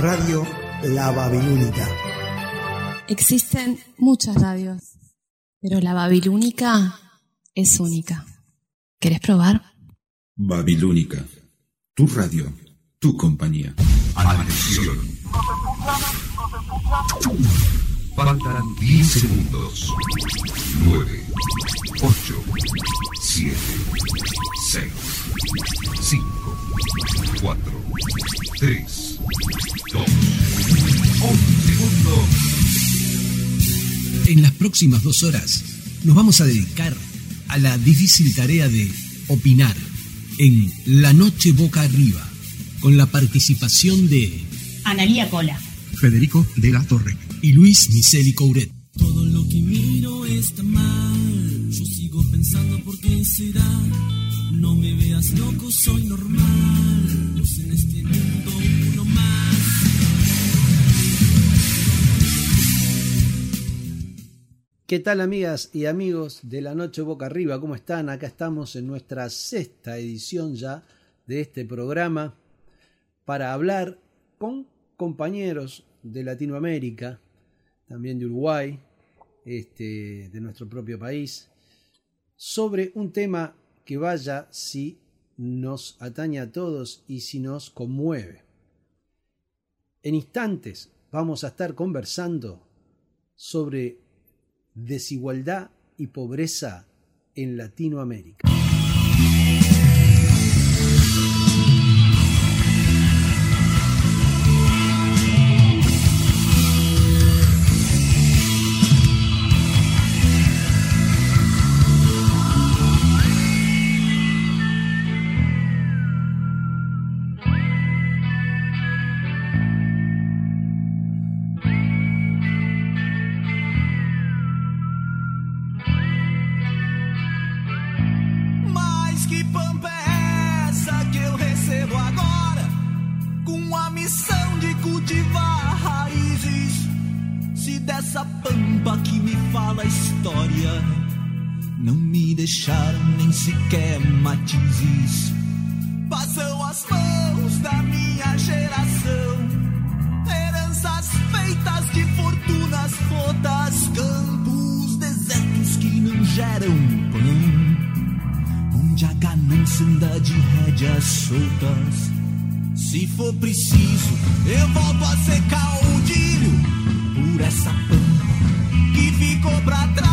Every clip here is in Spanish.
Radio La Babilónica. Existen muchas radios, pero la Babilónica es única. ¿Querés probar? Babilónica. Tu radio, tu compañía. Atención. Faltan 10 segundos. 9, 8, 7, 6, 5, 4, 3, 2, 1 segundo. En las próximas dos horas nos vamos a dedicar a la difícil tarea de opinar en La Noche Boca Arriba, con la participación de Analía Cola, Federico de la Torre y Luis Miseli Couret. Todo lo que miro está mal. Yo sigo pensando por qué será. No me veas loco, soy normal. En este mundo uno más. ¿Qué tal amigas y amigos de la noche boca arriba? ¿Cómo están? Acá estamos en nuestra sexta edición ya de este programa para hablar con compañeros de Latinoamérica, también de Uruguay, este, de nuestro propio país, sobre un tema que vaya si nos atañe a todos y si nos conmueve. En instantes vamos a estar conversando sobre desigualdad y pobreza en Latinoamérica. Sequer matizes. Passam as mãos da minha geração. Heranças feitas de fortunas rotas, campos desertos que não geram pão onde a ganância anda de rédeas soltas. Se for preciso, eu volto a secar o dilho por essa pampa que ficou pra trás.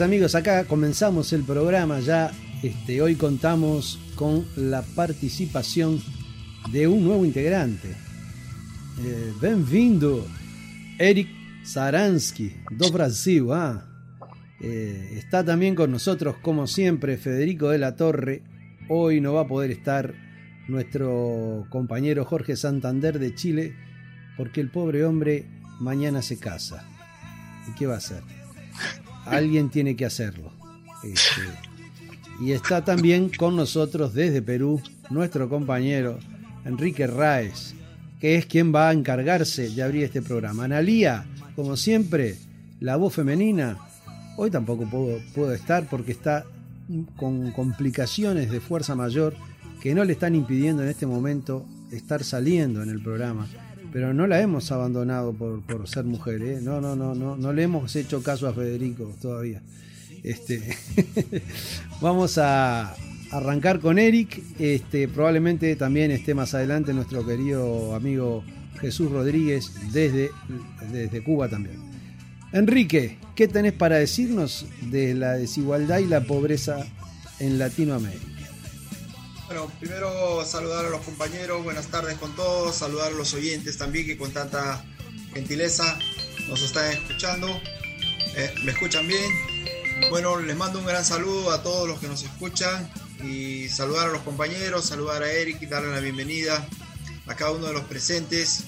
Amigos, acá comenzamos el programa ya. Este, hoy contamos con la participación de un nuevo integrante. Eh, Bienvenido, Eric Saransky, do Brasil. Ah. Eh, está también con nosotros, como siempre, Federico de la Torre. Hoy no va a poder estar nuestro compañero Jorge Santander de Chile, porque el pobre hombre mañana se casa. ¿Y qué va a hacer? Alguien tiene que hacerlo. Este, y está también con nosotros desde Perú nuestro compañero Enrique Raez, que es quien va a encargarse de abrir este programa. Analía, como siempre, la voz femenina. Hoy tampoco puedo, puedo estar porque está con complicaciones de fuerza mayor que no le están impidiendo en este momento estar saliendo en el programa. Pero no la hemos abandonado por, por ser mujer, ¿eh? No, no, no, no, no le hemos hecho caso a Federico todavía. Este, vamos a arrancar con Eric. Este, probablemente también esté más adelante nuestro querido amigo Jesús Rodríguez desde, desde Cuba también. Enrique, ¿qué tenés para decirnos de la desigualdad y la pobreza en Latinoamérica? Bueno, primero saludar a los compañeros, buenas tardes con todos, saludar a los oyentes también que con tanta gentileza nos están escuchando. Eh, ¿Me escuchan bien? Bueno, les mando un gran saludo a todos los que nos escuchan y saludar a los compañeros, saludar a Eric y darle la bienvenida a cada uno de los presentes.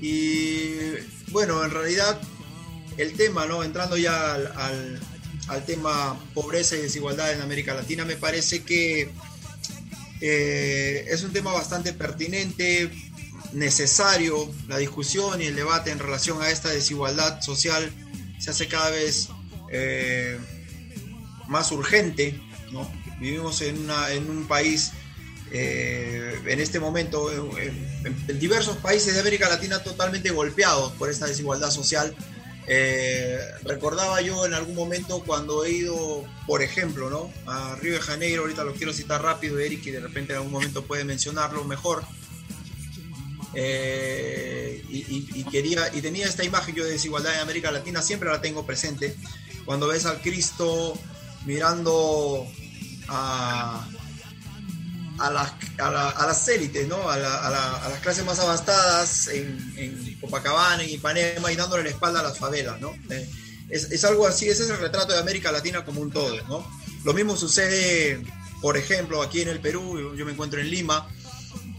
Y bueno, en realidad el tema, ¿no? Entrando ya al, al, al tema pobreza y desigualdad en América Latina, me parece que eh, es un tema bastante pertinente, necesario, la discusión y el debate en relación a esta desigualdad social se hace cada vez eh, más urgente. Vivimos en, un país, eh, en este momento, en, en, diversos países de América Latina totalmente golpeados por esta desigualdad social. Eh, recordaba yo en algún momento cuando he ido, por ejemplo, ¿no? a Río de Janeiro, ahorita lo quiero citar rápido, Eric, y de repente en algún momento puede mencionarlo mejor. Eh, y, y, quería y tenía esta imagen yo de desigualdad en América Latina siempre la tengo presente cuando ves al Cristo mirando a, a las, a, la, a las élites, ¿no? a, la, a, las clases más abastadas en, en, Copacabana, en Ipanema y dándole la espalda a las favelas. ¿no? Eh, es, es, algo así, ese es el retrato de América Latina como un todo. ¿no? Lo mismo sucede, por ejemplo, aquí en el Perú, yo me encuentro en Lima,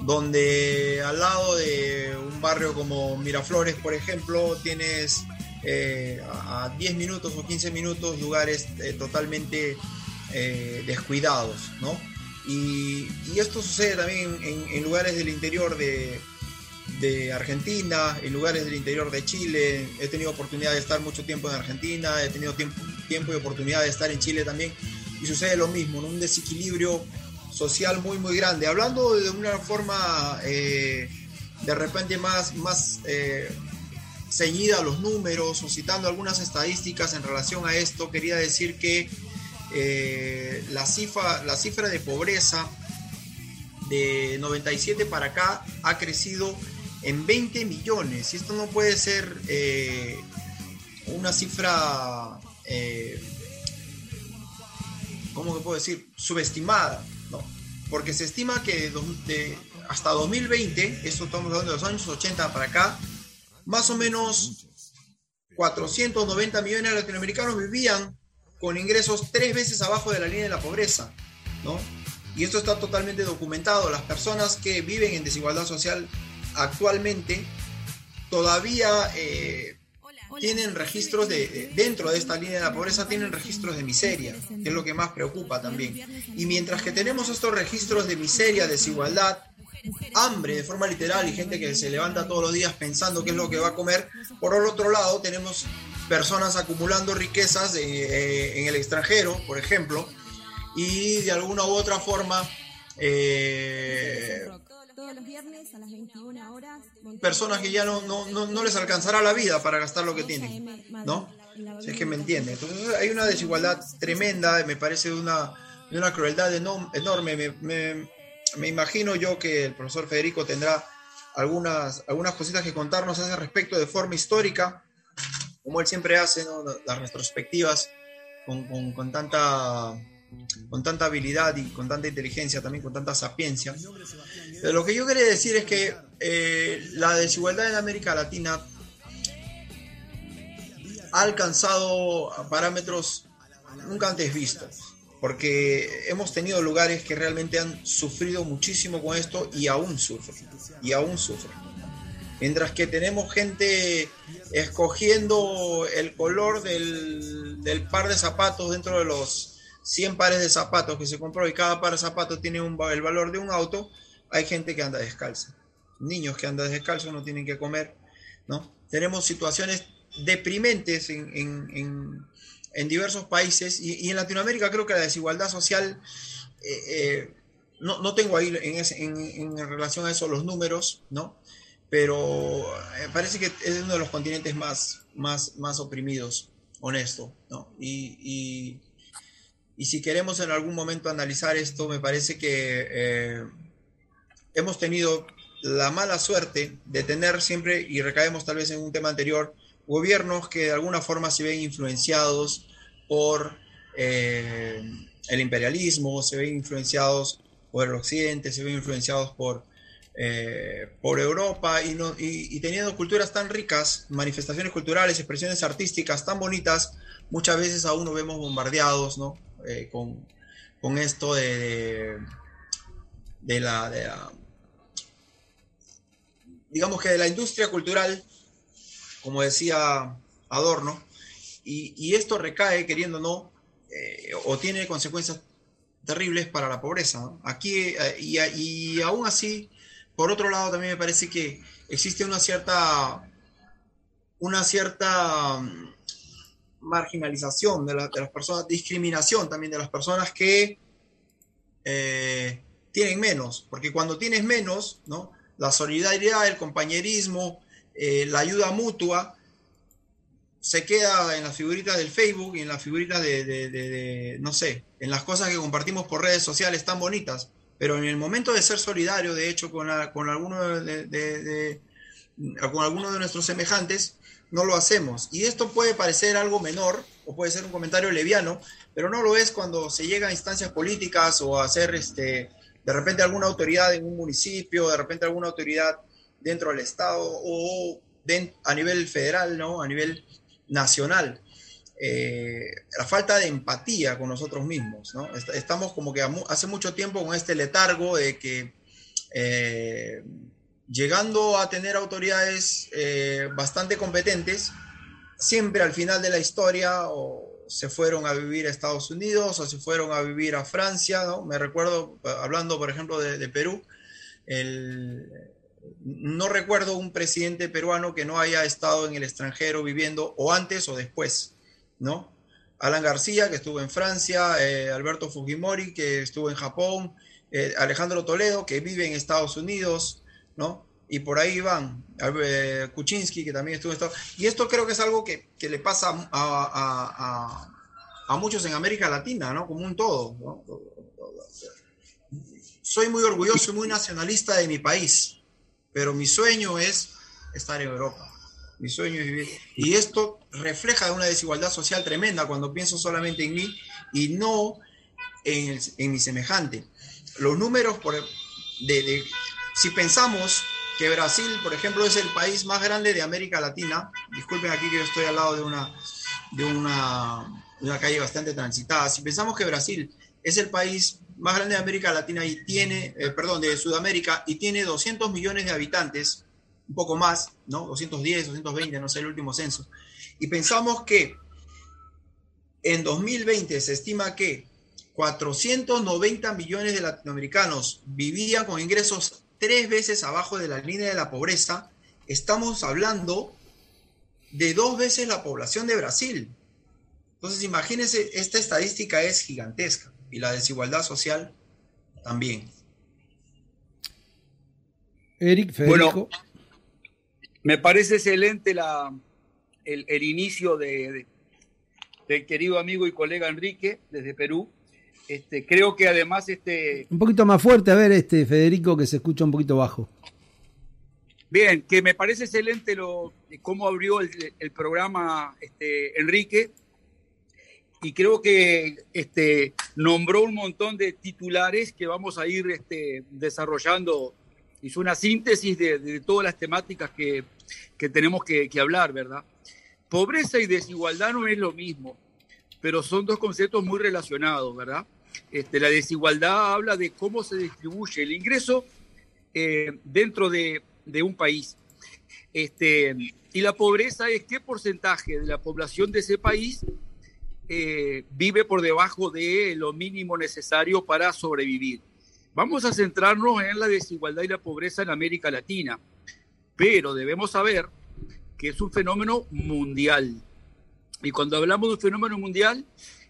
donde al lado de un barrio como Miraflores, por ejemplo, tienes eh, a 10 minutos o 15 minutos lugares eh, totalmente eh, descuidados, ¿no? Y, y, esto sucede también en, en lugares del interior de, de, Argentina, en lugares del interior de Chile. He tenido oportunidad de estar mucho tiempo en Argentina, he tenido tiempo, tiempo y oportunidad de estar en Chile también. Y sucede lo mismo, ¿no? un desequilibrio social muy, muy grande. Hablando de una forma eh, de repente más, más eh, ceñida a los números o citando algunas estadísticas en relación a esto, quería decir que eh, la, cifra, la cifra de pobreza de 97 para acá ha crecido en 20 millones. Y esto no puede ser eh, una cifra, eh, ¿cómo que puedo decir? Subestimada, ¿no? Porque se estima que hasta 2020, esto estamos hablando de los años 80 para acá, más o menos 490 millones de latinoamericanos vivían con ingresos tres veces abajo de la línea de la pobreza, ¿no? Y esto está totalmente documentado. Las personas que viven en desigualdad social actualmente todavía eh, tienen registros de, de, dentro de esta línea de la pobreza, tienen registros de miseria, que es lo que más preocupa también. Y mientras que tenemos estos registros de miseria, desigualdad, hambre de forma literal y gente que se levanta todos los días pensando qué es lo que va a comer, por el otro lado tenemos personas acumulando riquezas de, eh, en el extranjero, por ejemplo, y de alguna u otra forma eh, personas que ya no, no, no, no, les alcanzará la vida para gastar lo que tienen, ¿no? Si es que me entiende. Entonces hay una desigualdad tremenda, me parece una, una crueldad enorme. Me, me, me, imagino yo que el profesor Federico tendrá algunas, algunas cositas que contarnos a ese respecto de forma histórica como él siempre hace, las retrospectivas con, con, tanta con tanta habilidad y con tanta inteligencia, también con tanta sapiencia. Pero lo que yo quería decir es que eh, la desigualdad en América Latina ha alcanzado parámetros nunca antes vistos, porque hemos tenido lugares que realmente han sufrido muchísimo con esto y aún sufren, y aún sufren. Mientras que tenemos gente escogiendo el color del, par de zapatos dentro de los 100 pares de zapatos que se compró y cada par de zapatos tiene el valor de un auto, hay gente que anda descalza. Niños que andan descalzos no tienen que comer, ¿no? Tenemos situaciones deprimentes en, diversos países y, en Latinoamérica creo que la desigualdad social, eh, eh, no, tengo ahí en, relación a eso los números, ¿no? Pero eh, parece que es uno de los continentes más, más, más oprimidos, honesto, ¿no? Y, si queremos en algún momento analizar esto, me parece que hemos tenido la mala suerte de tener siempre, y recaemos tal vez en un tema anterior, gobiernos que de alguna forma se ven influenciados por eh, el imperialismo, se ven influenciados por el occidente, se ven influenciados por, eh, por Europa y, no, y, teniendo culturas tan ricas, manifestaciones culturales, expresiones artísticas tan bonitas, muchas veces aún nos vemos bombardeados. Eh, con, esto de, la, digamos que de la industria cultural como decía Adorno, y, esto recae, queriendo o no, eh, o tiene consecuencias terribles para la pobreza. Aquí, eh, y, aún así, por otro lado, también me parece que existe una cierta, una cierta mm, marginalización de, las personas, discriminación también de las personas que eh, tienen menos, porque cuando tienes menos, ¿no? la solidaridad, el compañerismo, eh, la ayuda mutua se queda en las figuritas del Facebook y en las figuritas de, no sé, en las cosas que compartimos por redes sociales tan bonitas, pero en el momento de ser solidario, de hecho, con, con, alguno de, con alguno de nuestros semejantes, no lo hacemos. Y esto puede parecer algo menor o puede ser un comentario leviano, pero no lo es cuando se llega a instancias políticas o a hacer este, de repente alguna autoridad en un municipio, de repente alguna autoridad dentro del Estado o a nivel federal, ¿no? A nivel nacional. Eh, la falta de empatía con nosotros mismos. Estamos como que hace mucho tiempo con este letargo de que eh, llegando a tener autoridades eh, bastante competentes, siempre al final de la historia se fueron a vivir a Estados Unidos o se fueron a vivir a Francia. Me recuerdo, hablando por ejemplo de, Perú, no recuerdo un presidente peruano que no haya estado en el extranjero viviendo o antes o después, ¿no? Alan García, que estuvo en Francia, eh, Alberto Fujimori, que estuvo en Japón, eh, Alejandro Toledo, que vive en Estados Unidos, ¿no? Y por ahí van, eh, Kuczynski, que también estuvo en Estados Unidos. Y esto creo que es algo que, le pasa a, a, muchos en América Latina, ¿no? Como un todo. Soy muy orgulloso y muy nacionalista de mi país, pero mi sueño es estar en Europa. Mi sueño. Y esto refleja una desigualdad social tremenda cuando pienso solamente en mí y no en, en mi semejante. Los números, por, de, si pensamos que Brasil, por ejemplo, es el país más grande de América Latina, disculpen aquí que yo estoy al lado de una, de una, una calle bastante transitada, si pensamos que Brasil es el país más grande de América Latina y tiene, eh, perdón, de Sudamérica y tiene 200 millones de habitantes, un poco más, ¿no? 210, 220, no sé el último censo. Y pensamos que en 2020 se estima que 490 millones de latinoamericanos vivían con ingresos tres veces abajo de la línea de la pobreza. Estamos hablando de dos veces la población de Brasil. Entonces, imagínense, esta estadística es gigantesca y la desigualdad social también. Eric, Federico. Bueno, me parece excelente la, el, inicio de, del querido amigo y colega Enrique desde Perú. Este, creo que además este un poquito más fuerte a ver este Federico que se escucha un poquito bajo bien que me parece excelente lo cómo abrió el, el programa este Enrique y creo que este, nombró un montón de titulares que vamos a ir este, desarrollando. Hizo una síntesis de, de todas las temáticas que, que tenemos que, que, hablar, ¿verdad? Pobreza y desigualdad no es lo mismo, pero son dos conceptos muy relacionados, ¿verdad? Este, la desigualdad habla de cómo se distribuye el ingreso eh, dentro de, de, un país. Este, y la pobreza es qué porcentaje de la población de ese país eh, vive por debajo de lo mínimo necesario para sobrevivir. Vamos a centrarnos en la desigualdad y la pobreza en América Latina, pero debemos saber que es un fenómeno mundial. Y cuando hablamos de un fenómeno mundial,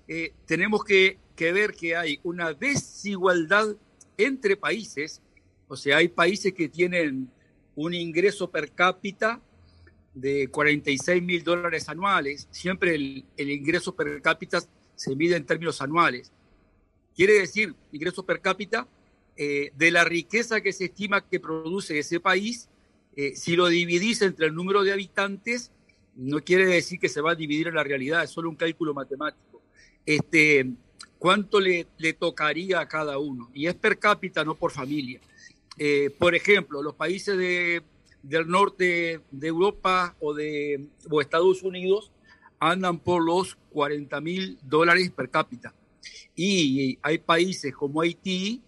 eh, tenemos que, que ver que hay una desigualdad entre países, o sea, hay países que tienen un ingreso per cápita de 46 mil dólares anuales. Siempre el, el, ingreso per cápita se mide en términos anuales. Quiere decir, ingreso per cápita, eh, de la riqueza que se estima que produce ese país, eh, si lo dividís entre el número de habitantes, no quiere decir que se va a dividir en la realidad, es solo un cálculo matemático. Este, ¿Cuánto le, le tocaría a cada uno? Y es per cápita, no por familia. Eh, por ejemplo, los países de, del norte de Europa o de o Estados Unidos andan por los 40 mil dólares per cápita. Y hay países como Haití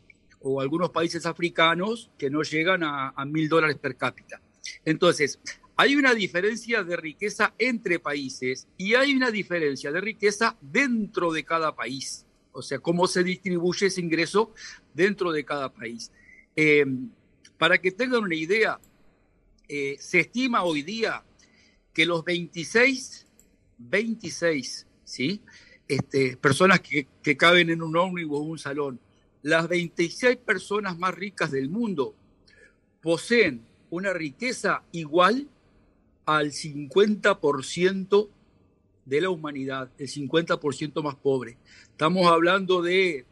o algunos países africanos que no llegan a mil dólares per cápita. Entonces, hay una diferencia de riqueza entre países y hay una diferencia de riqueza dentro de cada país. O sea, cómo se distribuye ese ingreso dentro de cada país. Eh, para que tengan una idea, eh, se estima hoy día que los 26, 26, ¿sí? Este, personas que, que caben en un ómnibus o un salón, las 26 personas más ricas del mundo poseen una riqueza igual al 50% de la humanidad, el 50% más pobre. Estamos hablando de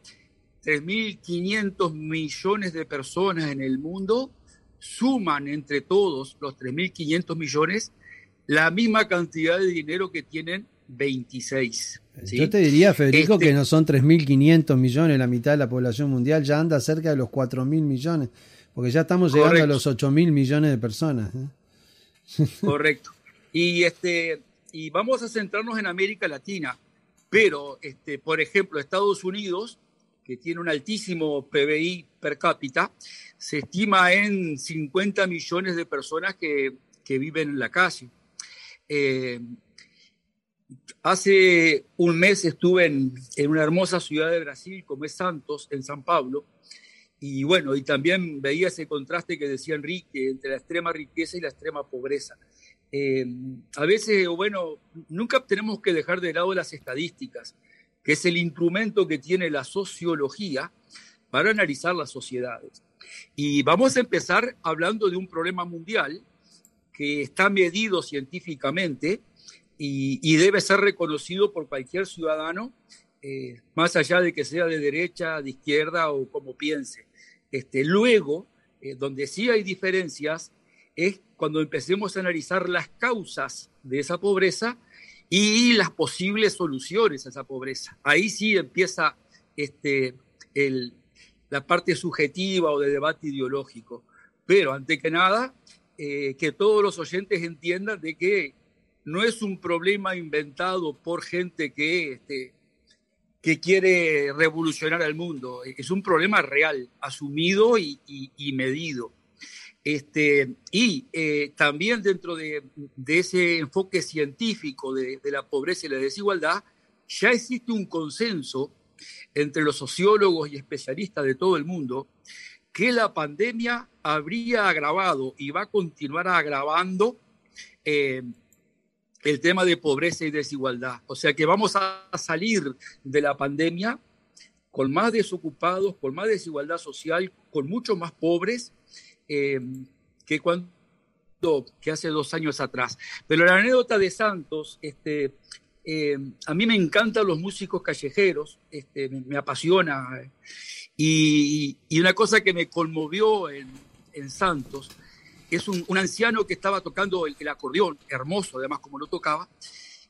3.500 millones de personas en el mundo, suman entre todos los 3.500 millones la misma cantidad de dinero que tienen 26. ¿sí? Yo te diría, Federico, este, que no son 3.500 millones, la mitad de la población mundial ya anda cerca de los 4.000 millones, porque ya estamos llegando correcto. a los 8.000 millones de personas. ¿eh? Correcto. Y, este, y vamos a centrarnos en América Latina, pero, este, por ejemplo, Estados Unidos, que tiene un altísimo PBI per cápita, se estima en 50 millones de personas que, que viven en la calle. Eh, Hace un mes estuve en, una hermosa ciudad de Brasil, como es Santos, en San Pablo, y bueno, y también veía ese contraste que decía Enrique entre la extrema riqueza y la extrema pobreza. Eh, a veces, bueno, nunca tenemos que dejar de lado las estadísticas, que es el instrumento que tiene la sociología para analizar las sociedades. Y vamos a empezar hablando de un problema mundial que está medido científicamente y, debe ser reconocido por cualquier ciudadano, eh, más allá de que sea de derecha, de izquierda o como piense. Este, luego, eh, donde sí hay diferencias, es cuando empecemos a analizar las causas de esa pobreza y las posibles soluciones a esa pobreza. Ahí sí empieza este, la parte subjetiva o de debate ideológico. Pero, ante que nada, eh, que todos los oyentes entiendan de que no es un problema inventado por gente que, este, que quiere revolucionar al mundo, es un problema real, asumido y, medido. Este, y eh, también dentro de, ese enfoque científico de, de, la pobreza y la desigualdad, ya existe un consenso entre los sociólogos y especialistas de todo el mundo que la pandemia habría agravado y va a continuar agravando eh, el tema de pobreza y desigualdad. O sea que vamos a salir de la pandemia con más desocupados, con más desigualdad social, con muchos más pobres eh, que cuando que hace dos años atrás. Pero la anécdota de Santos, este, eh, a mí me encantan los músicos callejeros, este, me, apasiona. Y, y, una cosa que me conmovió en, en Santos es un, un, anciano que estaba tocando el, el, acordeón, hermoso además como lo tocaba,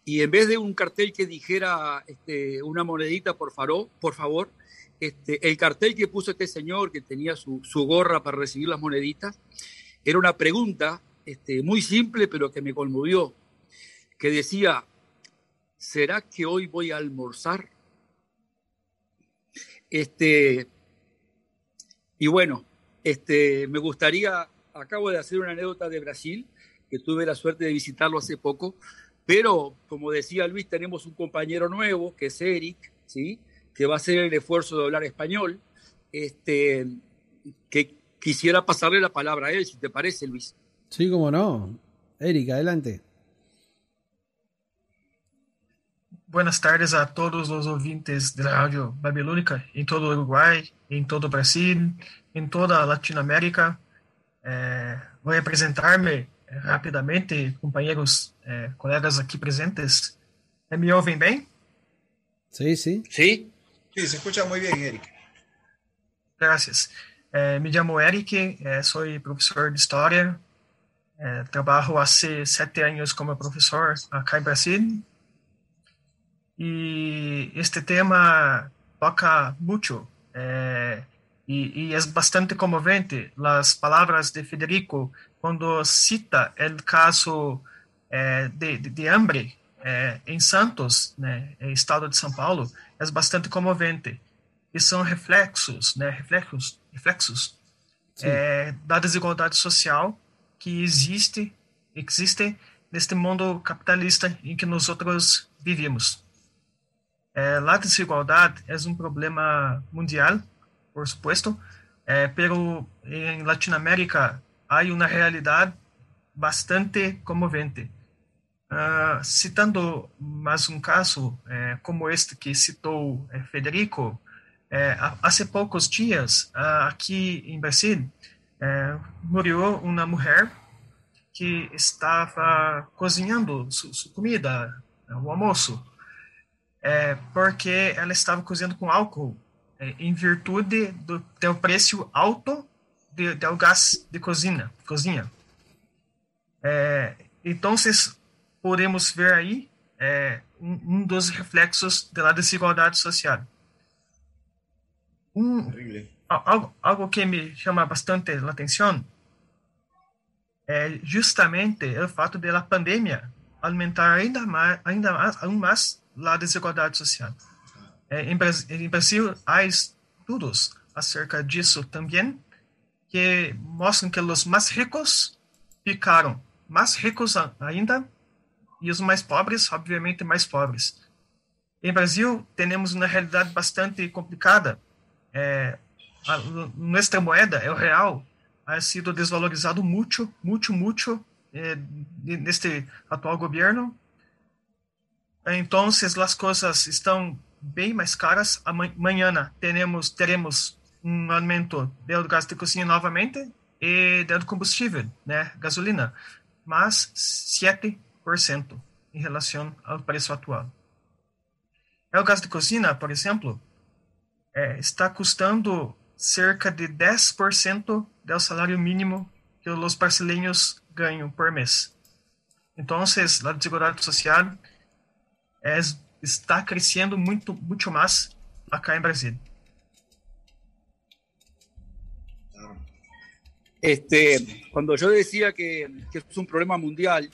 y en vez de un cartel que dijera este, una monedita por, faro, por favor, este, el cartel que puso este señor que tenía su, su gorra para recibir las moneditas era una pregunta este, muy simple pero que me conmovió, que decía, ¿será que hoy voy a almorzar? Este, y bueno, este, me gustaría, acabo de hacer una anécdota de Brasil, que tuve la suerte de visitarlo hace poco, pero como decía Luis, tenemos un compañero nuevo, que es Eric, ¿sí? que va a hacer el esfuerzo de hablar español, este, que quisiera pasarle la palabra a él, si te parece, Luis. Sí, cómo no. Eric, adelante. Buenas tardes a todos los ouvintes de la radio babilónica en todo Uruguay, en todo Brasil, en toda Latinoamérica. Eh, voy a presentarme eh, rapidamente, compañeros, eh, colegas aquí presentes. ¿Me oyen bien? Sí, sí. Sí. Sí, se escucha muy bien, Eric. Gracias. Eh, me llamo Eric, eh, soy profesor de historia. Eh, trabajo hace siete años como profesor acá en Brasil. Y este tema toca mucho eh, y, y, es bastante conmovente. Las palabras de Federico cuando cita el caso eh, de, de, de, hambre em Santos, né, estado de São Paulo, é bastante comovente. E são reflexos, né, reflexos, reflexos é, da desigualdade social que existe, existe neste mundo capitalista em que nós outros vivemos. É, a desigualdade é um problema mundial, por supuesto, é, pero em Latinoamérica há uma realidade bastante comovente. Uh, citando mais um caso eh, como este que citou eh, Federico, eh, há poucos dias aqui em Brasil morreu uma mulher que estava cozinhando sua, sua comida, o almoço, porque ela estava cozinhando com álcool em virtude do, do preço alto de, do gás de cozinha. cozinha. então, podemos ver aí é, um, um, dos reflexos da desigualdade social. Um, algo, algo, que me chama bastante a atenção é justamente o fato da pandemia aumentar ainda mais, ainda mais, ainda mais a desigualdade social. É, em, Brasil, há estudos acerca disso também, que mostram que os mais ricos ficaram mais ricos ainda e os mais pobres, obviamente, mais pobres. Em Brasil, temos uma realidade bastante complicada. É, a, nossa moeda, é o real, ha sido desvalorizado muito, muito, muito é, neste atual governo. Então, as coisas estão bem mais caras. Amanhã teremos, teremos um aumento do gás de cozinha novamente e do combustível, né, gasolina, mas 7 em relação ao preço atual. O gás de cozinha, por exemplo, é, está custando cerca de 10% do salário mínimo que os brasileiros ganham por mês. Então, a desigualdade social é, está crescendo muito, muito mais acá em Brasil. Este, cuando yo decía que, que es un problema mundial,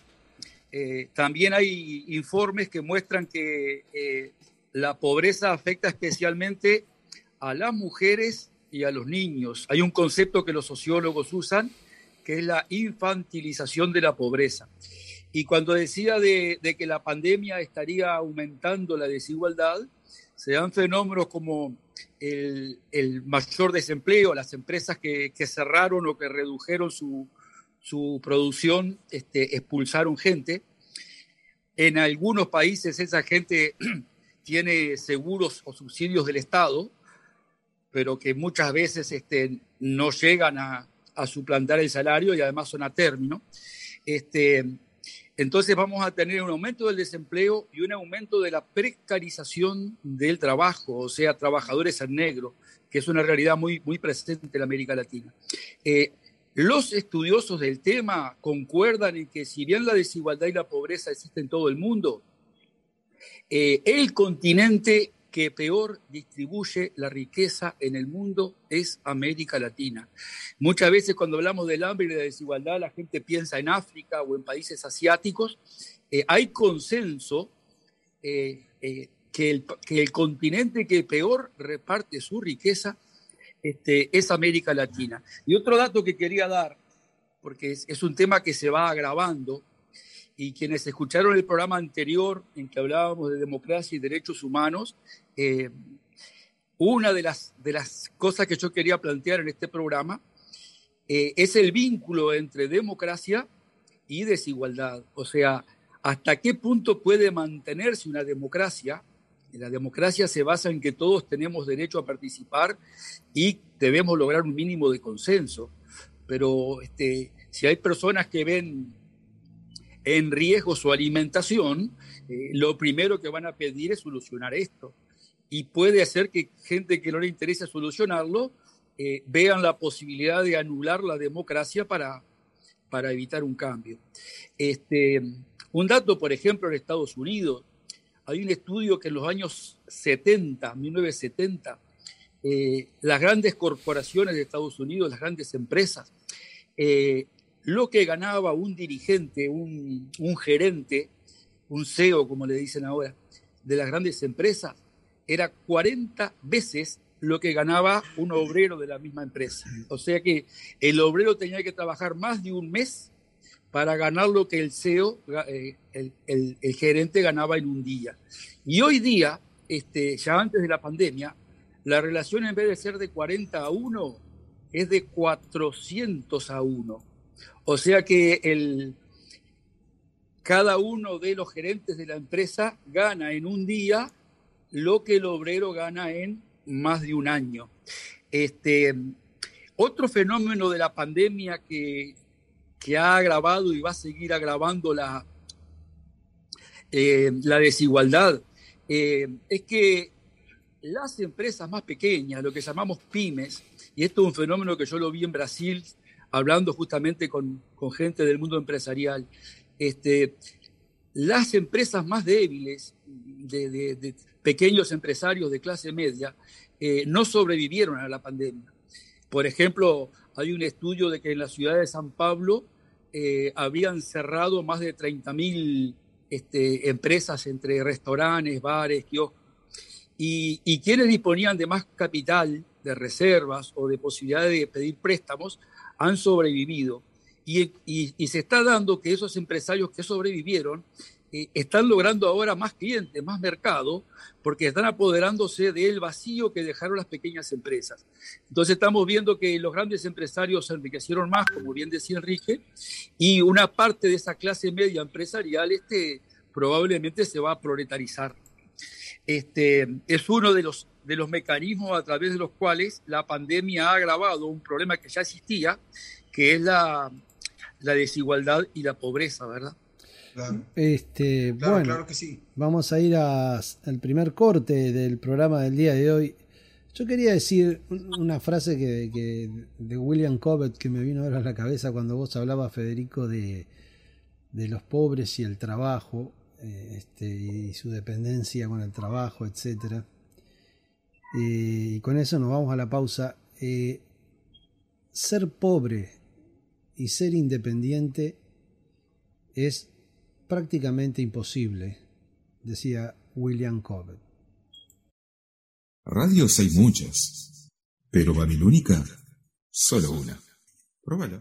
Eh, también hay informes que muestran que eh, la pobreza afecta especialmente a las mujeres y a los niños. Hay un concepto que los sociólogos usan, que es la infantilización de la pobreza. Y cuando decía de, de que la pandemia estaría aumentando la desigualdad, se dan fenómenos como el, mayor desempleo, las empresas que, cerraron o que redujeron su, producción este, expulsaron gente. En algunos países esa gente tiene seguros o subsidios del Estado, pero que muchas veces este, no llegan a, a, suplantar el salario y además son a término. Este, entonces vamos a tener un aumento del desempleo y un aumento de la precarización del trabajo, o sea, trabajadores en negro, que es una realidad muy, muy presente en América Latina. Eh, los estudiosos del tema concuerdan en que si bien la desigualdad y la pobreza existen en todo el mundo, Eh, el continente que peor distribuye la riqueza en el mundo es América Latina. Muchas veces cuando hablamos del hambre y de la desigualdad, la gente piensa en África o en países asiáticos. Eh, hay consenso eh, que, el, que, el, continente que peor reparte su riqueza este, es América Latina. Y otro dato que quería dar, porque es un tema que se va agravando, y quienes escucharon el programa anterior en que hablábamos de democracia y derechos humanos, eh, una de las, de las cosas que yo quería plantear en este programa eh, es el vínculo entre democracia y desigualdad. O sea, hasta qué punto puede mantenerse una democracia. La democracia se basa en que todos tenemos derecho a participar y debemos lograr un mínimo de consenso. Pero este, si hay personas que ven en riesgo su alimentación, eh, lo primero que van a pedir es solucionar esto. Y puede hacer que gente que no le interesa solucionarlo eh, vean la posibilidad de anular la democracia para, para evitar un cambio. Este, un dato, por ejemplo, en Estados Unidos, hay un estudio que en los años 70, 1970, eh, las grandes corporaciones de Estados Unidos, las grandes empresas, lo que ganaba un dirigente, un, gerente, un CEO, como le dicen ahora, de las grandes empresas, era 40 veces lo que ganaba un obrero de la misma empresa. O sea que el obrero tenía que trabajar más de un mes para ganar lo que el CEO, eh, el, gerente ganaba en un día. Y hoy día, este, ya antes de la pandemia, la relación en vez de ser de 40 a 1 es de 400 a 1. O sea que el, cada uno de los gerentes de la empresa gana en un día lo que el obrero gana en más de un año. Este, otro fenómeno de la pandemia que, ha agravado y va a seguir agravando la, eh, la desigualdad eh, es que las empresas más pequeñas, lo que llamamos pymes, y esto es un fenómeno que yo lo vi en Brasil hablando justamente con, gente del mundo empresarial, este, las empresas más débiles de, pequeños empresarios de clase media eh, no sobrevivieron a la pandemia. Por ejemplo, hay un estudio de que en la ciudad de San Pablo eh, habían cerrado más de 30.000 este, empresas entre restaurantes, bares, kioscos. Y, y quienes disponían de más capital, de reservas o de posibilidad de pedir préstamos, han sobrevivido. Y, se está dando que esos empresarios que sobrevivieron eh, están logrando ahora más clientes, más mercado, porque están apoderándose del vacío que dejaron las pequeñas empresas. Entonces estamos viendo que los grandes empresarios se enriquecieron más, como bien decía Enrique, y una parte de esa clase media empresarial este, probablemente se va a proletarizar. Este, es uno de los de los mecanismos a través de los cuales la pandemia ha agravado un problema que ya existía, que es la, la desigualdad y la pobreza, ¿verdad? Este, bueno, que sí. vamos a ir al primer corte del programa del día de hoy. Yo quería decir una frase que, de William Cobbett que me vino ahora a la cabeza cuando vos hablabas, Federico, de, de los pobres y el trabajo, eh, este, y su dependencia con el trabajo, etcétera. Eh, y con eso nos vamos a la pausa. Eh, ser pobre y ser independiente es prácticamente imposible, decía William Cobbett. Radios hay muchas, pero Babilónica, solo una. Próbalo.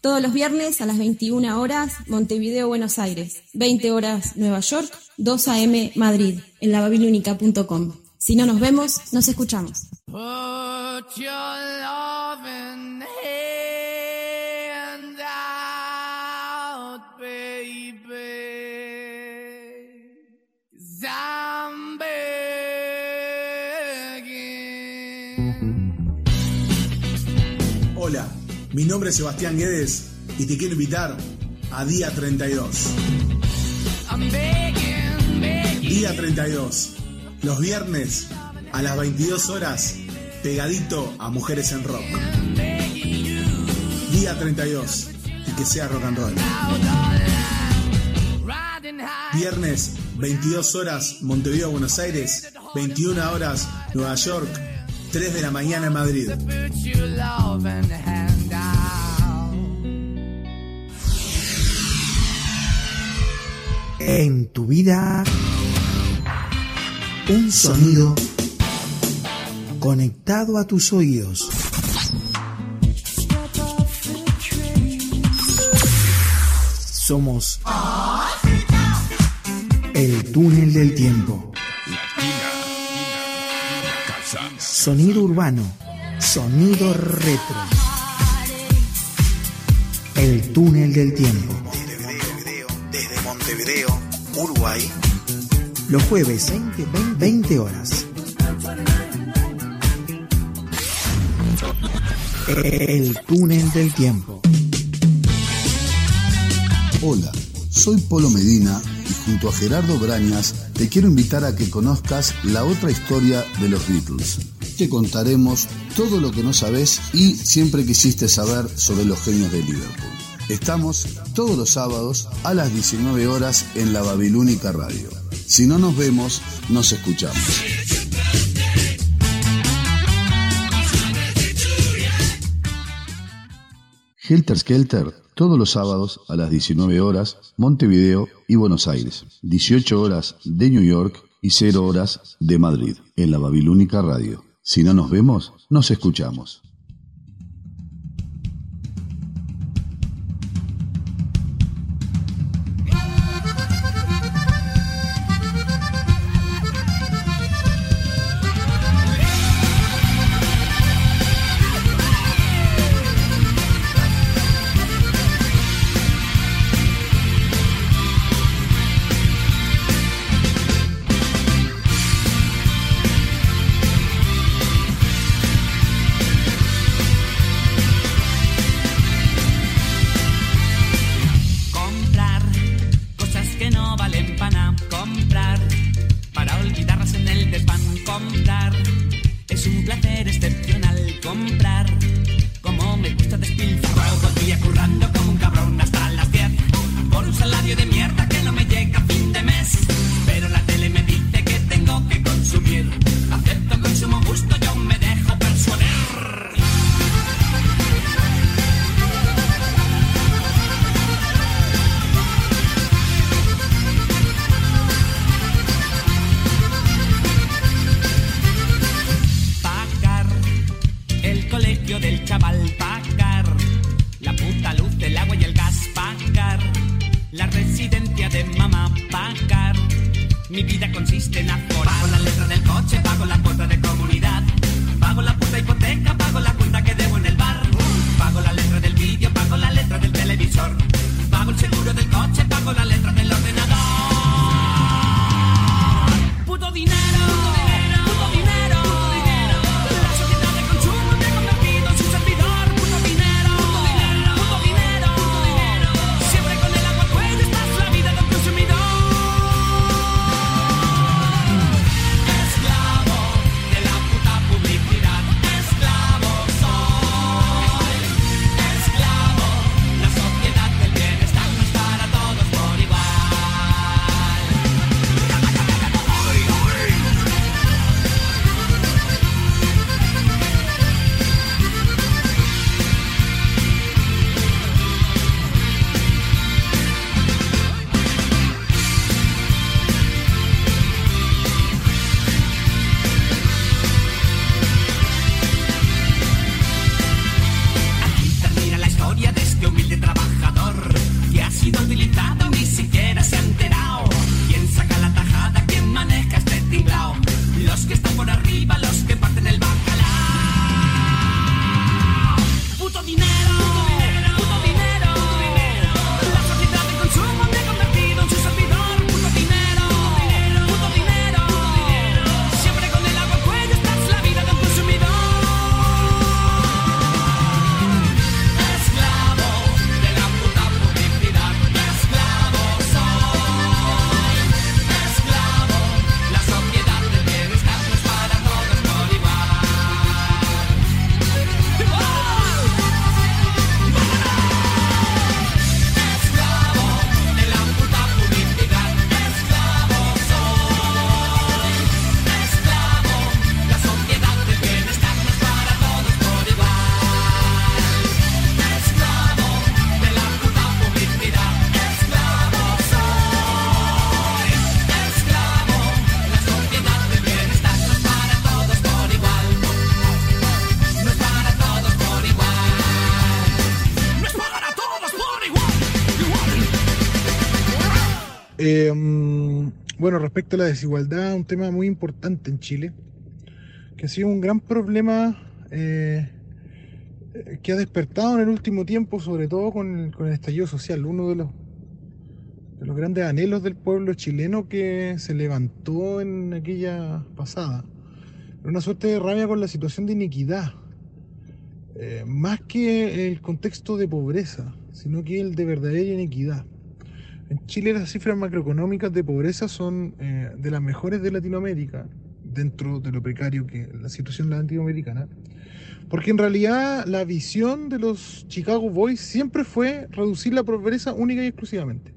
Todos los viernes a las 21 horas, Montevideo, Buenos Aires. 20 horas, Nueva York. 2 a.m. Madrid. En lavabilunica.com. Si no nos vemos, nos escuchamos. Mi nombre es Sebastián Guedes y te quiero invitar a Día 32. Día 32. Los viernes a las 22 horas, pegadito a Mujeres en Rock. Día 32. Y que sea rock and roll. Viernes, 22 horas, Montevideo, Buenos Aires. 21 horas, Nueva York. 3 de la mañana en Madrid. En tu vida, un sonido conectado a tus oídos. Somos el túnel del tiempo. Sonido urbano, sonido retro. El túnel del tiempo. Uruguay. Los jueves, 20, 20 horas. El túnel del tiempo. Hola, soy Polo Medina y junto a Gerardo Brañas te quiero invitar a que conozcas la otra historia de los Beatles. Te contaremos todo lo que no sabes y siempre quisiste saber sobre los genios de Liverpool. Estamos todos los sábados a las 19 horas en la Babilónica Radio. Si no nos vemos, nos escuchamos. Helter Skelter, todos los sábados a las 19 horas, Montevideo y Buenos Aires. 18 horas de New York y 0 horas de Madrid, en la Babilónica Radio. Si no nos vemos, nos escuchamos. Pagar. Mi vida consiste en aforar. Pago la letra del coche, pago la cuota de respecto la desigualdad, un tema muy importante en Chile, que ha sido un gran problema eh, que ha despertado en el último tiempo, sobre todo con el, estallido social. Uno de los, los grandes anhelos del pueblo chileno que se levantó en aquella pasada. Una suerte de rabia con la situación de iniquidad, eh, más que el contexto de pobreza, sino que el de verdadera inequidad. En Chile las cifras macroeconómicas de pobreza son eh, de las mejores de Latinoamérica, dentro de lo precario que la situación latinoamericana. Porque en realidad la visión de los Chicago Boys siempre fue reducir la pobreza única y exclusivamente.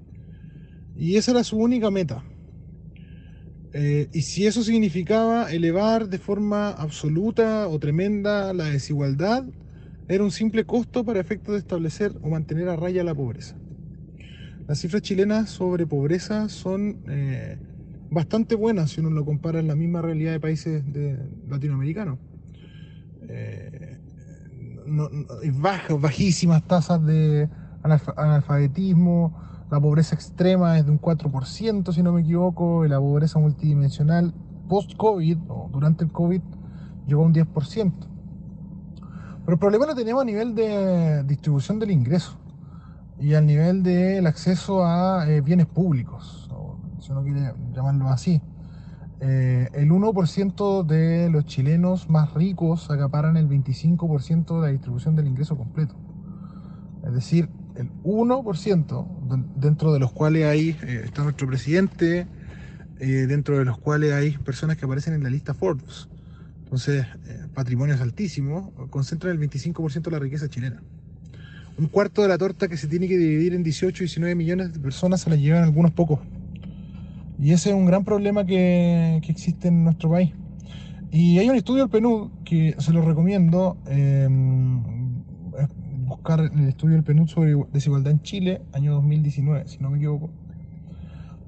Y esa era su única meta. Eh, y si eso significaba elevar de forma absoluta o tremenda la desigualdad, era un simple costo para efectos de establecer o mantener a raya la pobreza. Las cifras chilenas sobre pobreza son eh, bastante buenas si uno lo compara en la misma realidad de países de, latinoamericanos. Eh, bajísimas tasas de analfabetismo, la pobreza extrema es de un 4%, si no me equivoco, y la pobreza multidimensional post-COVID o durante el COVID llegó a un 10%. Pero el problema lo tenemos a nivel de distribución del ingreso y al nivel del acceso a eh, bienes públicos, si uno quiere llamarlo así. Eh, el 1% de los chilenos más ricos acaparan el 25% de la distribución del ingreso completo. Es decir, el 1%, dentro de los cuales hay, eh, está nuestro presidente, dentro de los cuales hay personas que aparecen en la lista Forbes. Entonces, patrimonios altísimos, concentran el 25% de la riqueza chilena. Un cuarto de la torta que se tiene que dividir en 18 y 19 millones de personas se la llevan algunos pocos. Y ese es un gran problema que, que existe en nuestro país. Y hay un estudio del PNUD que se lo recomiendo, eh, buscar el estudio del PNUD sobre desigualdad en Chile, año 2019, si no me equivoco.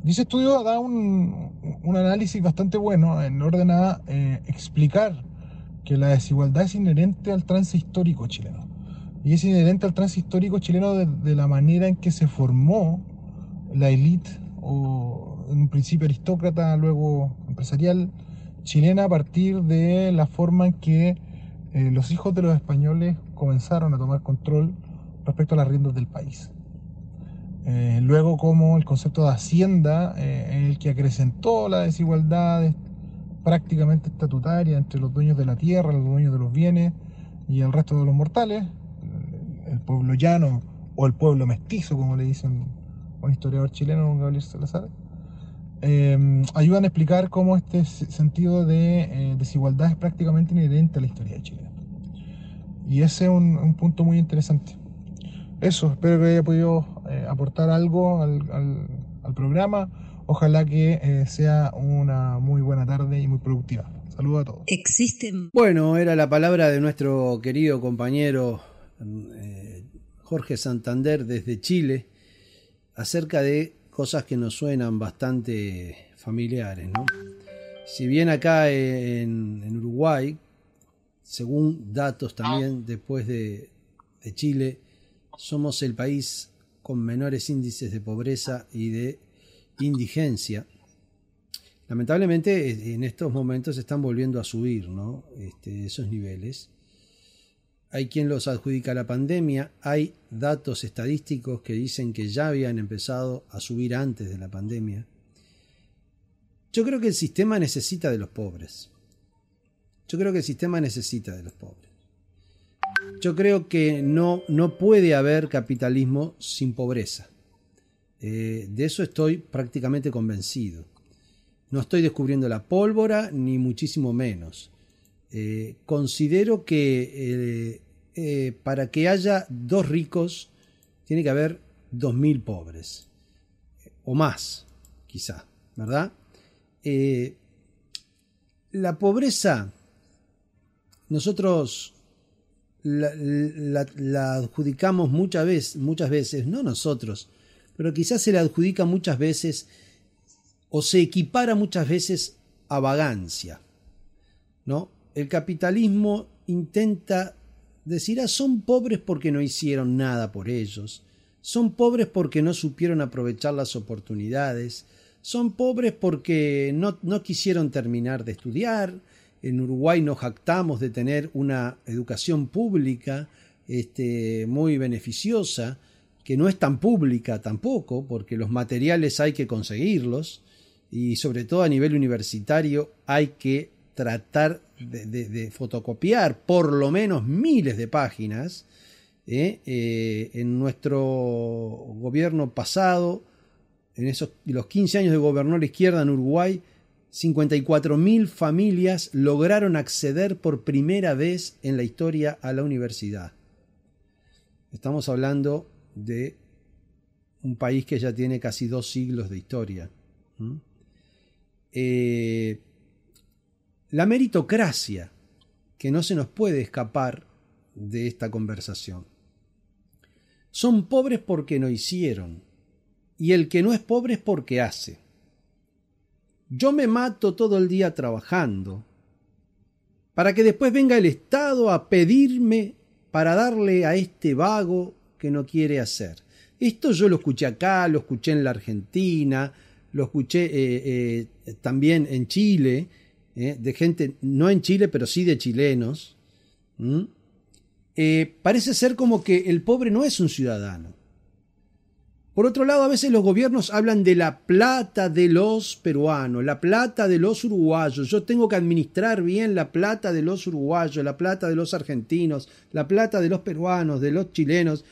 Y ese estudio da un, un análisis bastante bueno en orden a eh, explicar que la desigualdad es inherente al trance histórico chileno. Y es inherente al trance histórico chileno de, de la manera en que se formó la élite, o en un principio aristócrata, luego empresarial chilena, a partir de la forma en que eh, los hijos de los españoles comenzaron a tomar control respecto a las riendas del país. Eh, luego como el concepto de hacienda, eh, el que acrecentó la desigualdad prácticamente estatutaria entre los dueños de la tierra, los dueños de los bienes y el resto de los mortales, el pueblo llano o el pueblo mestizo, como le dicen un historiador chileno, don Gabriel Salazar, eh, ayudan a explicar cómo este sentido de eh, desigualdad es prácticamente inherente a la historia de Chile. Y ese es un, un punto muy interesante. Eso, espero que haya podido eh, aportar algo al, al, al, programa. Ojalá que eh, sea una muy buena tarde y muy productiva. Saludos a todos. Existen. Bueno, era la palabra de nuestro querido compañero eh, Jorge Santander desde Chile acerca de cosas que nos suenan bastante familiares, ¿no? Si bien acá en, Uruguay, según datos también después de, Chile, somos el país con menores índices de pobreza y de indigencia. Lamentablemente en estos momentos están volviendo a subir ¿no? este, esos niveles. Hay quien los adjudica a la pandemia, hay datos estadísticos que dicen que ya habían empezado a subir antes de la pandemia. Yo creo que el sistema necesita de los pobres. Yo creo que el sistema necesita de los pobres. Yo creo que no, no puede haber capitalismo sin pobreza. Eh, de eso estoy prácticamente convencido. No estoy descubriendo la pólvora, ni muchísimo menos. Eh, considero que eh, eh, para que haya dos ricos, tiene que haber dos mil pobres. O más, quizá, ¿verdad? Eh, la pobreza, nosotros la, adjudicamos muchas veces, muchas veces, no nosotros, pero quizás se la adjudica muchas veces o se equipara muchas veces a vagancia. ¿no? El capitalismo intenta decir, ah, son pobres porque no hicieron nada por ellos, son pobres porque no supieron aprovechar las oportunidades, son pobres porque no, no quisieron terminar de estudiar, en Uruguay nos jactamos de tener una educación pública este, muy beneficiosa, que no es tan pública tampoco, porque los materiales hay que conseguirlos y sobre todo a nivel universitario hay que tratar de, fotocopiar por lo menos miles de páginas. ¿eh? Eh, en nuestro gobierno pasado, en esos, los 15 años de gobernó la izquierda en Uruguay, 54.000 familias lograron acceder por primera vez en la historia a la universidad. Estamos hablando de un país que ya tiene casi dos siglos de historia. La meritocracia, que no se nos puede escapar de esta conversación. Son pobres porque no hicieron, y el que no es pobre es porque hace. Yo me mato todo el día trabajando, para que después venga el Estado a pedirme para darle a este vago que no quiere hacer. Esto yo lo escuché acá, lo escuché en la Argentina, lo escuché eh, eh, también en Chile, eh, de gente, no en Chile, pero sí de chilenos. parece ser como que el pobre no es un ciudadano. Por otro lado, a veces los gobiernos hablan de la plata de los peruanos, la plata de los uruguayos. Yo tengo que administrar bien la plata de los uruguayos, la plata de los argentinos, la plata de los peruanos, de los chilenos.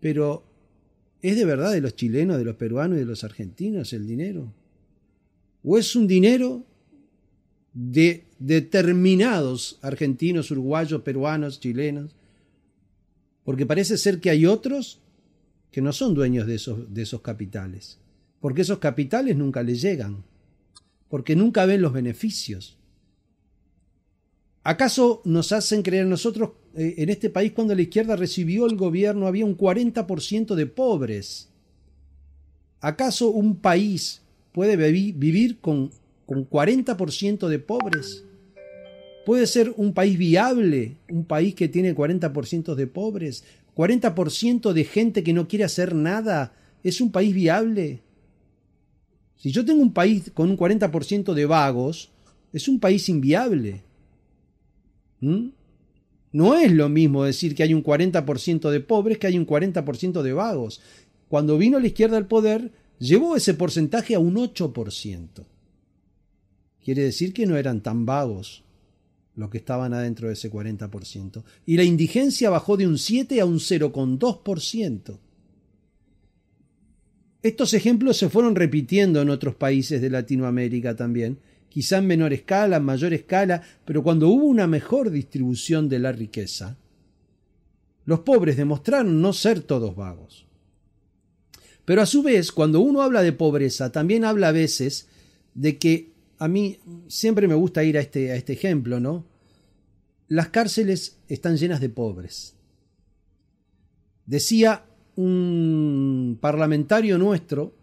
Pero, ¿es de verdad de los chilenos, de los peruanos y de los argentinos el dinero? ¿O es un dinero de determinados argentinos, uruguayos, peruanos, chilenos? Porque parece ser que hay otros que no son dueños de esos, de esos capitales, porque esos capitales nunca les llegan, porque nunca ven los beneficios. ¿Acaso nos hacen creer nosotros eh, en este país cuando la izquierda recibió el gobierno había un 40% de pobres? ¿Acaso un país puede vivir con, con 40% de pobres? ¿Puede ser un país viable, un país que tiene 40% de pobres? 40% de gente que no quiere hacer nada, ¿es un país viable? Si yo tengo un país con un 40% de vagos, es un país inviable. ¿Mm? No es lo mismo decir que hay un 40% de pobres que hay un 40% de vagos. Cuando vino la izquierda al poder, llevó ese porcentaje a un 8%. Quiere decir que no eran tan vagos los que estaban adentro de ese 40%. Y la indigencia bajó de un 7 a un 0,2%. Estos ejemplos se fueron repitiendo en otros países de Latinoamérica también, quizá en menor escala, en mayor escala, pero cuando hubo una mejor distribución de la riqueza, los pobres demostraron no ser todos vagos. Pero a su vez, cuando uno habla de pobreza, también habla a veces de que a mí siempre me gusta ir a este, a este ejemplo, ¿no? Las cárceles están llenas de pobres. Decía un parlamentario nuestro,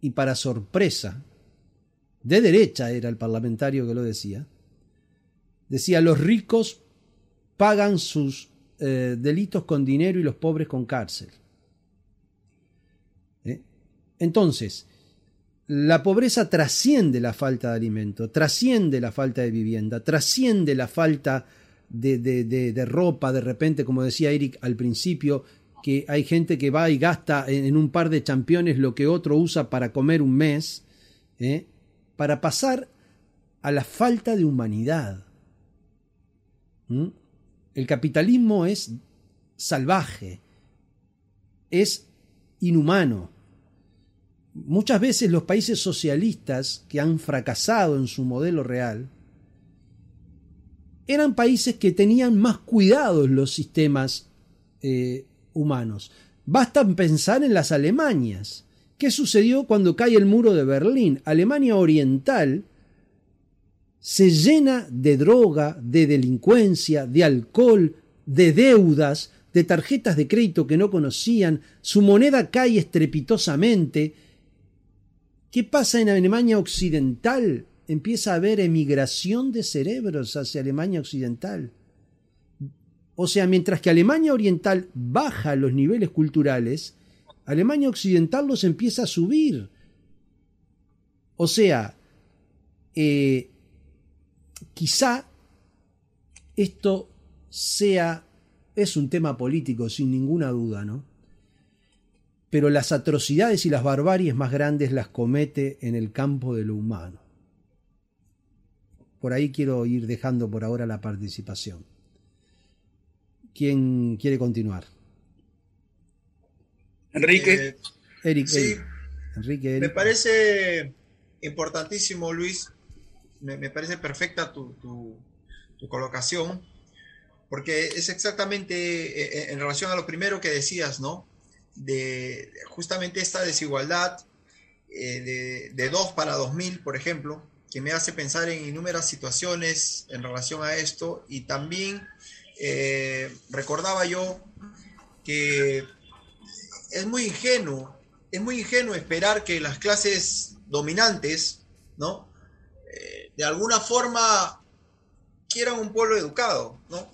y para sorpresa, de derecha era el parlamentario que lo decía, decía, los ricos pagan sus eh, delitos con dinero y los pobres con cárcel. ¿Eh? Entonces, la pobreza trasciende la falta de alimento, trasciende la falta de vivienda, trasciende la falta de, de, ropa, de repente, como decía Eric al principio, que hay gente que va y gasta en, un par de championes lo que otro usa para comer un mes, ¿eh? para pasar a la falta de humanidad. El capitalismo es salvaje, es inhumano muchas veces los países socialistas que han fracasado en su modelo real eran países que tenían más cuidados los sistemas eh, humanos. Basta pensar en las Alemanias. ¿Qué sucedió cuando cae el muro de Berlín? Alemania Oriental se llena de droga, de delincuencia, de alcohol, de deudas, de tarjetas de crédito que no conocían, su moneda cae estrepitosamente, ¿Qué pasa en Alemania Occidental? Empieza a haber emigración de cerebros hacia Alemania Occidental. O sea, mientras que Alemania Oriental baja los niveles culturales, Alemania Occidental los empieza a subir. O sea, eh, quizá esto sea, es un tema político, sin ninguna duda, ¿no? Pero las atrocidades y las barbaries más grandes las comete en el campo de lo humano. Por ahí quiero ir dejando por ahora la participación. ¿Quién quiere continuar? Enrique. Eh, Eric, sí. Eric. Enrique, Eric. Me parece importantísimo, Luis. Me, me parece perfecta tu, tu- tu colocación, porque es exactamente eh, eh, en relación a lo primero que decías, ¿no? De justamente esta desigualdad eh, de, de 2 para 2000, por ejemplo, que me hace pensar en innumerables situaciones en relación a esto y también eh, recordaba yo que es muy ingenuo, es muy ingenuo esperar que las clases dominantes, ¿no? Eh, de alguna forma quieran un pueblo educado, ¿no?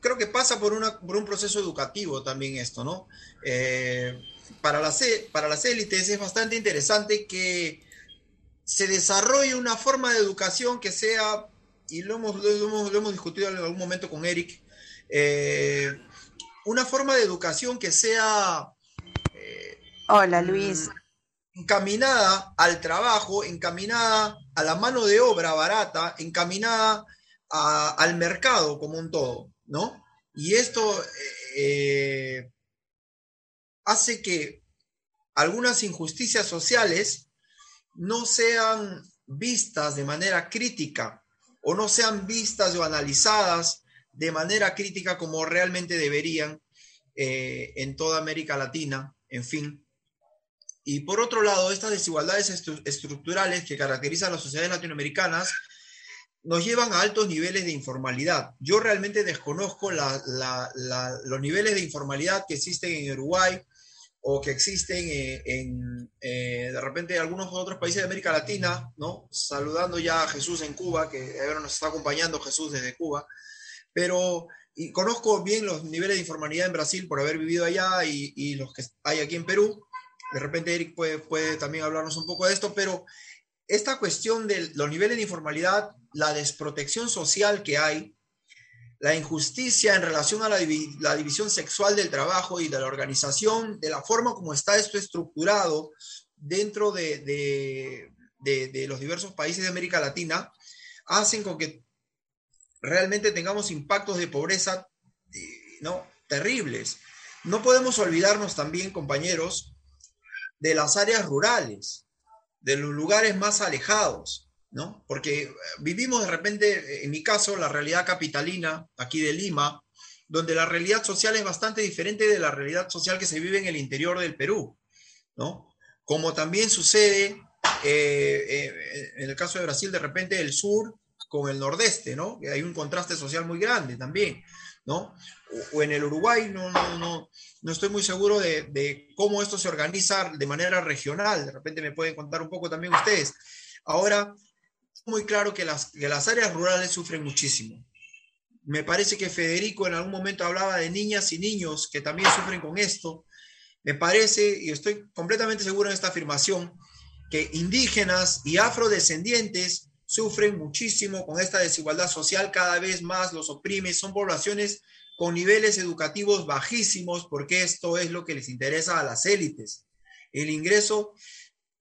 Creo que pasa por, una, por un proceso educativo también esto, ¿no? Eh, para, las, para las élites es bastante interesante que se desarrolle una forma de educación que sea, y lo hemos, lo hemos, lo hemos discutido en algún momento con Eric, eh, una forma de educación que sea Hola Luis. encaminada al trabajo, encaminada a la mano de obra barata, encaminada a- al mercado como un todo, ¿no? Y esto eh, hace que algunas injusticias sociales no sean vistas de manera crítica o no sean vistas o analizadas de manera crítica como realmente deberían eh, en toda América Latina, en fin. Y por otro lado, estas desigualdades estru- estructurales que caracterizan las sociedades latinoamericanas nos llevan a altos niveles de informalidad. Yo realmente desconozco los niveles de informalidad que existen en Uruguay o que existen eh, en, eh, de repente, algunos otros países de América Latina, ¿no? Saludando ya a Jesús en Cuba, que ahora nos está acompañando Jesús desde Cuba, pero y conozco bien los niveles de informalidad en Brasil por haber vivido allá y, y los que hay aquí en Perú. De repente Eric puede, puede también hablarnos un poco de esto, pero esta cuestión de los niveles de informalidad, la desprotección social que hay, la injusticia en relación a la, la división sexual del trabajo y de la organización, de la forma como está esto estructurado dentro de, de- de- de los diversos países de América Latina, hacen con que realmente tengamos impactos de pobreza eh, ¿no? terribles. No podemos olvidarnos también, compañeros, de las áreas rurales, de los lugares más alejados, ¿no? Porque eh, vivimos de repente, eh, en mi caso, la realidad capitalina, aquí de Lima, donde la realidad social es bastante diferente de la realidad social que se vive en el interior del Perú, ¿no? Como también sucede eh, eh, en el caso de Brasil, de repente el sur con el nordeste, ¿no? Hay un contraste social muy grande también, ¿no? O, o en el Uruguay, no, no, no, no estoy muy seguro de, de cómo esto se organiza de manera regional, de repente me pueden contar un poco también ustedes. Ahora, muy claro que las, que las áreas rurales sufren muchísimo. Me parece que Federico en algún momento hablaba de niñas y niños que también sufren con esto. Me parece, y estoy completamente seguro en esta afirmación, que indígenas y afrodescendientes sufren muchísimo con esta desigualdad social, cada vez más los oprime, son poblaciones con niveles educativos bajísimos, porque esto es lo que les interesa a las élites. El ingreso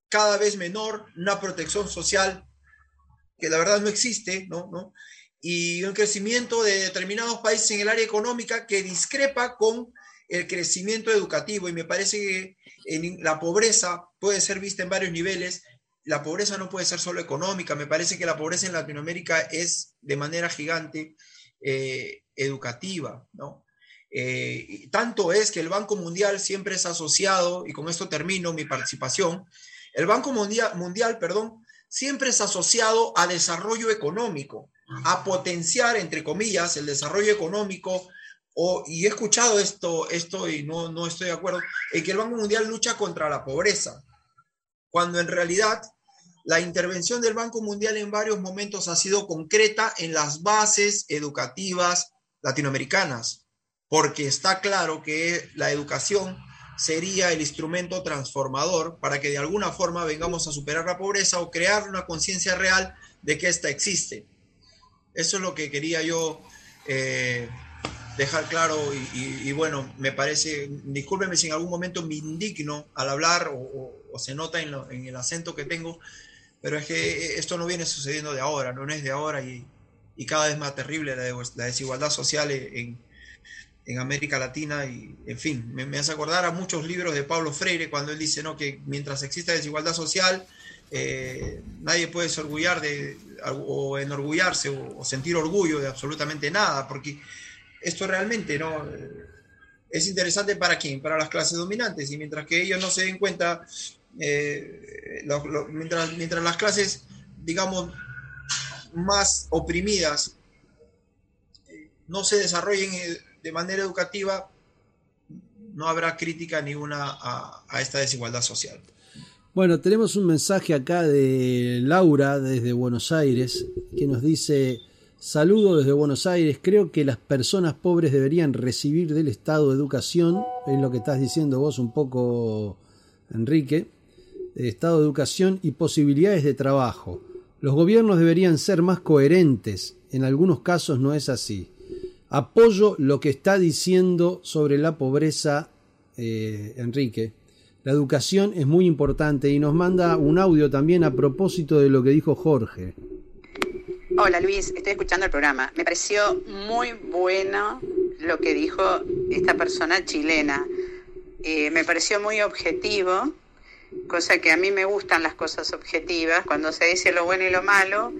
cada vez menor, una protección social que la verdad no existe, ¿no? ¿no? Y un crecimiento de determinados países en el área económica que discrepa con el crecimiento educativo y me parece que en la pobreza puede ser vista en varios niveles. La pobreza no puede ser solo económica, me parece que la pobreza en Latinoamérica es de manera gigante eh, educativa, ¿no? Eh, tanto es que el Banco Mundial siempre es asociado, y con esto termino mi participación, el Banco Mundial, Mundial perdón, siempre es asociado a desarrollo económico, a potenciar, entre comillas, el desarrollo económico, o, y he escuchado esto, esto y no, no estoy de acuerdo, en que el Banco Mundial lucha contra la pobreza, cuando en realidad la intervención del Banco Mundial en varios momentos ha sido concreta en las bases educativas latinoamericanas. porque está claro que la educación sería el instrumento transformador para que de alguna forma vengamos a superar la pobreza o crear una conciencia real de que ésta existe. Eso es lo que quería yo eh, dejar claro y, bueno, me parece, discúlpeme si en algún momento me indigno al hablar o, se nota en, el acento que tengo, pero es que esto no viene sucediendo de ahora, no es de ahora y, cada vez más terrible la, la desigualdad social en, en América Latina y, en fin, me, hace acordar a muchos libros de Pablo Freire cuando él dice ¿no? que mientras exista desigualdad social, eh, nadie puede se de, o enorgullarse o, sentir orgullo de absolutamente nada, porque esto realmente no es interesante para quién, para las clases dominantes, y mientras que ellos no se den cuenta, eh, mientras, mientras las clases, digamos, más oprimidas eh, no se desarrollen de manera educativa, no habrá crítica ninguna a, esta desigualdad social. Bueno, tenemos un mensaje acá de Laura desde Buenos Aires que nos dice, saludo desde Buenos Aires, creo que las personas pobres deberían recibir del Estado educación, es lo que estás diciendo vos un poco, Enrique, Estado educación y posibilidades de trabajo. Los gobiernos deberían ser más coherentes, en algunos casos no es así. Apoyo lo que está diciendo sobre la pobreza, eh, Enrique. La educación es muy importante y nos manda un audio también a propósito de lo que dijo Jorge. Hola Luis, estoy escuchando el programa. Me pareció muy bueno lo que dijo esta persona chilena. Eh, me pareció muy objetivo, cosa que a mí me gustan las cosas objetivas, cuando se dice lo bueno y lo malo,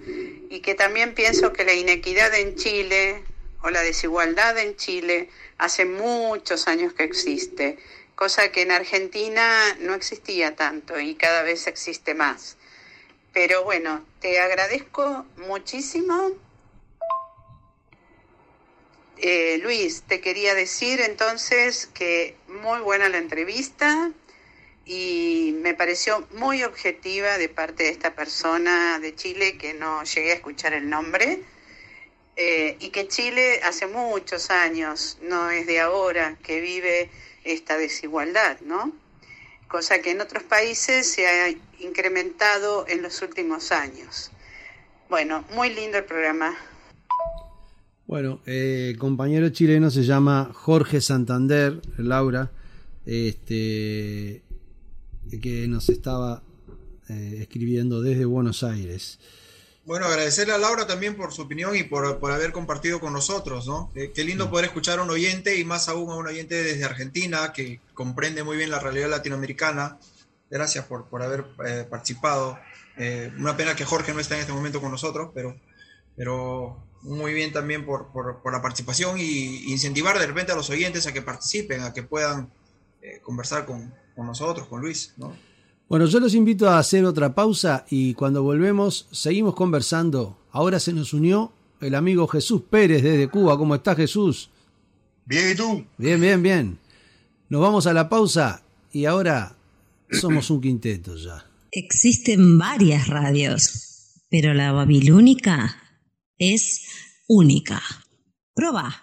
y que también pienso que la inequidad en Chile o la desigualdad en Chile hace muchos años que existe, cosa que en Argentina no existía tanto y cada vez existe más. Pero bueno, te agradezco muchísimo. Eh, Luis, te quería decir entonces que muy buena la entrevista y me pareció muy objetiva de parte de esta persona de Chile que no llegué a escuchar el nombre eh, y que Chile hace muchos años, no es de ahora, que vive esta desigualdad, ¿no? Cosa que en otros países se ha incrementado en los últimos años. Bueno, muy lindo el programa. Bueno, eh, compañero chileno se llama Jorge Santander, Laura, este, que nos estaba eh, escribiendo desde Buenos Aires. Bueno, agradecerle a Laura también por su opinión y por, haber compartido con nosotros, ¿no? Eh, qué lindo poder escuchar a un oyente y más aún a un oyente desde Argentina que comprende muy bien la realidad latinoamericana. Gracias por, por haber eh, participado. Eh, una pena que Jorge no esté en este momento con nosotros, pero, pero muy bien también por, por, la participación y incentivar de repente a los oyentes a que participen, a que puedan conversar con, con nosotros, con Luis, ¿no? Bueno, yo los invito a hacer otra pausa y cuando volvemos seguimos conversando. Ahora se nos unió el amigo Jesús Pérez desde Cuba. ¿Cómo está Jesús? Bien, ¿y tú? Bien, bien, bien. Nos vamos a la pausa y ahora somos un quinteto ya. Existen varias radios, pero la babilónica es única. Proba.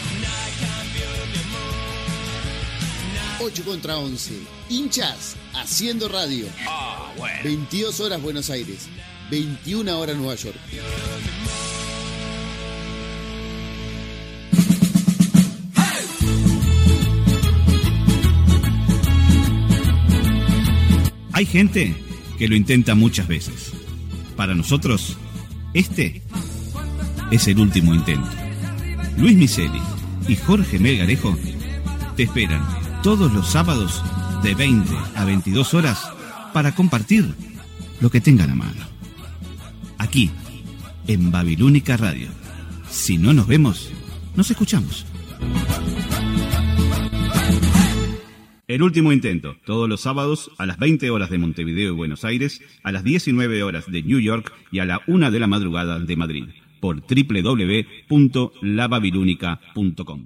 8 contra 11. Hinchas haciendo radio. 22 horas Buenos Aires, 21 horas Nueva York. Hay gente que lo intenta muchas veces Para nosotros, este es el último intento. Luis Miseli y Jorge Melgarejo te esperan todos los sábados de 20 a 22 horas para compartir lo que tengan a mano. Aquí, en Babilónica Radio. Si no nos vemos, nos escuchamos. El último intento, todos los sábados a las 20 horas de Montevideo y Buenos Aires, a las 19 horas de New York y a la 1 de la madrugada de Madrid, por www.lababilúnica.com.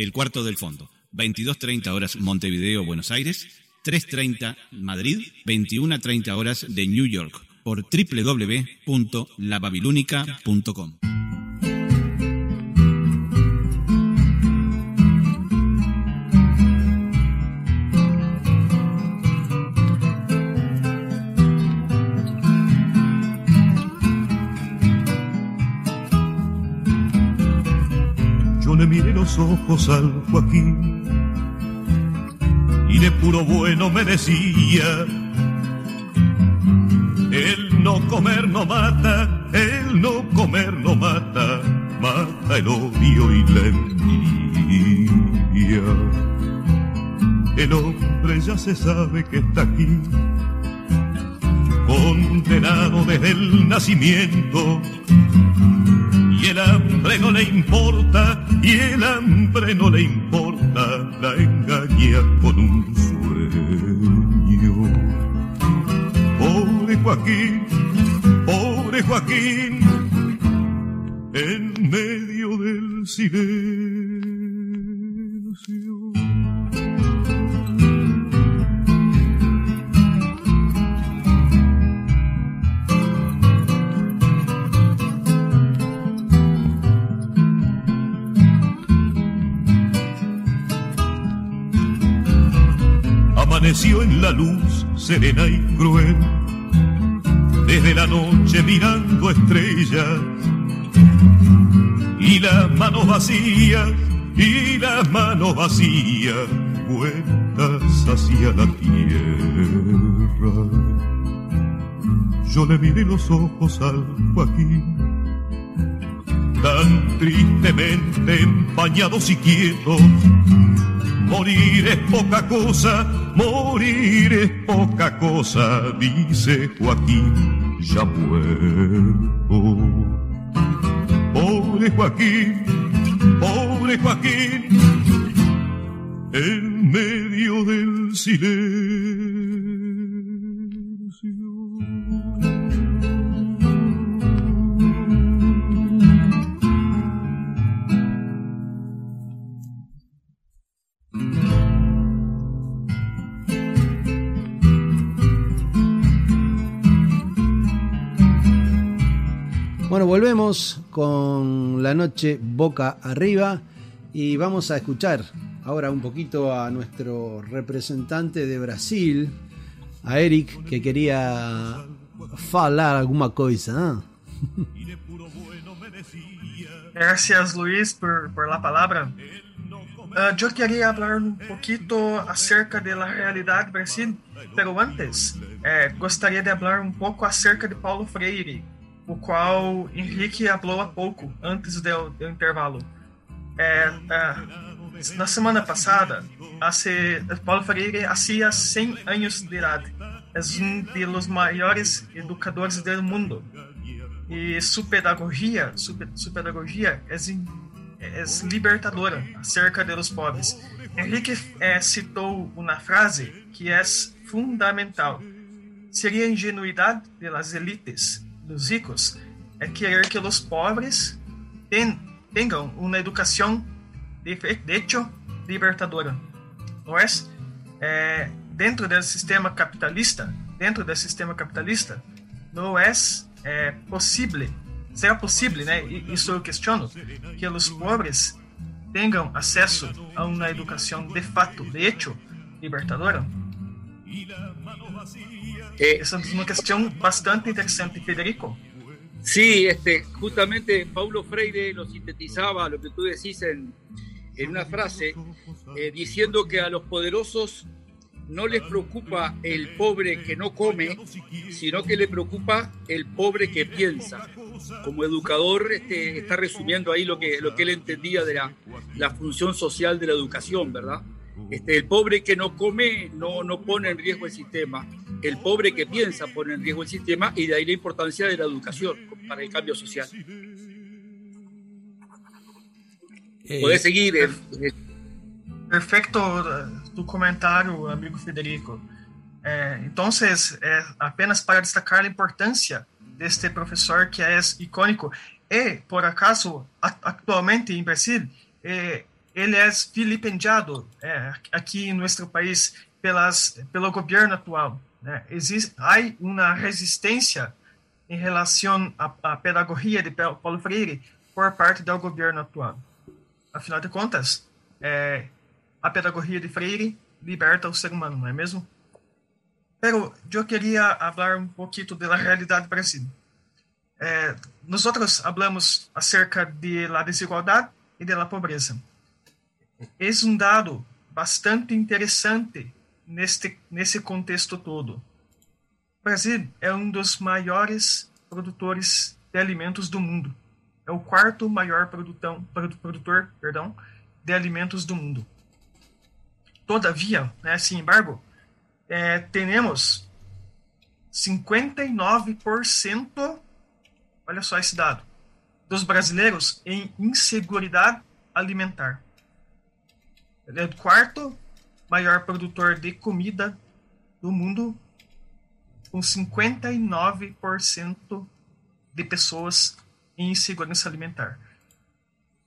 El cuarto del fondo. 22.30 horas Montevideo, Buenos Aires. 3.30 Madrid. 21.30 horas de New York. Por www.lababilúnica.com. los ojos al Joaquín y de puro bueno me decía, el no comer no mata, el no comer no mata, mata el odio y la envidia. El hombre ya se sabe que está aquí, condenado desde el nacimiento hambre no le importa, y el hambre no le importa, la engaña con un sueño. Pobre Joaquín, pobre Joaquín, en medio del silencio. Amaneció en la luz serena y cruel, desde la noche mirando estrellas, y las manos vacías, y las manos vacías, vueltas hacia la tierra. Yo le miré los ojos al Joaquín, tan tristemente empañados y quietos, Morir es poca cosa, morir es poca cosa, dice Joaquín, ya muerto. Pobre Joaquín, pobre Joaquín, en medio del silencio. Volvemos con la noche boca arriba y vamos a escuchar ahora un poquito a nuestro representante de Brasil, a Eric, que quería falar alguna cosa. ¿eh? Gracias Luis por, por la palabra. Uh, yo quería hablar un poquito acerca de la realidad de Brasil, pero antes eh, de hablar um pouco acerca de Paulo Freire, o qual Henrique falou há pouco, antes do, do intervalo. É, é, na semana passada, Paulo Freire hacía 100 anos de idade. É um dos maiores educadores do mundo. E sua pedagogia, sua, sua pedagogia é, é libertadora acerca de los pobres. Henrique é, citou uma frase que é fundamental. Seria ingenuidade das elites dos ricos é querer que os pobres ten, tenham uma educação de, hecho libertadora. Não é? é dentro do sistema capitalista, dentro do sistema capitalista, não é, é possível, será possível, né? Isso eu questiono, que os pobres tenham acesso a uma educação de fato, de hecho, libertadora? Eh, Esa es una cuestión bastante interesante, Federico. Sí, este, justamente Paulo Freire lo sintetizaba, lo que tú decís en, en una frase, eh, diciendo que a los poderosos no les preocupa el pobre que no come, sino que le preocupa el pobre que piensa. Como educador este, está resumiendo ahí lo que, lo que él entendía de la, la función social de la educación, ¿verdad? Este, el pobre que no come no, no pone en riesgo el sistema, el pobre que piensa pone en riesgo el sistema y de ahí la importancia de la educación para el cambio social. Eh, Puedes seguir. Eh, eh. Perfecto tu comentario, amigo Federico. entonces, apenas para destacar la importancia de este profesor que es icónico. Y, por acaso, actualmente en Brasil, ele é vilipendiado é, aqui em nosso país pelas, pelo governo atual. Né? Existe, há uma resistência em relação à, à pedagogia de Paulo Freire por parte do governo atual. Afinal de contas, é, a pedagogia de Freire liberta o ser humano, não é mesmo? Pero eu queria falar um pouquinho da realidade do Brasil. É, nós outros falamos acerca de la desigualdade e da pobreza é um dado bastante interessante neste, nesse contexto todo. O Brasil é um dos maiores produtores de alimentos do mundo. É o quarto maior produtão, produtor perdão, de alimentos do mundo. Todavia, né, sem embargo, é, temos 59%, olha só esse dado, dos brasileiros em inseguridade alimentar. Ele é o quarto maior produtor de comida do mundo, com 59% de pessoas em insegurança alimentar.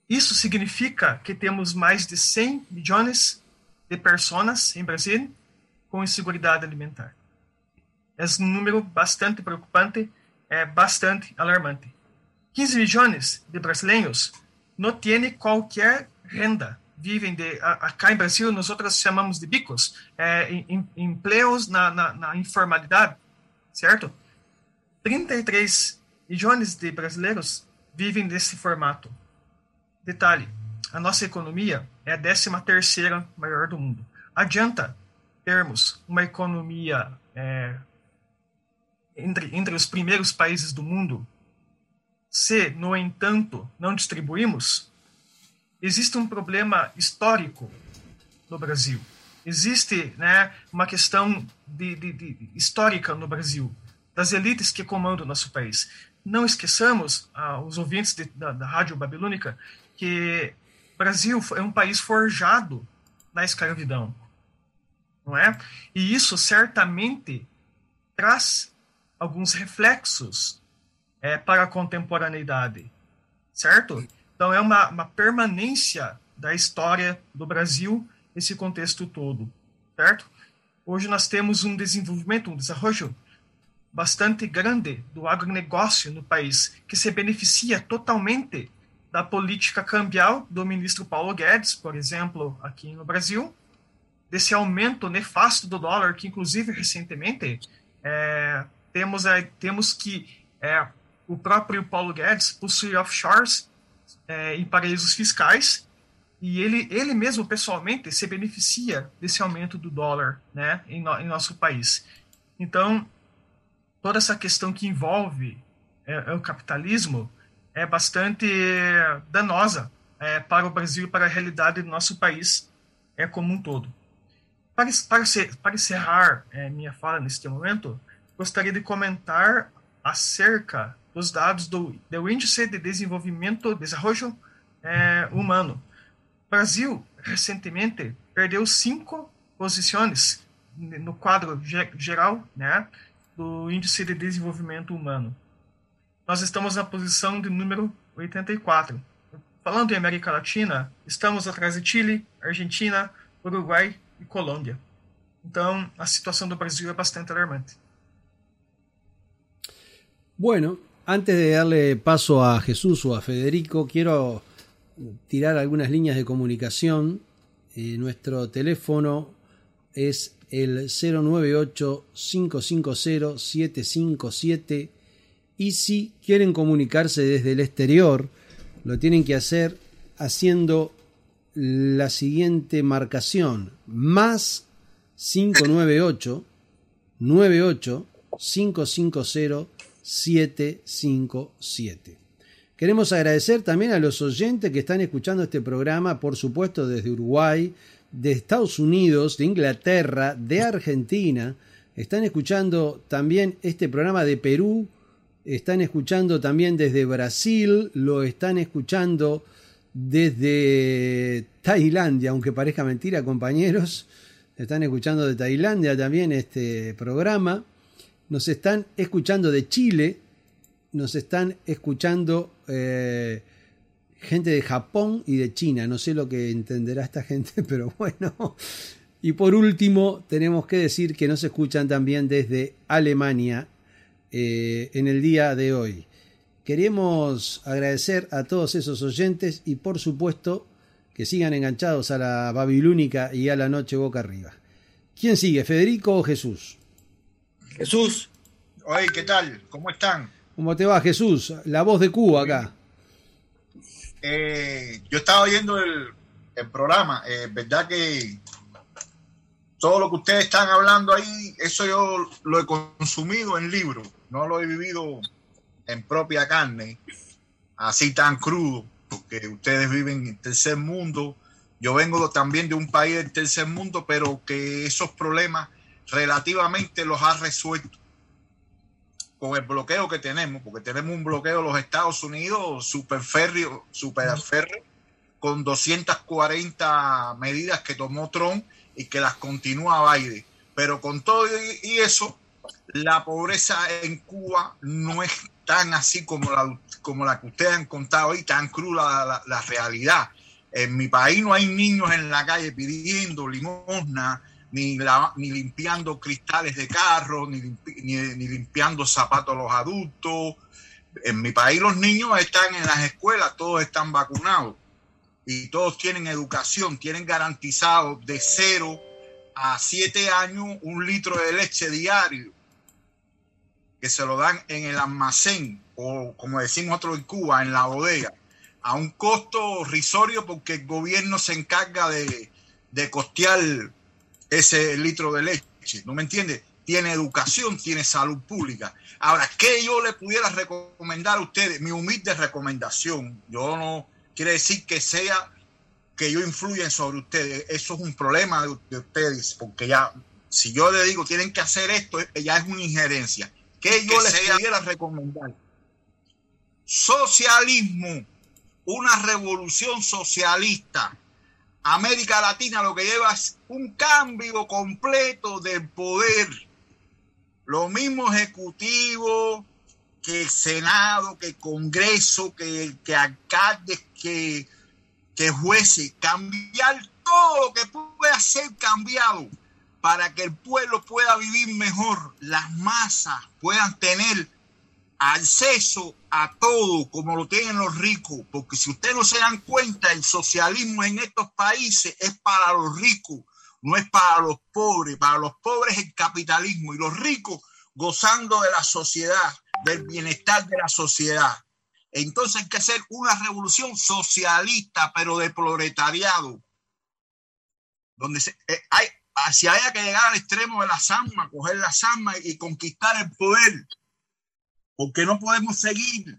Isso significa que temos mais de 100 milhões de pessoas em Brasil com insegurança alimentar. É um número bastante preocupante, é bastante alarmante. 15 milhões de brasileiros não têm qualquer renda vivem de acá em Brasil nós chamamos de bicos, é, em, empregos na, na, na, informalidade, certo? 33 milhões de brasileiros vivem desse formato. Detalhe: a nossa economia é a 13 terceira maior do mundo. Adianta termos uma economia é, entre, entre os primeiros países do mundo se, no entanto, não distribuímos existe um problema histórico no Brasil. Existe né, uma questão de, de, de histórica no Brasil, das elites que comandam nosso país. Não esqueçamos, ah, os ouvintes de, da, da Rádio Babilônica, que Brasil é um país forjado na escravidão, não é? E isso certamente traz alguns reflexos é, para a contemporaneidade, certo? Então, é uma, uma permanência da história do Brasil esse contexto todo, certo? Hoje nós temos um desenvolvimento, um desenvolvimento bastante grande do agronegócio no país, que se beneficia totalmente da política cambial do ministro Paulo Guedes, por exemplo, aqui no Brasil, desse aumento nefasto do dólar, que inclusive recentemente é, temos, é, temos que é, o próprio Paulo Guedes possui offshores é, em paraísos fiscais e ele, ele mesmo pessoalmente se beneficia desse aumento do dólar né, em, no, em nosso país. Então, toda essa questão que envolve é, é o capitalismo é bastante danosa é, para o Brasil e para a realidade do nosso país é como um todo. Para, para, para encerrar é, minha fala neste momento, gostaria de comentar acerca dos dados do, do Índice de Desenvolvimento, Desenvolvimento é, Humano. O Brasil, recentemente, perdeu cinco posições no quadro geral né, do Índice de Desenvolvimento Humano. Nós estamos na posição de número 84. Falando em América Latina, estamos atrás de Chile, Argentina, Uruguai e Colômbia. Então, a situação do Brasil é bastante alarmante. Bueno, antes de darle paso a Jesús o a Federico, quiero tirar algunas líneas de comunicación. Eh, nuestro teléfono es el 098-550-757 y si quieren comunicarse desde el exterior, lo tienen que hacer haciendo la siguiente marcación, más 598 98 550 757. Queremos agradecer también a los oyentes que están escuchando este programa, por supuesto desde Uruguay, de Estados Unidos, de Inglaterra, de Argentina. Están escuchando también este programa de Perú, están escuchando también desde Brasil, lo están escuchando desde Tailandia, aunque parezca mentira, compañeros. Están escuchando de Tailandia también este programa. Nos están escuchando de Chile. Nos están escuchando eh, gente de Japón y de China. No sé lo que entenderá esta gente, pero bueno. Y por último, tenemos que decir que nos escuchan también desde Alemania eh, en el día de hoy. Queremos agradecer a todos esos oyentes y por supuesto que sigan enganchados a la Babilónica y a la Noche Boca Arriba. ¿Quién sigue, Federico o Jesús? Jesús, oye, ¿qué tal? ¿Cómo están? ¿Cómo te va, Jesús? La voz de Cuba acá. Eh, yo estaba oyendo el, el programa, eh, verdad que todo lo que ustedes están hablando ahí, eso yo lo he consumido en libros, no lo he vivido en propia carne, así tan crudo, porque ustedes viven en el tercer mundo. Yo vengo también de un país del tercer mundo, pero que esos problemas relativamente los ha resuelto con el bloqueo que tenemos, porque tenemos un bloqueo de los Estados Unidos super férreo, super férreo, con 240 medidas que tomó Trump y que las continúa Biden. Pero con todo y eso, la pobreza en Cuba no es tan así como la, como la que ustedes han contado hoy, tan cruda la, la, realidad. En mi país no hay niños en la calle pidiendo limosna, ni, ni limpiando cristales de carros, ni, ni, limpiando zapatos a los adultos. En mi país los niños están en las escuelas, todos están vacunados y todos tienen educación, tienen garantizado de cero a siete años un litro de leche diario que se lo dan en el almacén o como decimos nosotros en Cuba, en la bodega, a un costo risorio porque el gobierno se encarga de, de costear ese litro de leche, ¿no me entiende? Tiene educación, tiene salud pública. Ahora, ¿qué yo le pudiera recomendar a ustedes? Mi humilde recomendación, yo no quiere decir que sea que yo influya sobre ustedes, eso es un problema de, de ustedes, porque ya, si yo le digo, tienen que hacer esto, ya es una injerencia que yo les pudiera recomendar. Socialismo, una revolución socialista. América Latina lo que lleva es un cambio completo del poder. Lo mismo ejecutivo que el Senado, que el Congreso, que, que alcaldes, que, que jueces. Cambiar todo lo que pueda ser cambiado para que el pueblo pueda vivir mejor, las masas puedan tener acceso a todo como lo tienen los ricos, porque si ustedes no se dan cuenta, el socialismo en estos países es para los ricos, no es para los pobres, para los pobres el capitalismo y los ricos gozando de la sociedad, del bienestar de la sociedad. Entonces hay que hacer una revolución socialista, pero de proletariado, donde se, eh, hay, hacia haya que llegar al extremo de las armas, coger las armas y conquistar el poder. Porque no podemos seguir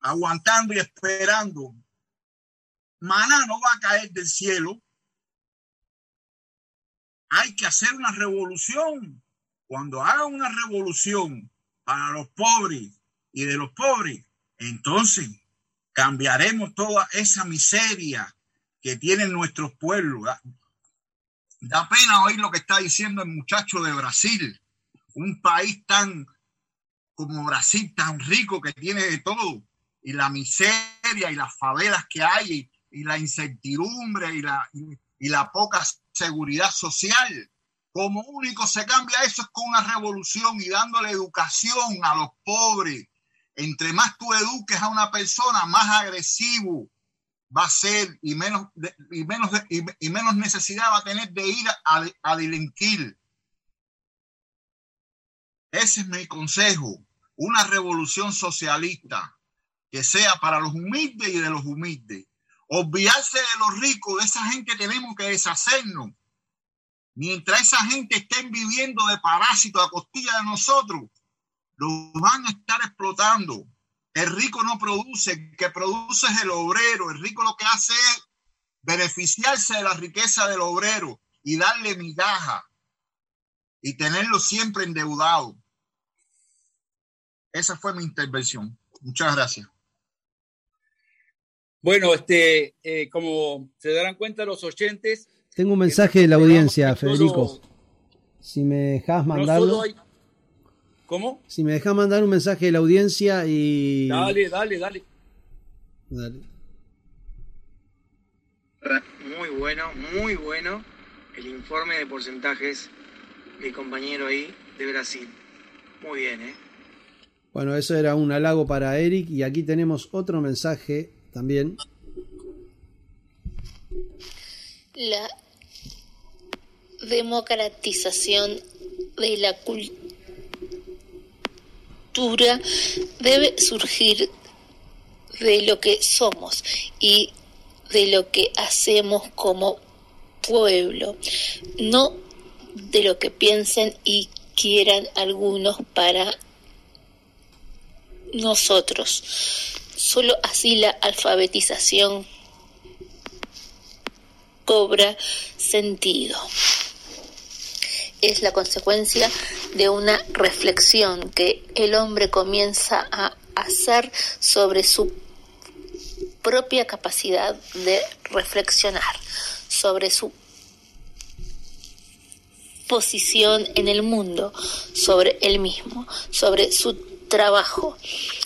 aguantando y esperando. Maná no va a caer del cielo. Hay que hacer una revolución. Cuando haga una revolución para los pobres y de los pobres, entonces cambiaremos toda esa miseria que tienen nuestros pueblos. Da pena oír lo que está diciendo el muchacho de Brasil, un país tan como Brasil, tan rico que tiene de todo, y la miseria y las favelas que hay, y, la incertidumbre y la, y la poca seguridad social. Como único se cambia eso es con una revolución y dándole educación a los pobres. Entre más tú eduques a una persona, más agresivo va a ser y menos, y menos, y, menos necesidad va a tener de ir a, a delinquir. Ese es mi consejo. Una revolución socialista que sea para los humildes y de los humildes. Olvidarse de los ricos, de esa gente tenemos que deshacernos. Mientras esa gente estén viviendo de parásito a costilla de nosotros, los van a estar explotando. El rico no produce, que produce es el obrero. El rico lo que hace es beneficiarse de la riqueza del obrero y darle migaja y tenerlo siempre endeudado. Esa fue mi intervención. Muchas gracias. Bueno, este, eh, como se darán cuenta los oyentes. Tengo un mensaje de la audiencia, Federico. Si me dejas mandarlo. ¿Cómo? Si me dejas mandar un mensaje de la audiencia y. Dale, dale, dale. Dale. Muy bueno, muy bueno el informe de porcentajes mi compañero ahí de Brasil. Muy bien, ¿eh? Bueno, eso era un halago para Eric y aquí tenemos otro mensaje también. La democratización de la cultura debe surgir de lo que somos y de lo que hacemos como pueblo, no de lo que piensen y quieran algunos para nosotros. Solo así la alfabetización cobra sentido. Es la consecuencia de una reflexión que el hombre comienza a hacer sobre su propia capacidad de reflexionar, sobre su posición en el mundo, sobre él mismo, sobre su trabajo,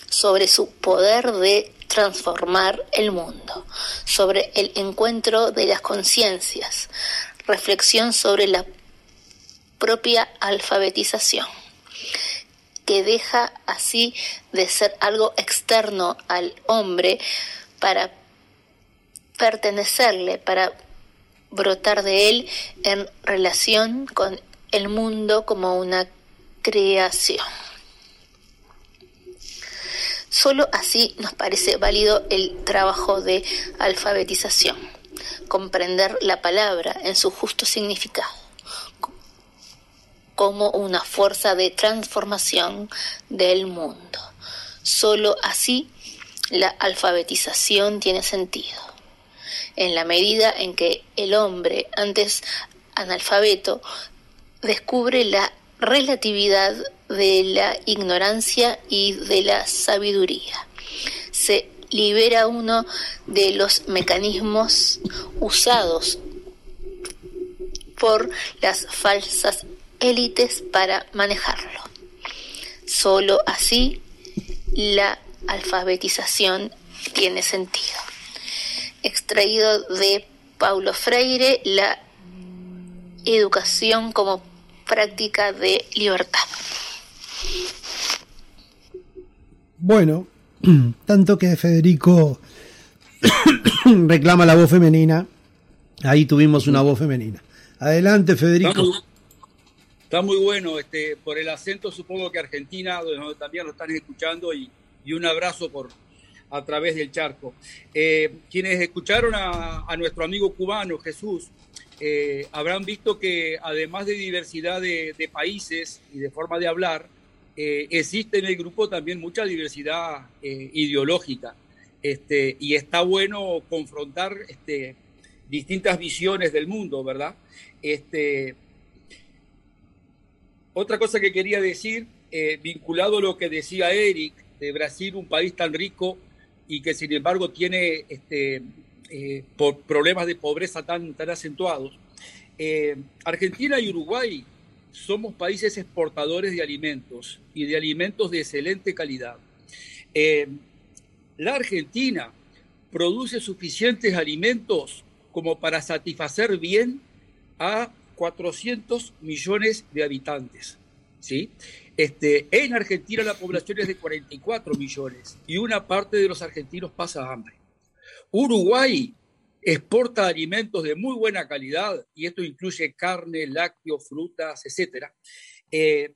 sobre su poder de transformar el mundo, sobre el encuentro de las conciencias, reflexión sobre la propia alfabetización, que deja así de ser algo externo al hombre para pertenecerle, para brotar de él en relación con el mundo como una creación. Solo así nos parece válido el trabajo de alfabetización, comprender la palabra en su justo significado como una fuerza de transformación del mundo. Solo así la alfabetización tiene sentido. En la medida en que el hombre, antes analfabeto, descubre la relatividad de la ignorancia y de la sabiduría. Se libera uno de los mecanismos usados por las falsas élites para manejarlo. Solo así la alfabetización tiene sentido. Extraído de Paulo Freire, la educación como práctica de libertad. Bueno, tanto que Federico reclama la voz femenina, ahí tuvimos una voz femenina. Adelante, Federico. Está muy, bueno, este, por el acento supongo que Argentina, donde también lo están escuchando, y, un abrazo por a través del charco. Eh, quienes escucharon a, nuestro amigo cubano, Jesús, eh, habrán visto que además de diversidad de, países y de forma de hablar, eh, existe en el grupo también mucha diversidad eh, ideológica. Este, y está bueno confrontar este, distintas visiones del mundo, ¿verdad? Este, otra cosa que quería decir, vinculado a lo que decía Eric, de Brasil, un país tan rico y que sin embargo tiene este, eh, por problemas de pobreza tan, tan acentuados. Eh, Argentina y Uruguay somos países exportadores de alimentos y de alimentos de excelente calidad. Eh, la Argentina produce suficientes alimentos como para satisfacer bien a 400 millones de habitantes. ¿sí? Este, en Argentina la población es de 44 millones y una parte de los argentinos pasa hambre. Uruguay exporta alimentos de muy buena calidad y esto incluye carne, lácteos, frutas, etc. Eh,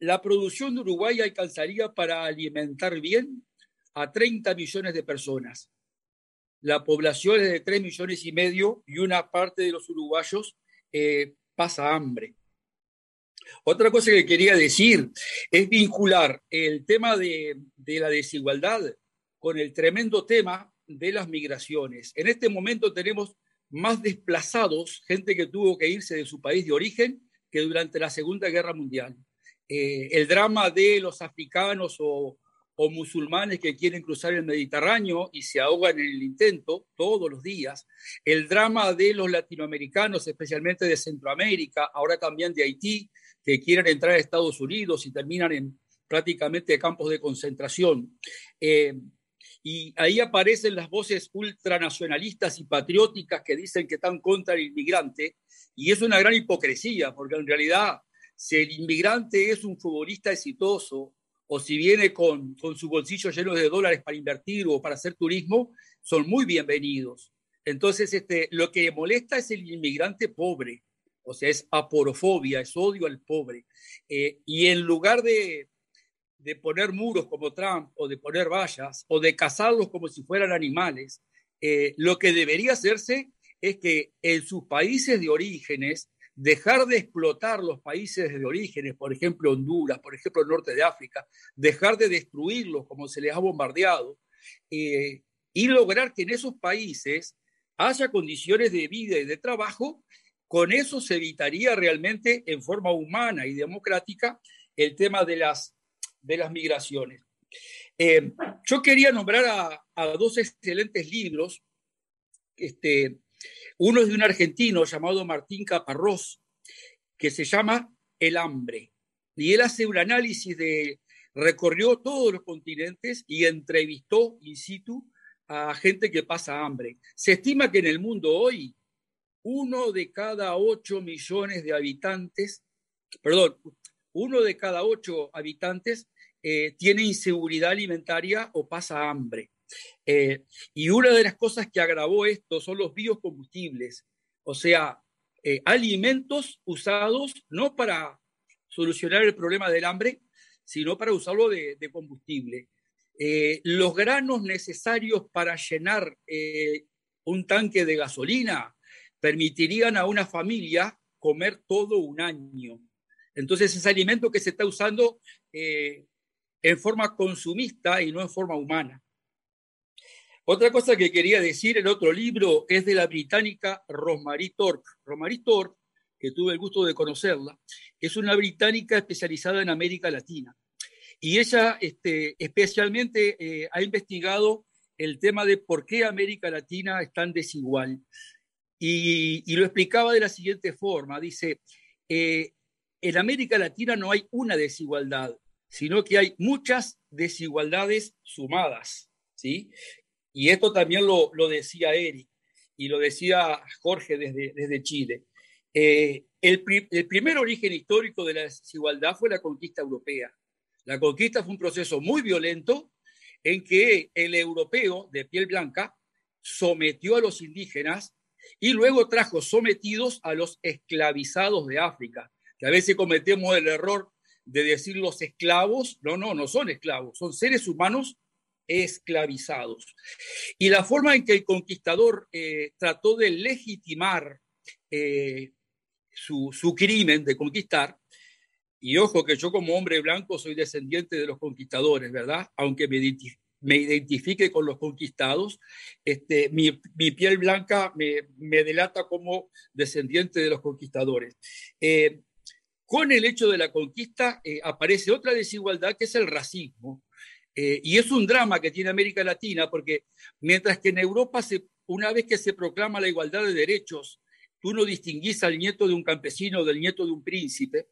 la producción de Uruguay alcanzaría para alimentar bien a 30 millones de personas. La población es de 3 millones y medio y una parte de los uruguayos eh, pasa hambre. Otra cosa que quería decir es vincular el tema de, de la desigualdad con el tremendo tema de las migraciones. En este momento tenemos más desplazados, gente que tuvo que irse de su país de origen, que durante la Segunda Guerra Mundial. Eh, el drama de los africanos o, o, musulmanes que quieren cruzar el Mediterráneo y se ahogan en el intento todos los días, el drama de los latinoamericanos, especialmente de Centroamérica, ahora también de Haití, que quieren entrar a Estados Unidos y terminan en prácticamente campos de concentración. Eh, y ahí aparecen las voces ultranacionalistas y patrióticas que dicen que están contra el inmigrante, y es una gran hipocresía, porque en realidad si el inmigrante es un futbolista exitoso o si viene con, con su bolsillo lleno de dólares para invertir o para hacer turismo, son muy bienvenidos. Entonces, este, lo que molesta es el inmigrante pobre, o sea, es aporofobia, es odio al pobre. Eh, y en lugar de, de poner muros como Trump o de poner vallas o de cazarlos como si fueran animales, eh, lo que debería hacerse es que en sus países de orígenes dejar de explotar los países de orígenes, por ejemplo Honduras, por ejemplo el norte de África, dejar de destruirlos como se les ha bombardeado eh, y lograr que en esos países haya condiciones de vida y de trabajo, con eso se evitaría realmente en forma humana y democrática el tema de las, de las migraciones. Eh, yo quería nombrar a, dos excelentes libros este, uno es de un argentino llamado Martín Caparrós, que se llama El hambre. Y él hace un análisis de, recorrió todos los continentes y entrevistó in situ a gente que pasa hambre. Se estima que en el mundo hoy uno de cada ocho millones de habitantes, perdón, uno de cada ocho habitantes eh, tiene inseguridad alimentaria o pasa hambre. Eh, y una de las cosas que agravó esto son los biocombustibles, o sea, eh, alimentos usados no para solucionar el problema del hambre, sino para usarlo de, combustible. Los granos necesarios para llenar un tanque de gasolina permitirían a una familia comer todo un año. Entonces, ese alimento que se está usando en forma consumista y no en forma humana. Otra cosa que quería decir, el otro libro es de la británica Rosemary Thorpe. Rosemary Thorpe, que tuve el gusto de conocerla, es una británica especializada en América Latina. Y ella este, especialmente eh, ha investigado el tema de por qué América Latina es tan desigual. Y, y lo explicaba de la siguiente forma. Dice, eh, en América Latina no hay una desigualdad, sino que hay muchas desigualdades sumadas. ¿sí? Y esto también lo, lo decía Eric y lo decía Jorge desde, desde Chile. Eh, el, el, primer origen histórico de la desigualdad fue la conquista europea. La conquista fue un proceso muy violento en que el europeo de piel blanca sometió a los indígenas y luego trajo sometidos a los esclavizados de África, que a veces cometemos el error de decir los esclavos, no, no, no son esclavos, son seres humanos esclavizados. Y la forma en que el conquistador eh, trató de legitimar eh, su, su, crimen de conquistar, y ojo que yo como hombre blanco soy descendiente de los conquistadores, ¿verdad? Aunque me, identif me identifique con los conquistados, este, mi, mi piel blanca me, me, delata como descendiente de los conquistadores. Eh, con el hecho de la conquista aparece otra desigualdad que es el racismo. Eh, y es un drama que tiene América Latina porque mientras que en Europa, se, una vez que se proclama la igualdad de derechos, tú no distinguís al nieto de un campesino del nieto de un príncipe,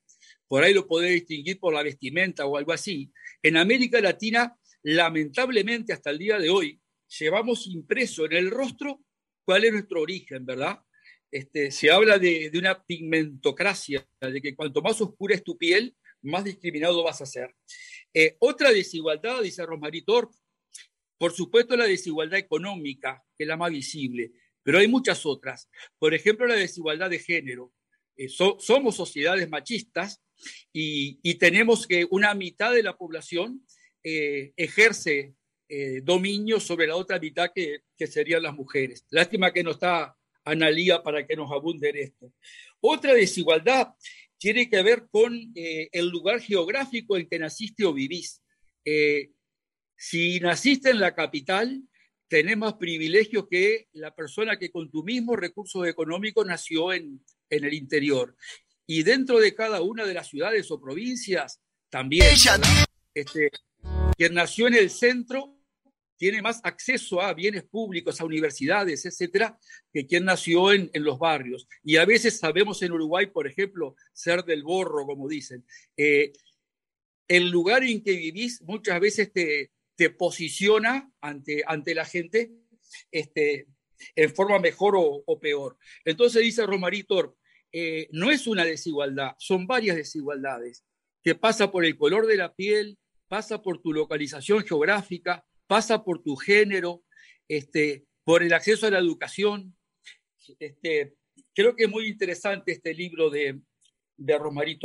por ahí lo podés distinguir por la vestimenta o algo así. En América Latina, lamentablemente hasta el día de hoy, llevamos impreso en el rostro cuál es nuestro origen, ¿verdad? Este, se habla de, una pigmentocracia, de que cuanto más oscura es tu piel, más discriminado vas a ser. Eh, otra desigualdad, dice Rosmarie Torp, por supuesto la desigualdad económica, que es la más visible, pero hay muchas otras. Por ejemplo, la desigualdad de género. Eh, so, somos sociedades machistas y, tenemos que una mitad de la población eh, ejerce dominio sobre la otra mitad que, que, serían las mujeres. Lástima que no está Analía para que nos abunde en esto. Otra desigualdad tiene que ver con eh, el lugar geográfico en que naciste o vivís. Eh, si naciste en la capital, tenés más privilegios que la persona que con tu mismo recurso económico nació en, en el interior. Y dentro de cada una de las ciudades o provincias, también. Este, quien nació en el centro tiene más acceso a bienes públicos, a universidades, etcétera, que quien nació en, en, los barrios. Y a veces sabemos en Uruguay, por ejemplo, ser del borro, como dicen. Eh, el lugar en que vivís muchas veces te, te posiciona ante, ante la gente este, en forma mejor o, peor. Entonces dice Romaritor, eh, no es una desigualdad, son varias desigualdades, que pasa por el color de la piel, pasa por tu localización geográfica, pasa por tu género, este, por el acceso a la educación. Este, creo que es muy interesante este libro de, de Rosmarie.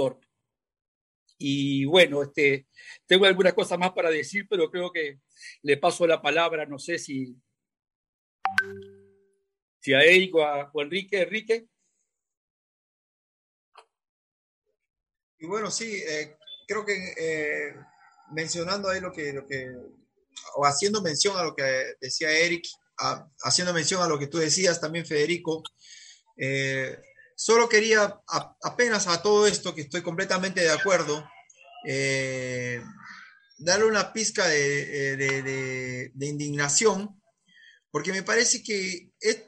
Y bueno, este, tengo algunas cosas más para decir, pero creo que le paso la palabra, no sé si, si a Eric o a, o Enrique. Enrique. Y bueno, sí, eh, creo que eh, mencionando ahí lo que, lo que o haciendo mención a lo que decía Eric, a, haciendo mención a lo que tú decías también, Federico, eh, solo quería a, apenas a todo esto, que estoy completamente de acuerdo, eh, darle una pizca de, de, de, de, indignación, porque me parece que es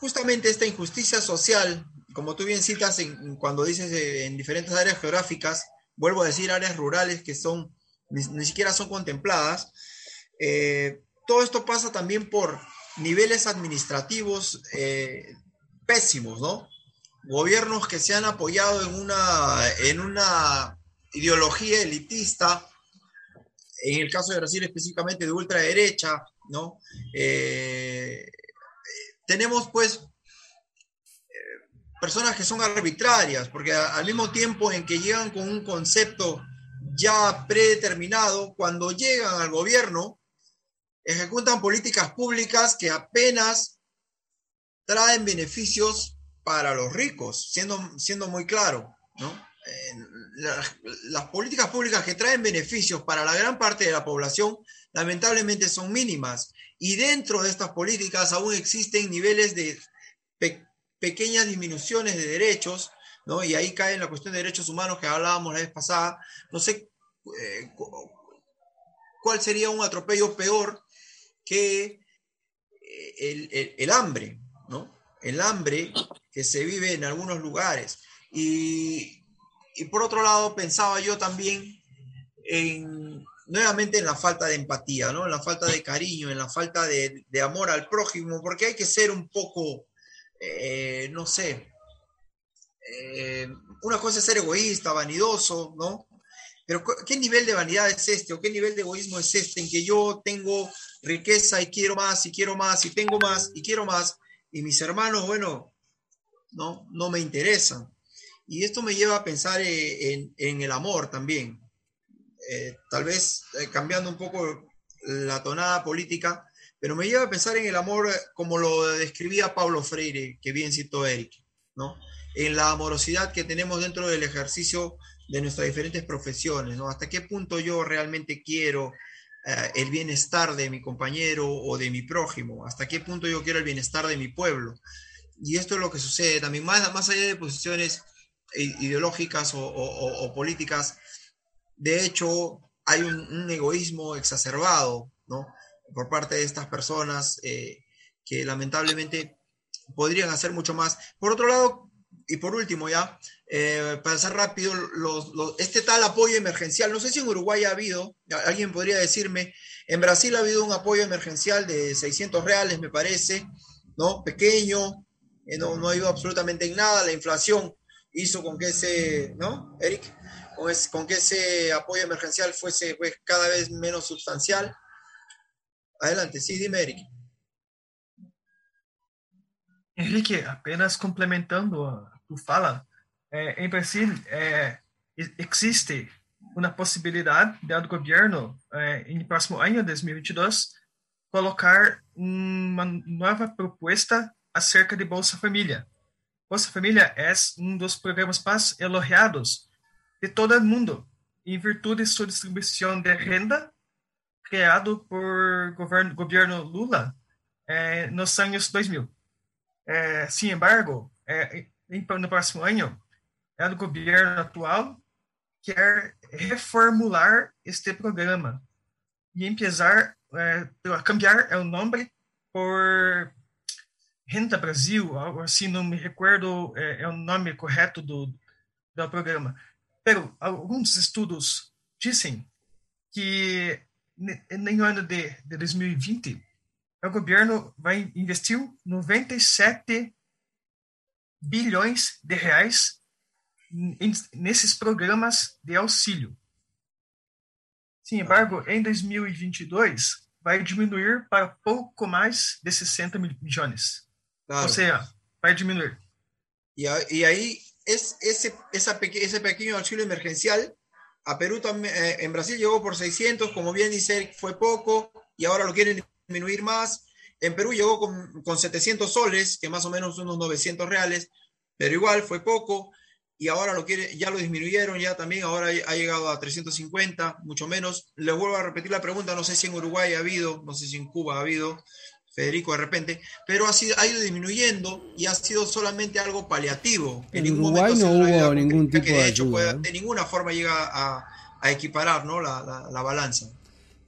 justamente esta injusticia social, como tú bien citas en, cuando dices en diferentes áreas geográficas, vuelvo a decir áreas rurales que son ni, ni siquiera son contempladas, eh, todo esto pasa también por niveles administrativos eh, pésimos, ¿no? Gobiernos que se han apoyado en una, en una ideología elitista, en el caso de Brasil específicamente de ultraderecha, ¿no? Eh, tenemos pues personas que son arbitrarias, porque al mismo tiempo en que llegan con un concepto ya predeterminado, cuando llegan al gobierno, ejecutan políticas públicas que apenas traen beneficios para los ricos, siendo, siendo muy claro, ¿no? Eh, las, las políticas públicas que traen beneficios para la gran parte de la población lamentablemente son mínimas y dentro de estas políticas aún existen niveles de pe pequeñas disminuciones de derechos, ¿no? Y ahí cae en la cuestión de derechos humanos que hablábamos la vez pasada. No sé eh, cuál sería un atropello peor que eh, el, el, hambre, ¿no? El hambre que se vive en algunos lugares. Y, y por otro lado, pensaba yo también en, nuevamente en la falta de empatía, ¿no? En la falta de cariño, en la falta de, de amor al prójimo, porque hay que ser un poco, eh, no sé, eh, una cosa es ser egoísta, vanidoso, ¿no? Pero ¿qué nivel de vanidad es este o qué nivel de egoísmo es este en que yo tengo riqueza y quiero más y quiero más y tengo más y quiero más y mis hermanos, bueno, no, no me interesan? Y esto me lleva a pensar en, en el amor también. Eh, tal vez eh, cambiando un poco la tonada política, pero me lleva a pensar en el amor como lo describía Pablo Freire, que bien citó Eric, ¿no? En la amorosidad que tenemos dentro del ejercicio de nuestras diferentes profesiones, ¿no? Hasta qué punto yo realmente quiero eh, el bienestar de mi compañero o de mi prójimo, hasta qué punto yo quiero el bienestar de mi pueblo. Y esto es lo que sucede también, más, más allá de posiciones ideológicas o, políticas, de hecho, hay un, un, egoísmo exacerbado, ¿no? Por parte de estas personas eh, que lamentablemente podrían hacer mucho más. Por otro lado, y por último ya, eh, para ser rápido, este tal apoyo emergencial, no sé si en Uruguay ha habido, alguien podría decirme, en Brasil ha habido un apoyo emergencial de 600 reales, me parece, ¿no? Pequeño, eh, no, no ayudó absolutamente en nada, la inflación hizo con que ese, ¿no, Eric? Con, que ese apoyo emergencial fuese pues, cada vez menos sustancial. Adelante, sí, dime, Eric. Henrique, apenas complementando a tu fala, eh, em Brasil eh, existe uma possibilidade do governo, eh, no próximo ano, 2022, colocar uma nova proposta acerca de Bolsa Família. Bolsa Família é um dos programas mais elogiados de todo o mundo, em virtude de sua distribuição de renda, criado por governo, governo Lula nos anos 2000. Eh, sin embargo, no próximo ano, é o governo atual quer reformular este programa e empezar é, cambiar o nome por Renda Brasil, algo assim, não me recordo é, é o nome correto do, do programa. Pero alguns estudos dizem que no ano de, de 2020 o governo vai investir 97 bilhões de reais nesses programas de auxílio. Sin embargo, em 2022 vai diminuir para pouco mais de 60 milhões. Claro. Ou seja, vai diminuir. Y, y ahí es ese, esa peque, ese pequeño auxilio emergencial a Perú también, eh, en Brasil llegó por 600, como bien dice, fue poco y ahora lo quieren disminuir más. En Perú llegó con, con 700 soles, que más o menos unos 900 reales, pero igual fue poco y ahora lo quiere, ya lo disminuyeron, ya también, ahora ha llegado a 350, mucho menos. Les vuelvo a repetir la pregunta, no sé si en Uruguay ha habido, no sé si en Cuba ha habido, Federico de repente, pero ha, sido, ha ido disminuyendo y ha sido solamente algo paliativo. En, en Uruguay no hubo ningún tipo de, de hecho, puede, de ninguna forma llega a, a equiparar ¿no? la, la, la balanza.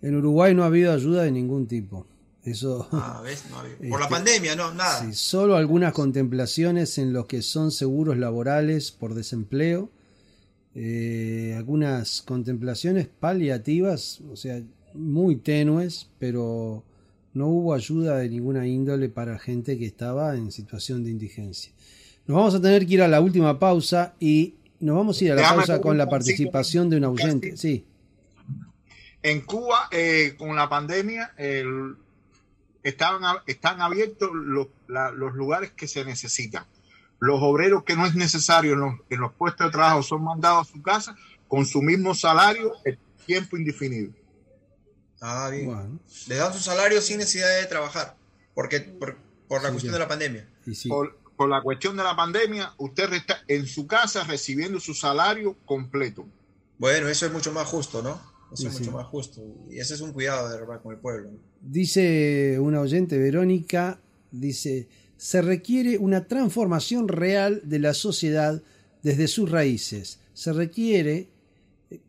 En Uruguay no ha habido ayuda de ningún tipo. Eso, ah, ¿ves? No Por la este, pandemia, no, nada. Sí, solo algunas contemplaciones en los que son seguros laborales por desempleo, eh, algunas contemplaciones paliativas, o sea, muy tenues, pero no hubo ayuda de ninguna índole para gente que estaba en situación de indigencia. Nos vamos a tener que ir a la última pausa y nos vamos a ir a la pausa con la participación de un oyente. Sí. En Cuba, eh, con la pandemia, el están, están abiertos los, la, los lugares que se necesitan. Los obreros que no es necesario en los, en los puestos de trabajo son mandados a su casa con su mismo salario el tiempo indefinido. Ah, bien. Bueno. Le dan su salario sin necesidad de trabajar, porque por, por la sí, cuestión ya. de la pandemia. Sí. Por, por, la cuestión de la pandemia, usted está en su casa recibiendo su salario completo. Bueno, eso es mucho más justo, ¿no? Eso es mucho más justo. Y ese es un cuidado de verdad con el pueblo. Dice una oyente, Verónica, dice, se requiere una transformación real de la sociedad desde sus raíces. Se requiere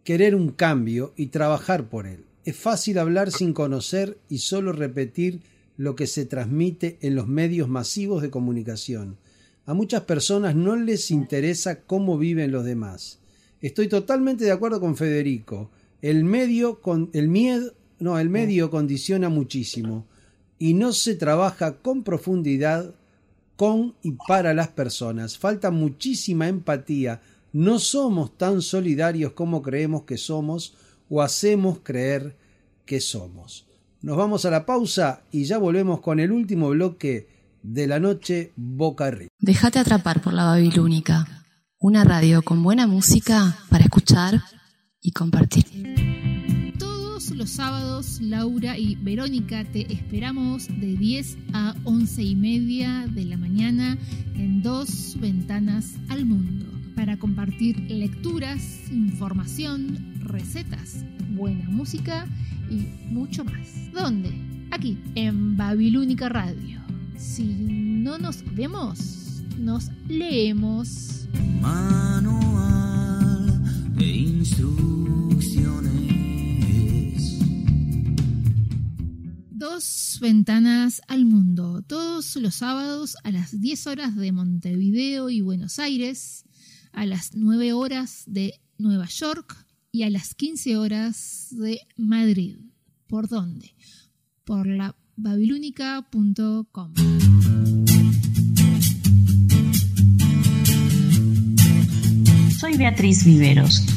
querer un cambio y trabajar por él. Es fácil hablar sin conocer y solo repetir lo que se transmite en los medios masivos de comunicación. A muchas personas no les interesa cómo viven los demás. Estoy totalmente de acuerdo con Federico. El medio con el miedo, no, el medio condiciona muchísimo y no se trabaja con profundidad con y para las personas. Falta muchísima empatía. No somos tan solidarios como creemos que somos o hacemos creer que somos. Nos vamos a la pausa y ya volvemos con el último bloque de la noche Boca Arriba. Déjate atrapar por la Babilónica, una radio con buena música para escuchar y compartir. Los sábados, Laura y Verónica te esperamos de 10 a 11 y media de la mañana en dos ventanas al mundo para compartir lecturas, información, recetas, buena música y mucho más. ¿Dónde? Aquí, en Babilónica Radio. Si no nos vemos, nos leemos. Manual de instrucciones. Ventanas al Mundo, todos los sábados a las 10 horas de Montevideo y Buenos Aires, a las 9 horas de Nueva York y a las 15 horas de Madrid. ¿Por dónde? Por la babilúnica.com. Soy Beatriz Viveros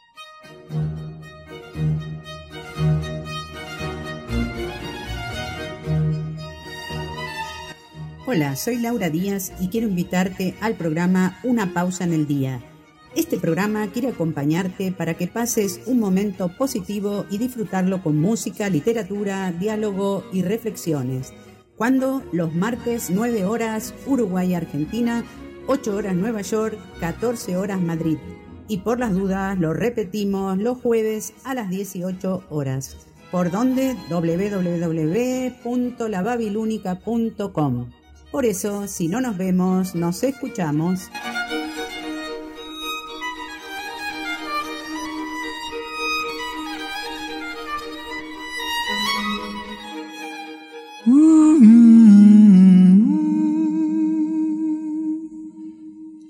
Hola, soy Laura Díaz y quiero invitarte al programa Una pausa en el día. Este programa quiere acompañarte para que pases un momento positivo y disfrutarlo con música, literatura, diálogo y reflexiones. Cuando los martes 9 horas Uruguay Argentina, 8 horas Nueva York, 14 horas Madrid. Y por las dudas lo repetimos los jueves a las 18 horas. ¿Por donde www.lababilunica.com. Por eso, si no nos vemos, nos escuchamos.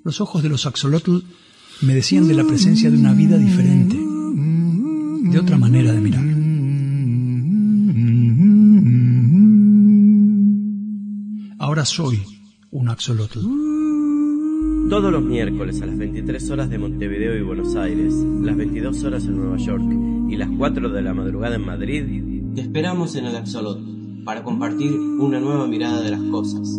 Los ojos de los axolotl me decían de la presencia de una vida diferente, de otra manera de mirar. Ahora soy un axolotl. Todos los miércoles a las 23 horas de Montevideo y Buenos Aires, las 22 horas en Nueva York y las 4 de la madrugada en Madrid, te esperamos en el Axolotl para compartir una nueva mirada de las cosas.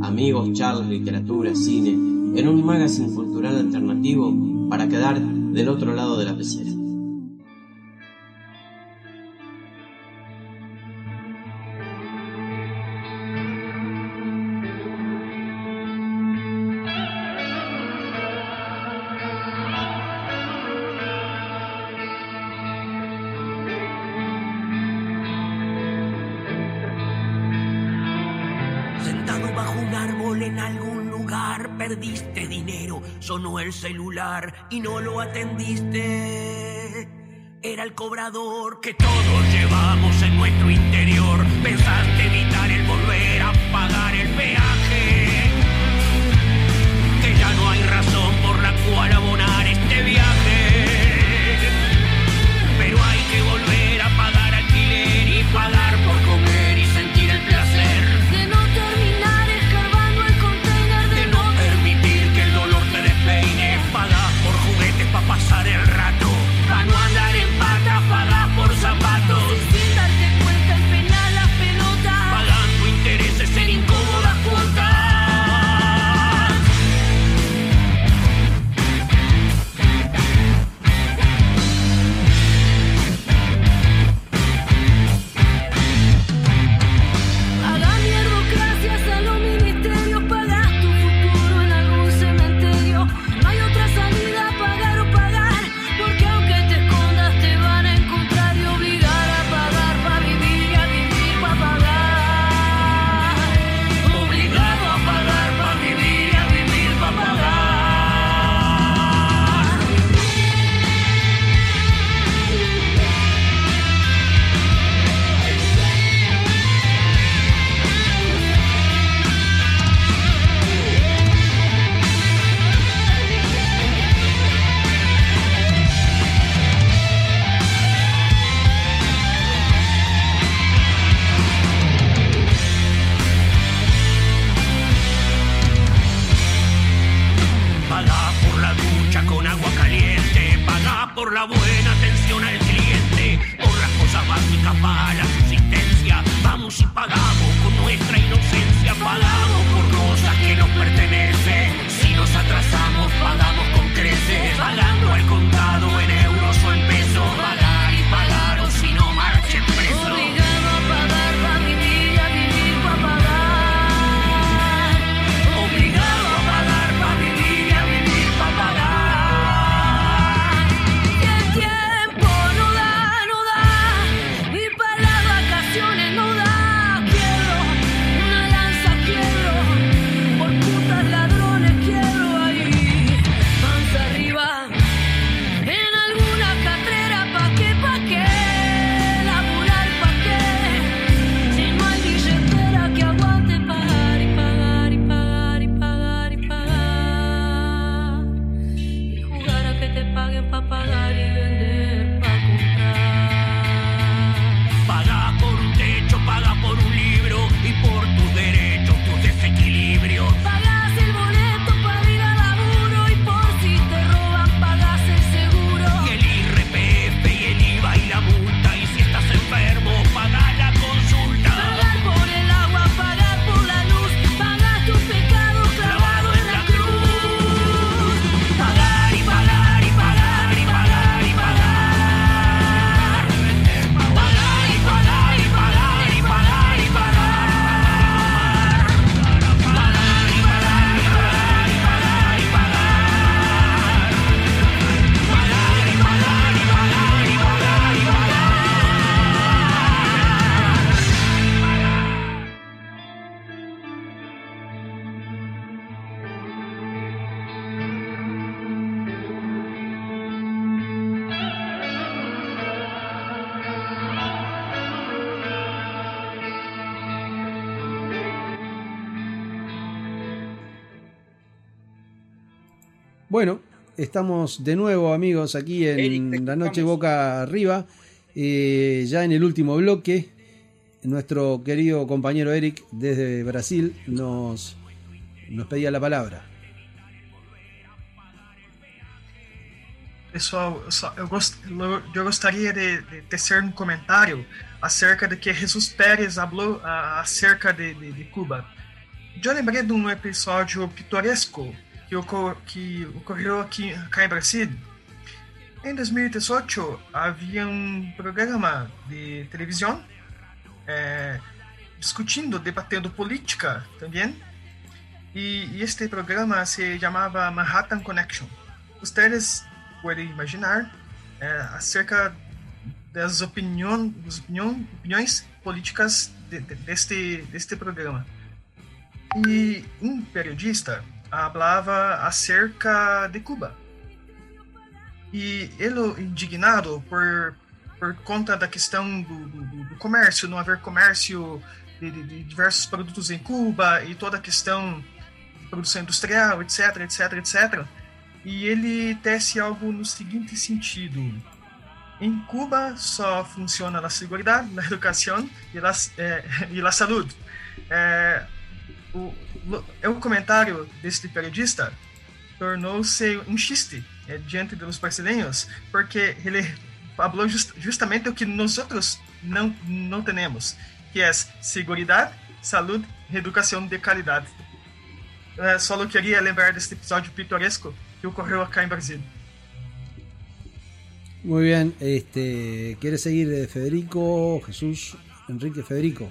Amigos, charlas, literatura, cine, en un magazine cultural alternativo para quedar del otro lado de la pecera. Sonó el celular y no lo atendiste. Era el cobrador que todos llevamos en nuestro interior. Pensaste evitar el volver a pagar el peaje. Que ya no hay razón por la cual abonar este viaje. Estamos de nuevo amigos aquí en la noche boca arriba, eh, ya en el último bloque. Nuestro querido compañero Eric desde Brasil nos, nos pedía la palabra. Pessoal, eu, só, eu, gost, eu gostaria de, de, tecer um comentário acerca de que Jesus Pérez falou acerca de, de, de, Cuba. Eu lembrei de um episódio pitoresco que, ocor, que ocorreu aqui, aqui em Brasil. Em 2018, havia um programa de televisão é, discutindo, debatendo política também. E, e este programa se chamava Manhattan Connection. Vocês puede imaginar é, acerca das opinião, das opinião, opiniões políticas de, de, deste, deste programa. E um periodista falava acerca de Cuba. E ele, indignado por, por conta da questão do, do, do comércio, não haver comércio de, de, diversos produtos em Cuba e toda a questão de produção industrial, etc, etc, etc, e ele tece algo no seguinte sentido. Em Cuba só funciona a segurança, a educação e a, é, e a saúde. O, é o comentário deste periodista tornou-se um xiste é, diante dos brasileiros, porque ele falou just, justamente o que nós outros não não temos, que é segurança, saúde educação de qualidade. É, só queria lembrar deste episódio pitoresco que ocurrió acá en Brasil. Muy bien, este, ¿quiere seguir eh, Federico, Jesús, Enrique Federico?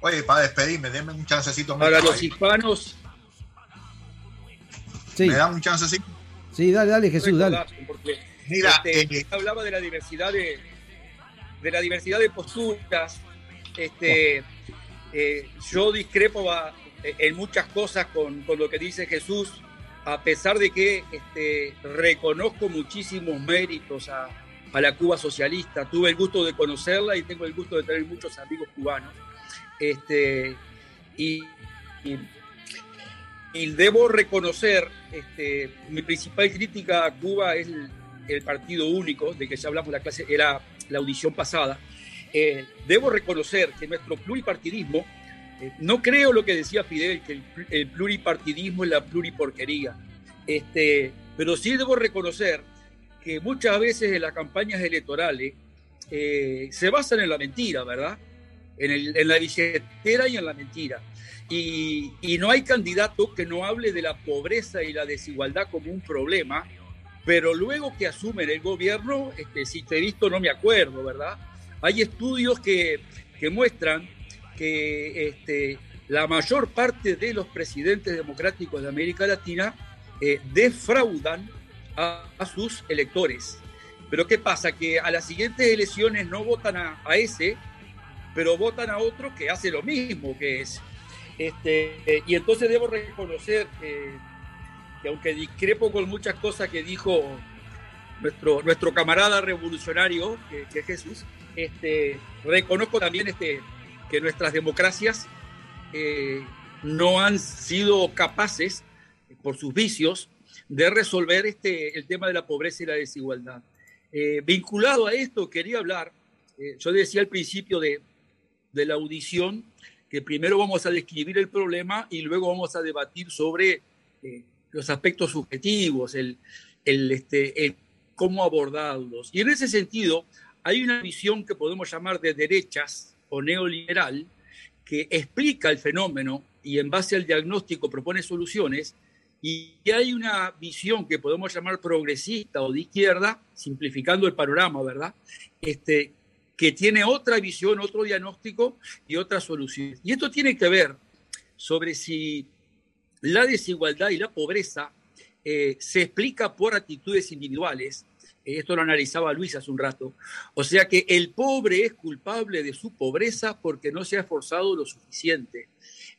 Oye, para despedirme, denme un chancecito. Para los hispanos. Sí. ¿Me dan un chancecito? Sí, dale, dale, Jesús, dale. Mira, este, eh, hablaba de la diversidad de, de la diversidad de posturas. Este, eh, yo discrepo en muchas cosas con, con lo que dice Jesús a pesar de que este, reconozco muchísimos méritos a, a, la Cuba socialista, tuve el gusto de conocerla y tengo el gusto de tener muchos amigos cubanos. Este, y, debo reconocer, este, mi principal crítica a Cuba es el, el, partido único, de que ya hablamos la clase, era la audición pasada. Eh, debo reconocer que nuestro pluripartidismo eh, no creo lo que decía Fidel, que el, el, pluripartidismo es la pluriporquería. Este, pero sí debo reconocer que muchas veces en las campañas electorales eh, se basan en la mentira, ¿verdad? En, el, en, la billetera y en la mentira. Y, y no hay candidato que no hable de la pobreza y la desigualdad como un problema, pero luego que asumen el gobierno, este, si te he visto no me acuerdo, ¿verdad? Hay estudios que, que muestran que este, la mayor parte de los presidentes democráticos de América Latina eh, defraudan a, a, sus electores. Pero ¿qué pasa? Que a las siguientes elecciones no votan a, a ese, pero votan a otro que hace lo mismo que es. Este, y entonces debo reconocer eh, que aunque discrepo con muchas cosas que dijo nuestro, nuestro camarada revolucionario, que, es Jesús, este, reconozco también este, que nuestras democracias eh, no han sido capaces, por sus vicios, de resolver este, el tema de la pobreza y la desigualdad. Eh, vinculado a esto, quería hablar, yo decía al principio de, de, la audición, que primero vamos a describir el problema y luego vamos a debatir sobre eh, los aspectos subjetivos, el, el, este, el cómo abordarlos. Y en ese sentido, hay una visión que podemos llamar de derechas, o neoliberal que explica el fenómeno y en base al diagnóstico propone soluciones, y hay una visión que podemos llamar progresista o de izquierda, simplificando el panorama, ¿verdad? Este, que tiene otra visión, otro diagnóstico y otras soluciones. Y esto tiene que ver sobre si la desigualdad y la pobreza eh, se explica por actitudes individuales esto lo analizaba Luis hace un rato, o sea que el pobre es culpable de su pobreza porque no se ha esforzado lo suficiente.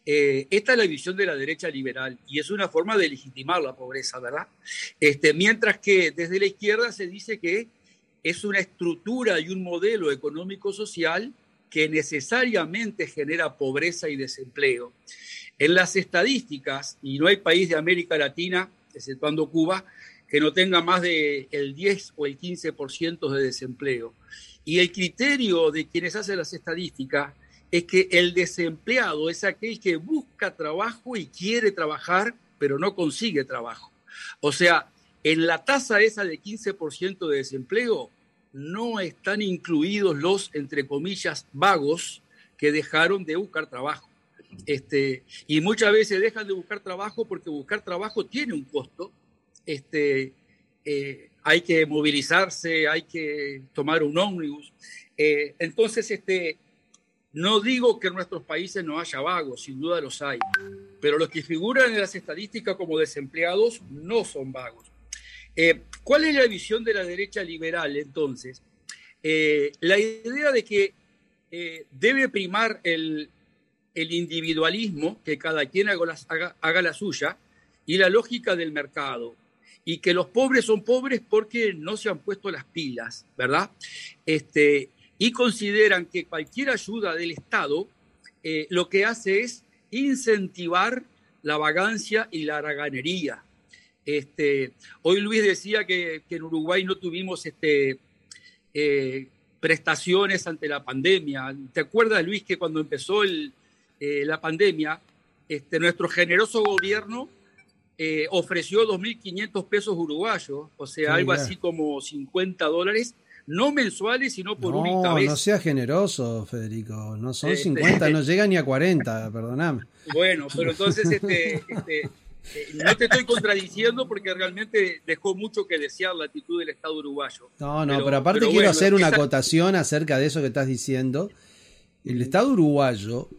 Eh, esta es la visión de la derecha liberal y es una forma de legitimar la pobreza, ¿verdad? Este, mientras que desde la izquierda se dice que es una estructura y un modelo económico-social que necesariamente genera pobreza y desempleo. En las estadísticas, y no hay país de América Latina exceptuando Cuba, que no tenga más del el 10 o el 15% de desempleo. Y el criterio de quienes hacen las estadísticas es que el desempleado es aquel que busca trabajo y quiere trabajar, pero no consigue trabajo. O sea, en la tasa esa de 15% de desempleo no están incluidos los, entre comillas, vagos que dejaron de buscar trabajo. Este, y muchas veces dejan de buscar trabajo porque buscar trabajo tiene un costo. Este, eh, hay que movilizarse, hay que tomar un ómnibus. Eh, entonces, este, no digo que en nuestros países no haya vagos, sin duda los hay, pero los que figuran en las estadísticas como desempleados no son vagos. Eh, ¿Cuál es la visión de la derecha liberal entonces? la idea de que debe primar el, individualismo, que cada quien haga, la suya, y la lógica del mercado. Y que los pobres son pobres porque no se han puesto las pilas, ¿verdad? Este, y consideran que cualquier ayuda del Estado eh, lo que hace es incentivar la vagancia y la haraganería. Este, hoy Luis decía que, que en Uruguay no tuvimos este, eh, prestaciones ante la pandemia. ¿Te acuerdas, Luis, que cuando empezó el, eh, la pandemia, este, nuestro generoso gobierno eh, ofreció 2.500 pesos uruguayos, o sea, algo así como 50 dólares, no mensuales, sino por no, única vez. No sea generoso, Federico, no son 50, no llega ni a 40, perdóname. Bueno, pero entonces este, este no te estoy contradiciendo porque realmente dejó mucho que desear la actitud del Estado uruguayo. No, no, pero, aparte quiero hacer una acotación acerca de eso que estás diciendo. El Estado uruguayo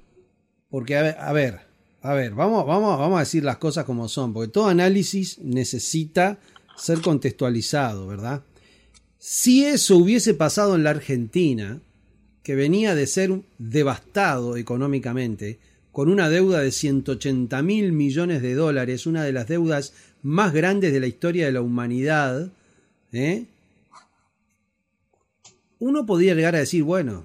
porque, a ver, a ver, a ver, vamos, vamos, vamos a decir las cosas como son, porque todo análisis necesita ser contextualizado, ¿verdad? Si eso hubiese pasado en la Argentina, que venía de ser devastado económicamente, con una deuda de 180 mil millones de dólares, una de las deudas más grandes de la historia de la humanidad, ¿eh? uno podría llegar a decir, bueno,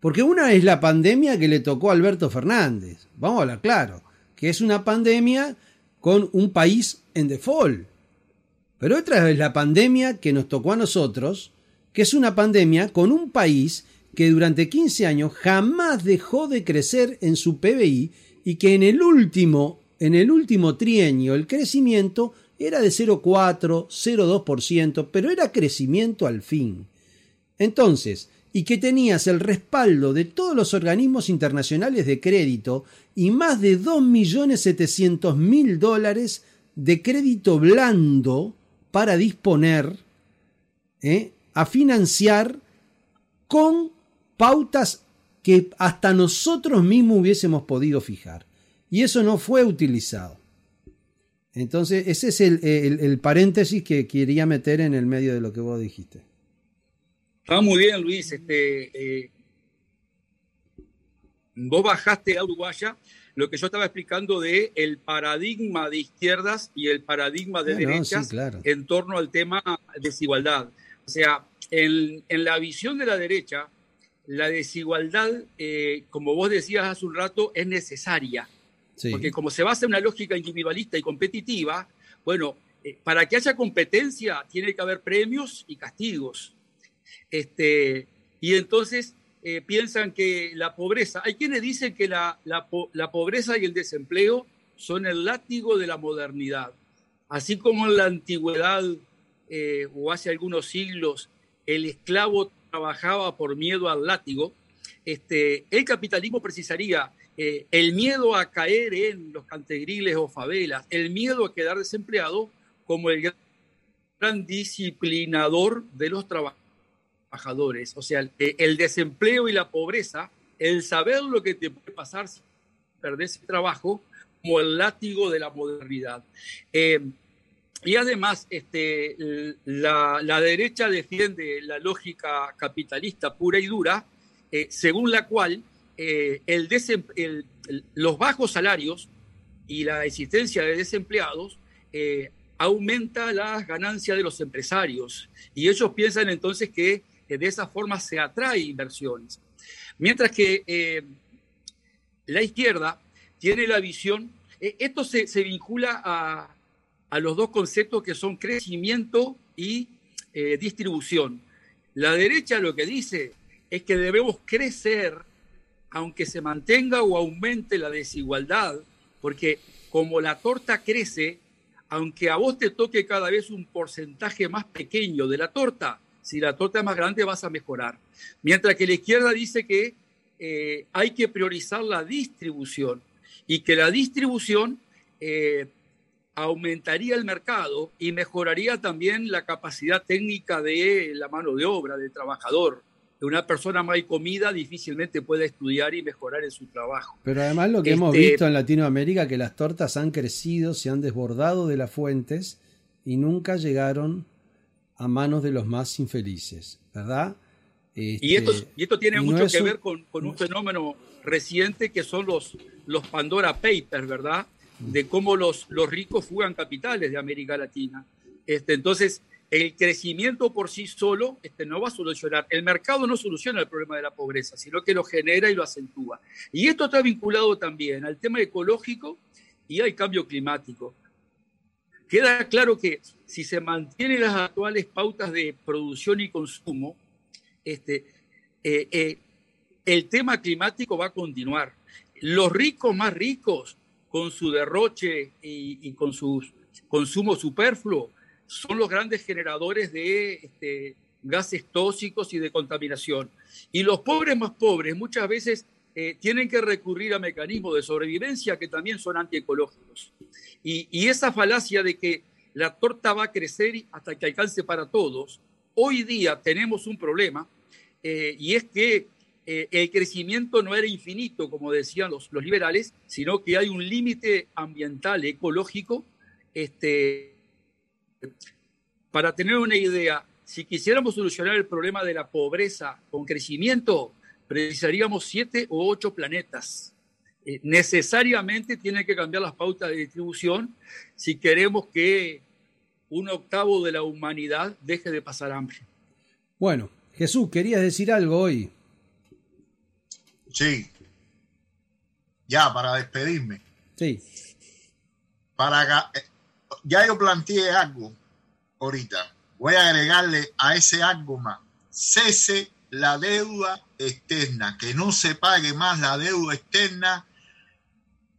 porque una es la pandemia que le tocó a Alberto Fernández, vamos a hablar claro, que es una pandemia con un país en default. Pero otra es la pandemia que nos tocó a nosotros, que es una pandemia con un país que durante 15 años jamás dejó de crecer en su PBI y que en el último, en el último trienio el crecimiento era de 0,4, 0,2%, pero era crecimiento al fin. Entonces, y que tenías el respaldo de todos los organismos internacionales de crédito y más de 2.700.000 dólares de crédito blando para disponer ¿eh? a financiar con pautas que hasta nosotros mismos hubiésemos podido fijar. Y eso no fue utilizado. Entonces, ese es el, el paréntesis que quería meter en el medio de lo que vos dijiste. Está muy bien, Luis. Este, eh, vos bajaste a Uruguaya lo que yo estaba explicando de el paradigma de izquierdas y el paradigma de derechas en torno al tema desigualdad. O sea, en, la visión de la derecha, la desigualdad, eh, como vos decías hace un rato, es necesaria. Porque como se basa en una lógica individualista y competitiva, bueno, eh, para que haya competencia tiene que haber premios y castigos. Este, y entonces eh, piensan que la pobreza, hay quienes dicen que la, la, pobreza y el desempleo son el látigo de la modernidad. Así como en la antigüedad eh, o hace algunos siglos el esclavo trabajaba por miedo al látigo, este, el capitalismo precisaría eh, el miedo a caer en los cantegriles o favelas, el miedo a quedar desempleado como el gran disciplinador de los trabajadores o sea, el, desempleo y la pobreza, el saber lo que te puede pasar si perdés el trabajo, como el látigo de la modernidad. Eh, y además, este, la, derecha defiende la lógica capitalista pura y dura, eh, según la cual eh, el los bajos salarios y la existencia de desempleados aumenta las ganancias de los empresarios. Y ellos piensan entonces que que de esa forma se atrae inversiones. Mientras que eh, la izquierda tiene la visión, eh, esto se, vincula a, a los dos conceptos que son crecimiento y eh, distribución. La derecha lo que dice es que debemos crecer aunque se mantenga o aumente la desigualdad, porque como la torta crece, aunque a vos te toque cada vez un porcentaje más pequeño de la torta, si la torta es más grande vas a mejorar. Mientras que la izquierda dice que eh, hay que priorizar la distribución y que la distribución eh, aumentaría el mercado y mejoraría también la capacidad técnica de la mano de obra, del trabajador. Una persona mal comida difícilmente puede estudiar y mejorar en su trabajo. Pero además lo que hemos Este- visto en Latinoamérica, que las tortas han crecido, se han desbordado de las fuentes y nunca llegaron a manos de los más infelices, ¿verdad? Y esto, Este, y esto tiene no mucho es que ver con, con un fenómeno reciente que son los, los Pandora Papers, ¿verdad? De cómo los, los ricos fugan capitales de América Latina. Este, entonces, el crecimiento por sí solo este, no va a solucionar. El mercado no soluciona el problema de la pobreza, sino que lo genera y lo acentúa. Y esto está vinculado también al tema ecológico y al cambio climático. Queda claro que si se mantienen las actuales pautas de producción y consumo, este, eh, eh, el tema climático va a continuar. Los ricos más ricos, con su derroche y, con su consumo superfluo, son los grandes generadores de este, gases tóxicos y de contaminación. Y los pobres más pobres muchas veces eh, tienen que recurrir a mecanismos de sobrevivencia que también son antiecológicos. Y, y esa falacia de que la torta va a crecer hasta que alcance para todos, hoy día tenemos un problema eh, y es que eh, el crecimiento no era infinito, como decían los, liberales, sino que hay un límite ambiental, ecológico. Este, para tener una idea, si quisiéramos solucionar el problema de la pobreza con crecimiento, precisaríamos siete o ocho planetas. Eh, necesariamente tienen que cambiar las pautas de distribución si queremos que un octavo de la humanidad deje de pasar hambre. Bueno, Jesús, querías decir algo hoy. Sí. Ya, para despedirme. Sí. Para eh, ya yo planteé algo ahorita. Voy a agregarle a ese algo más. Cese la deuda externa, que no se pague más la deuda externa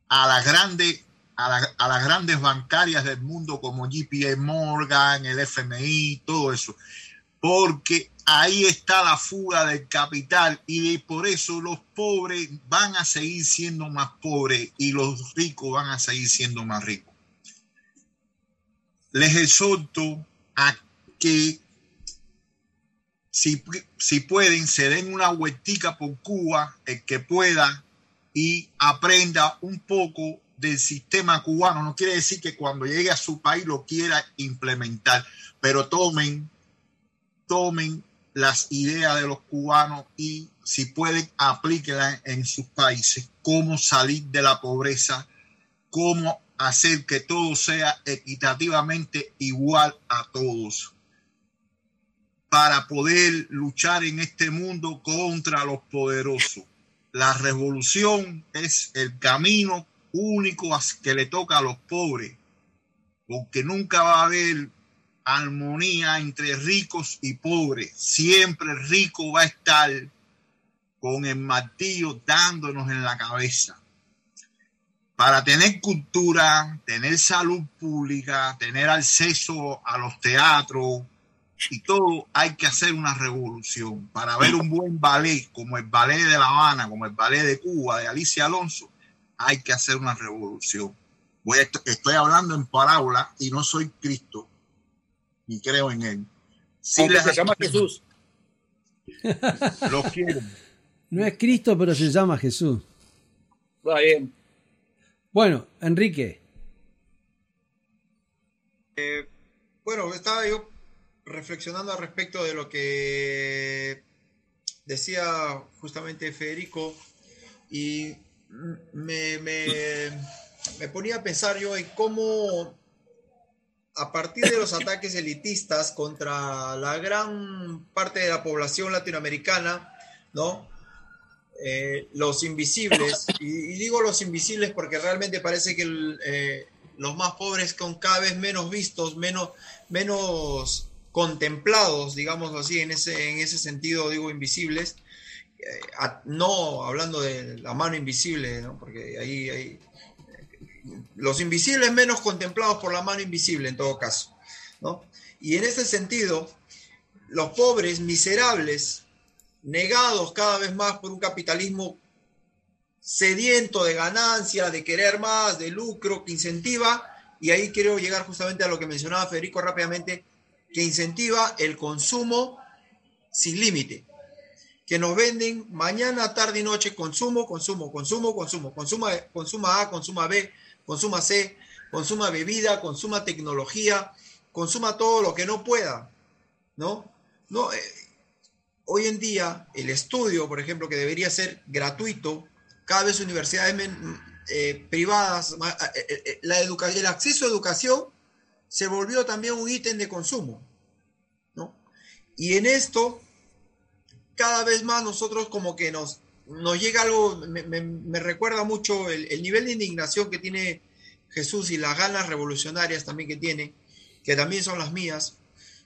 a las grandes a, la- a las grandes bancarias del mundo como JP Morgan, el FMI, todo eso. Porque ahí está la fuga del capital y de- por eso los pobres van a seguir siendo más pobres y los ricos van a seguir siendo más ricos. Les exhorto a que si, si pueden se den una vueltica por Cuba, el que pueda, y aprenda un poco del sistema cubano. No quiere decir que cuando llegue a su país lo quiera implementar, pero tomen, tomen las ideas de los cubanos y si pueden aplíquenlas en sus países, cómo salir de la pobreza, cómo hacer que todo sea equitativamente igual a todos. Para poder luchar en este mundo contra los poderosos. La revolución es el camino único que le toca a los pobres, porque nunca va a haber armonía entre ricos y pobres. Siempre rico va a estar con el martillo dándonos en la cabeza. Para tener cultura, tener salud pública, tener acceso a los teatros y todo, hay que hacer una revolución. Para ver un buen ballet, como el ballet de La Habana, como el ballet de Cuba, de Alicia Alonso, hay que hacer una revolución. Voy estoy hablando en parábola y no soy Cristo, ni creo en él. Aunque les se llama Jesús. Los quiero. No es Cristo, pero se llama Jesús. Va bien. Bueno, Enrique. Eh, bueno, estaba yo reflexionando al respecto de lo que decía justamente Federico y me, me- me ponía a pensar yo en cómo a partir de los ataques elitistas contra la gran parte de la población latinoamericana, ¿no? Eh, los invisibles, y, digo los invisibles porque realmente parece que eh, los más pobres con cada vez menos vistos, menos, menos contemplados, digamos así, en ese, en ese sentido, digo, invisibles. Eh, no hablando de la mano invisible, ¿no? porque ahí hay los invisibles menos contemplados por la mano invisible en todo caso. ¿no? Y en ese sentido, los pobres, miserables, negados cada vez más por un capitalismo sediento de ganancia, de querer más, de lucro, que incentiva, y ahí quiero llegar justamente a lo que mencionaba Federico rápidamente, que incentiva el consumo sin límite, que nos venden mañana, tarde y noche consumo, consumo, consumo, consumo, consuma, consuma A, consuma B, consuma C, consuma bebida, consuma tecnología, consuma todo lo que no pueda, ¿no? No, eh, hoy en día el estudio, por ejemplo, que debería ser gratuito, cada vez universidades men- eh, privadas, eh, la el acceso a educación se volvió también un ítem de consumo, ¿no? Y en esto, cada vez más nosotros como que nos, nos llega algo, me, me- me recuerda mucho el, el nivel de indignación que tiene Jesús y las ganas revolucionarias también que tiene, que también son las mías,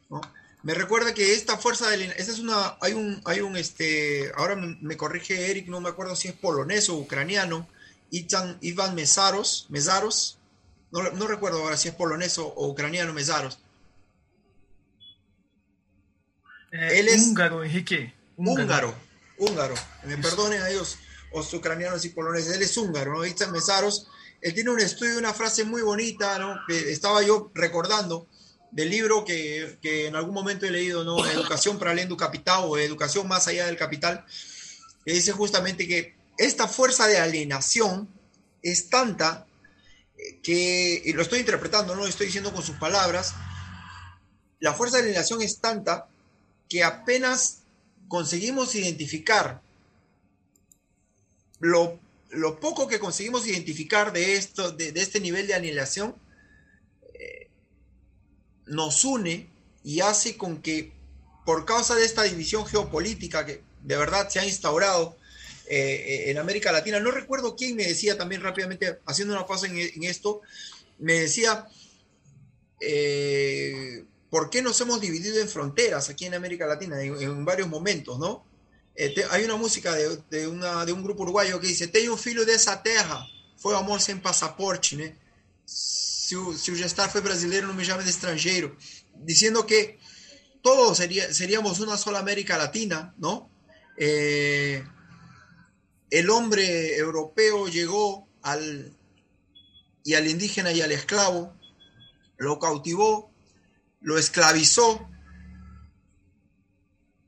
¿no? Me recuerda que esta fuerza del esta es una hay un hay un este ahora me, me corrige Eric, no me acuerdo si es polonés o ucraniano, Itan, Ivan Mesaros, Mesaros, no, no recuerdo ahora si es polonés o, o ucraniano Mesaros. Él es húngaro, Enrique. húngaro, húngaro. Me perdonen a ellos, los ucranianos y poloneses. Él es húngaro, ¿no? Itzhak Mesaros. Él tiene un estudio, una frase muy bonita, ¿no? Que estaba yo recordando del libro que, que en algún momento he leído, ¿no? Educación para el Capital o Educación más allá del capital, que dice justamente que esta fuerza de alienación es tanta eh, que, y lo estoy interpretando, no lo estoy diciendo con sus palabras, la fuerza de alienación es tanta que apenas conseguimos identificar. Lo, lo poco que conseguimos identificar de, esto, de, de este nivel de alienación, eh, nos une y hace con que por causa de esta división geopolítica que de verdad se ha instaurado eh, en América Latina, no recuerdo quién me decía también rápidamente, haciendo una pausa en, esto, me decía, eh, ¿por qué nos hemos dividido en fronteras aquí en América Latina en, varios momentos, no? Eh, hay una música de, un grupo uruguayo que dice, tengo un filho dessa terra, foi amor sem passaporte, né? Se o gestar foi brasileiro, não me llame de estrangeiro. Diciendo que todos sería, seríamos una sola América Latina, ¿no? Eh, el hombre europeo llegó y al indígena y al esclavo, lo cautivó, lo esclavizó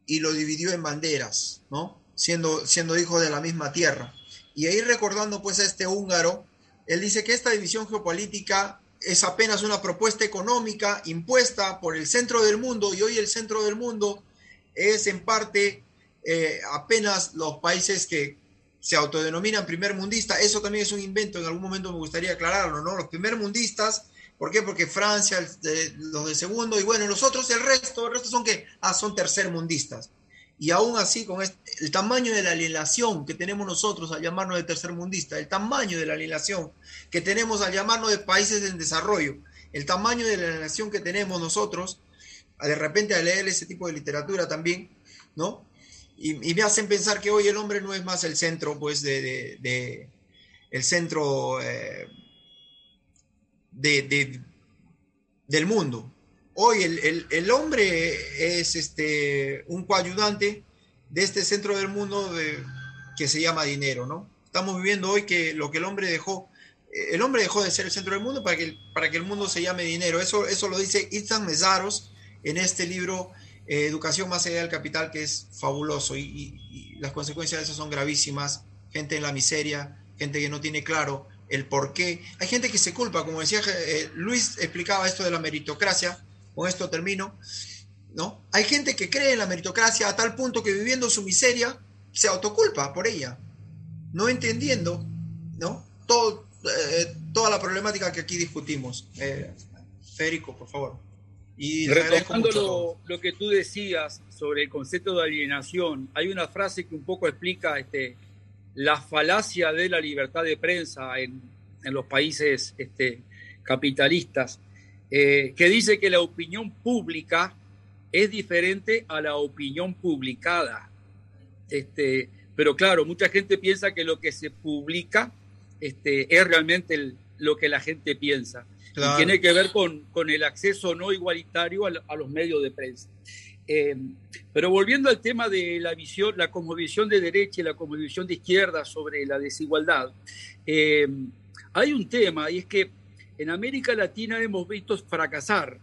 y lo dividió en banderas, ¿no? Siendo, siendo hijo de la misma tierra. Y ahí recordando pues a este húngaro, él dice que esta división geopolítica es apenas una propuesta económica impuesta por el centro del mundo y hoy el centro del mundo es en parte eh, apenas los países que se autodenominan primer mundista. Eso también es un invento, en algún momento me gustaría aclararlo, ¿no? Los primer mundistas, ¿por qué? Porque Francia, de- los de segundo, y bueno, los otros, el resto, el resto son que, ah, son tercer mundistas. Y aún así, con este- el tamaño de la alienación que tenemos nosotros al llamarnos de tercer mundista, el tamaño de la alienación que tenemos al llamarnos de países en desarrollo, el tamaño de la alienación que tenemos nosotros, de repente al leer ese tipo de literatura también, ¿no? Y, me hacen pensar que hoy el hombre no es más el centro, pues, de- el centro eh, de, de- del mundo. Hoy el, el- hombre es este, un coayudante de este centro del mundo de- que se llama dinero, ¿no? Estamos viviendo hoy que lo que el hombre dejó, el hombre dejó de ser el centro del mundo para que, para que el mundo se llame dinero. Eso, eso lo dice Itzan Mesaros en este libro eh, Educación más allá del capital, que es fabuloso y las consecuencias de eso son gravísimas. Gente en la miseria, gente que no tiene claro el por qué. Hay gente que se culpa, como decía eh, Luis, explicaba esto de la meritocracia, con esto termino, ¿no? Hay gente que cree en la meritocracia a tal punto que viviendo su miseria se autoculpa por ella, no entendiendo, ¿no? Todo, eh, toda la problemática que aquí discutimos. Eh, Federico, por favor. Y Retomando lo, lo que tú decías sobre el concepto de alienación, hay una frase que un poco explica este, la falacia de la libertad de prensa en, en los países este, capitalistas, eh, que dice que la opinión pública es diferente a la opinión publicada. Este, pero claro, mucha gente piensa que lo que se publica este, es realmente el, lo que la gente piensa. Y tiene que ver con, con, el acceso no igualitario a, a los medios de prensa. Eh, pero volviendo al tema de la visión, la cosmovisión de derecha y la cosmovisión de izquierda sobre la desigualdad, eh, hay un tema y es que en América Latina hemos visto fracasar,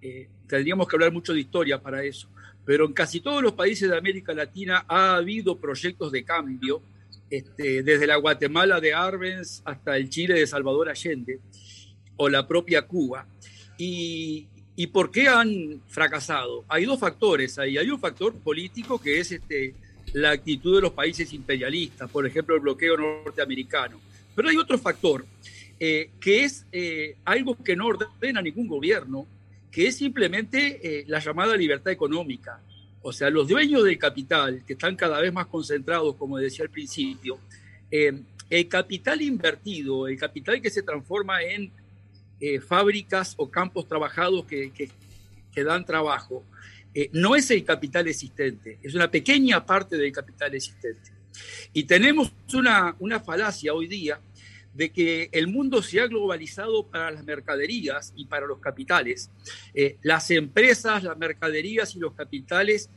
eh, tendríamos que hablar mucho de historia para eso, pero en casi todos los países de América Latina ha habido proyectos de cambio, este, desde la Guatemala de Arbenz hasta el Chile de Salvador Allende o la propia Cuba. Y, ¿Y por qué han fracasado? Hay dos factores ahí. Hay un factor político que es este, la actitud de los países imperialistas, por ejemplo, el bloqueo norteamericano. Pero hay otro factor, eh, que es eh, algo que no ordena ningún gobierno, que es simplemente eh, la llamada libertad económica. O sea, los dueños del capital, que están cada vez más concentrados, como decía al principio, el capital invertido, el capital que se transforma en eh, fábricas o campos trabajados que, que, dan trabajo, eh, no es el capital existente, es una pequeña parte del capital existente. Y tenemos una, una falacia hoy día de que el mundo se ha globalizado para las mercaderías y para los capitales. Eh, las empresas, las mercaderías y los capitales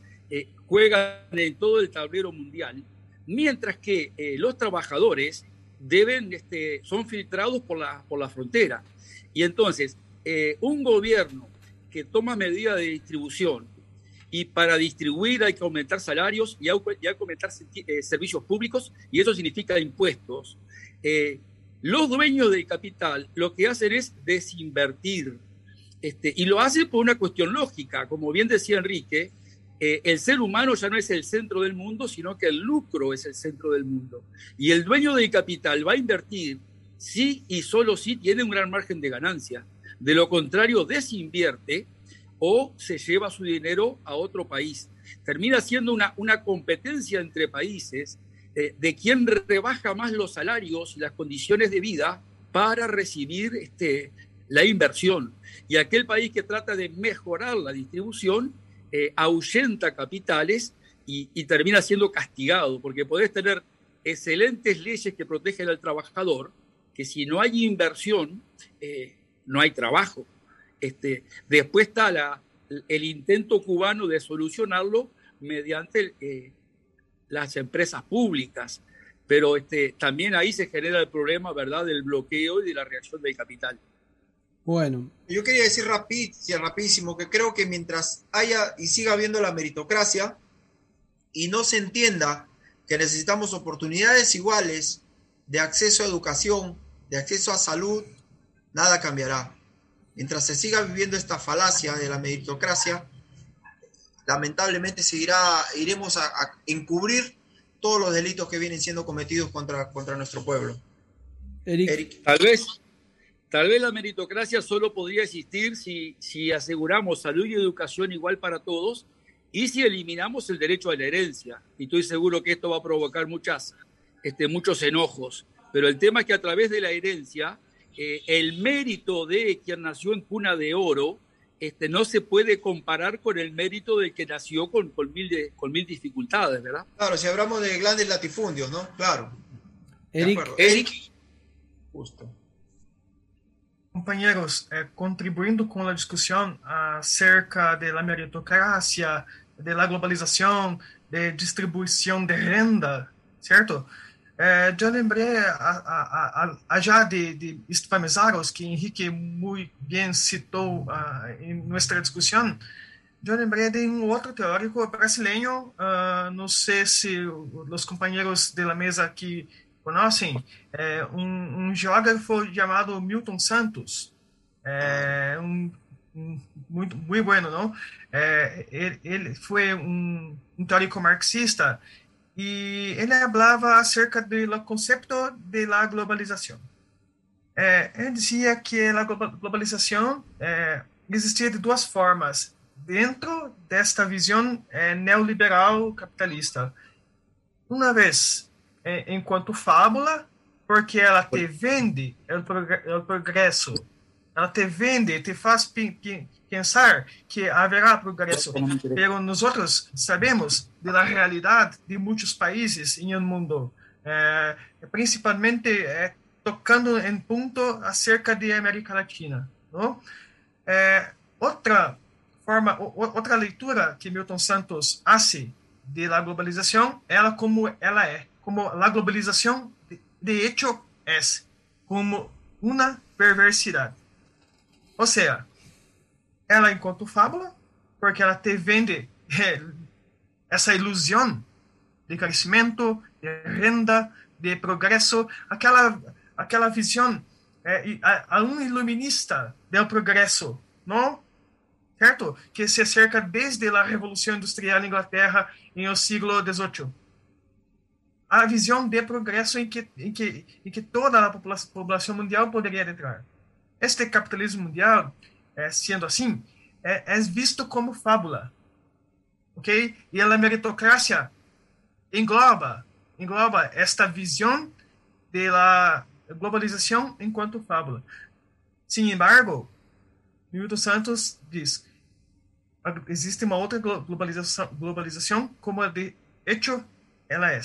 juegan en todo el tablero mundial, mientras que los trabajadores deben, este, son filtrados por la, por la frontera. Y entonces, eh, un gobierno que toma medidas de distribución y para distribuir hay que aumentar salarios y hay, que aumentar eh, servicios públicos y eso significa impuestos. Eh, los dueños del capital lo que hacen es desinvertir este, y lo hacen por una cuestión lógica. Como bien decía Enrique, el ser humano ya no es el centro del mundo, sino que el lucro es el centro del mundo. Y el dueño del capital va a invertir sí y solo si tiene un gran margen de ganancia. De lo contrario, desinvierte o se lleva su dinero a otro país. Termina siendo una, una competencia entre países eh, de quién rebaja más los salarios y las condiciones de vida para recibir este, la inversión. Y aquel país que trata de mejorar la distribución eh, ahuyenta capitales y, y termina siendo castigado, porque podés tener excelentes leyes que protegen al trabajador, que si no hay inversión, eh, no hay trabajo. Este, después está la, el intento cubano de solucionarlo mediante eh, las empresas públicas, pero este, también ahí se genera el problema, ¿verdad?, del bloqueo y de la reacción del capital. Bueno. Yo quería decir rapidísimo que creo que mientras haya y siga habiendo la meritocracia y no se entienda que necesitamos oportunidades iguales de acceso a educación, de acceso a salud, nada cambiará. Mientras se siga viviendo esta falacia de la meritocracia, lamentablemente seguirá, iremos a, encubrir todos los delitos que vienen siendo cometidos contra, contra nuestro pueblo. Eric. Tal vez, tal vez la meritocracia solo podría existir si, si aseguramos salud y educación igual para todos y si eliminamos el derecho a la herencia. Y estoy seguro que esto va a provocar muchas este, muchos enojos, pero el tema es que a través de la herencia, eh, el mérito de quien nació en cuna de oro este, no se puede comparar con el mérito de que nació con, con, mil, de, con mil dificultades, ¿verdad? Claro, si hablamos de grandes latifundios, ¿no? Claro. Eric. Eric. Justo. Compañeros, eh, contribuyendo con la discusión acerca de la meritocracia, de la globalización, de distribución de renda, ¿cierto? É, eu lembrei a, a, a, já de, de Istfamizaros, que Henrique muito bem citou uh, em nossa discussão, eu lembrei de um outro teórico brasileiro, uh, não sei se os companheiros da mesa aqui conhecem, é, um, um, geógrafo chamado Milton Santos, é, um, um, muito, muito bueno, não? É, ele, ele foi um, um teórico marxista y él hablaba acerca del concepto de la globalización. Eh, él decía que la globalización eh, existía de dos formas dentro de esta visión eh, neoliberal capitalista. Una vez en cuanto fábula, porque ela te vende o progresso ela te vende, te faz pensar que haverá progresso. Pero nós sabemos da realidade de muitos países no mundo, eh, principalmente eh, tocando em ponto acerca de América Latina. Não? Eh, outra forma, outra leitura que Milton Santos hace de la globalização, ela como ela é, como a globalização de, de hecho é, como uma perversidade. Ou seja, ela enquanto fábula, porque ela te vende é, essa ilusão de crescimento, de renda, de progresso, aquela aquela visão é, a, a um iluminista do progresso, não? Certo? Que se acerca desde a Revolução Industrial na Inglaterra em o século XVIII. A visão de progresso em que, em que, em que toda a população mundial poderia entrar. Este capitalismo mundial, é, sendo assim, é, é visto como fábula, ok? E a meritocracia engloba engloba esta visão da globalização enquanto fábula. Sin embargo, Milton Santos diz existe uma outra globalização, globalização como a de hecho ela é.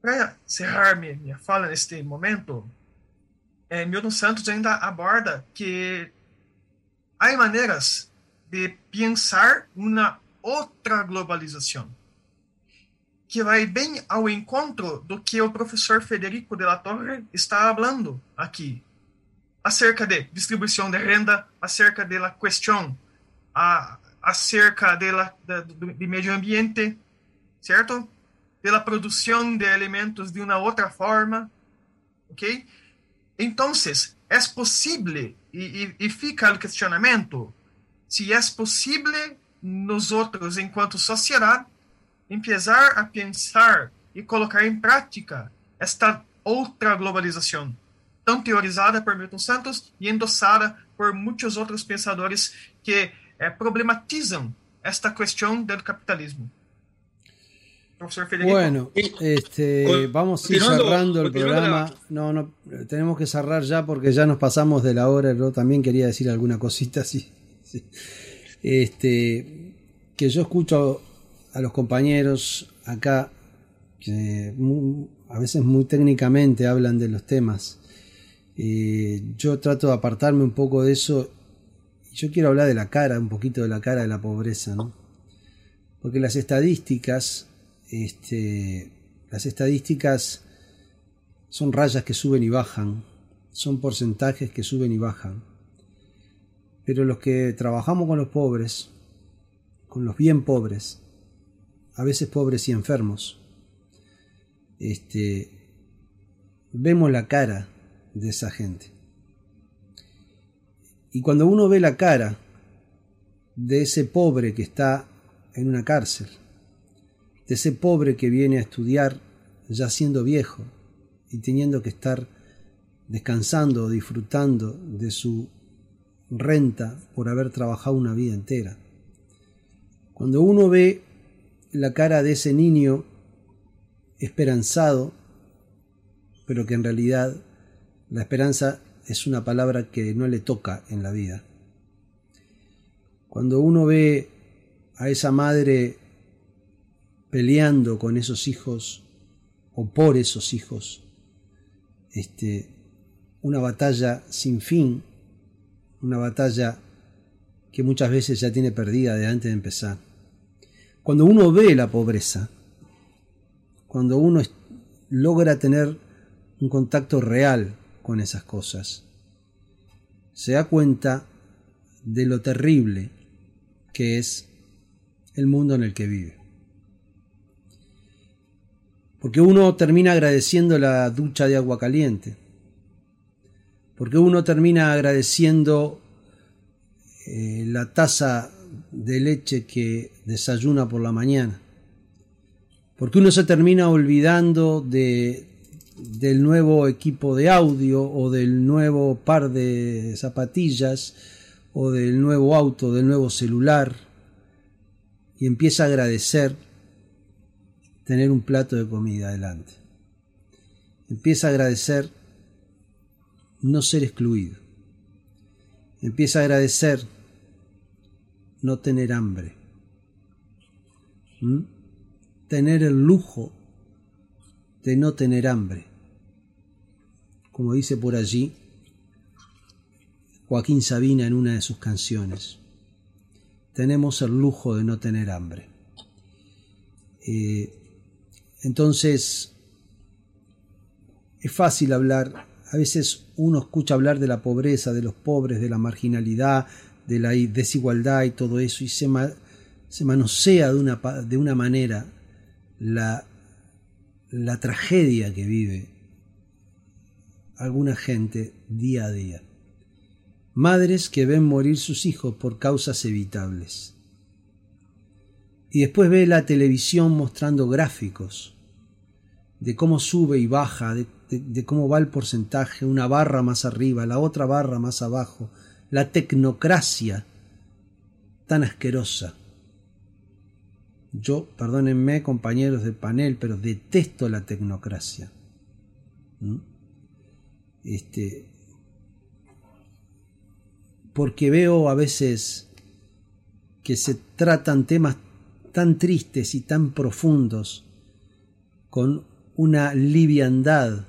Para encerrar minha, minha fala neste momento, é, Milton Santos ainda aborda que há maneiras de pensar uma outra globalização que vai bem ao encontro do que o professor Federico de la Torre está falando aqui, acerca de distribuição de renda, acerca da questão, acerca de, la, de, de meio ambiente, certo? Da produção de alimentos de uma outra forma, ok? Então, é possível, e, e, e fica o questionamento, se é possível nós outros, enquanto sociedade, empezar a pensar e colocar em prática esta outra globalização, tão teorizada por Milton Santos e endossada por muitos outros pensadores que eh, problematizam esta questão do capitalismo. Profesor Federico. Bueno, este, vamos a ir cerrando el programa. No, no, tenemos que cerrar ya porque ya nos pasamos de la hora. Yo también quería decir alguna cosita. Sí. Este, que yo escucho a los compañeros acá que a veces muy técnicamente hablan de los temas. Eh, yo trato de apartarme un poco de eso. Yo quiero hablar de la cara, un poquito de la cara de la pobreza, ¿no? Porque las estadísticas, este, las estadísticas son rayas que suben y bajan, son porcentajes que suben y bajan. Pero los que trabajamos con los pobres, con los bien pobres, a veces pobres y enfermos, este, vemos la cara de esa gente. Y cuando uno ve la cara de ese pobre que está en una cárcel, de ese pobre que viene a estudiar ya siendo viejo y teniendo que estar descansando o disfrutando de su renta por haber trabajado una vida entera. Cuando uno ve la cara de ese niño esperanzado, pero que en realidad la esperanza es una palabra que no le toca en la vida. Cuando uno ve a esa madre peleando con esos hijos o por esos hijos, este, una batalla sin fin, una batalla que muchas veces ya tiene perdida de antes de empezar. Cuando uno ve la pobreza, cuando uno logra tener un contacto real con esas cosas, se da cuenta de lo terrible que es el mundo en el que vive. Porque uno termina agradeciendo la ducha de agua caliente. Porque uno termina agradeciendo eh, la taza de leche que desayuna por la mañana. Porque uno se termina olvidando de, del nuevo equipo de audio o del nuevo par de zapatillas o del nuevo auto, del nuevo celular y empieza a agradecer tener un plato de comida adelante. Empieza a agradecer no ser excluido. Empieza a agradecer no tener hambre. ¿Mm? Tener el lujo de no tener hambre. Como dice por allí Joaquín Sabina en una de sus canciones. Tenemos el lujo de no tener hambre. Eh, entonces, es fácil hablar, a veces uno escucha hablar de la pobreza, de los pobres, de la marginalidad, de la desigualdad y todo eso, y se, se manosea de una, de una manera la tragedia que vive alguna gente día a día. Madres que ven morir sus hijos por causas evitables. Y después ve la televisión mostrando gráficos de cómo sube y baja, de, cómo va el porcentaje, una barra más arriba, la otra barra más abajo, la tecnocracia tan asquerosa. Yo, perdónenme compañeros de panel, pero detesto la tecnocracia. ¿Mm? Este, porque veo a veces que se tratan temas tan tristes y tan profundos con una liviandad,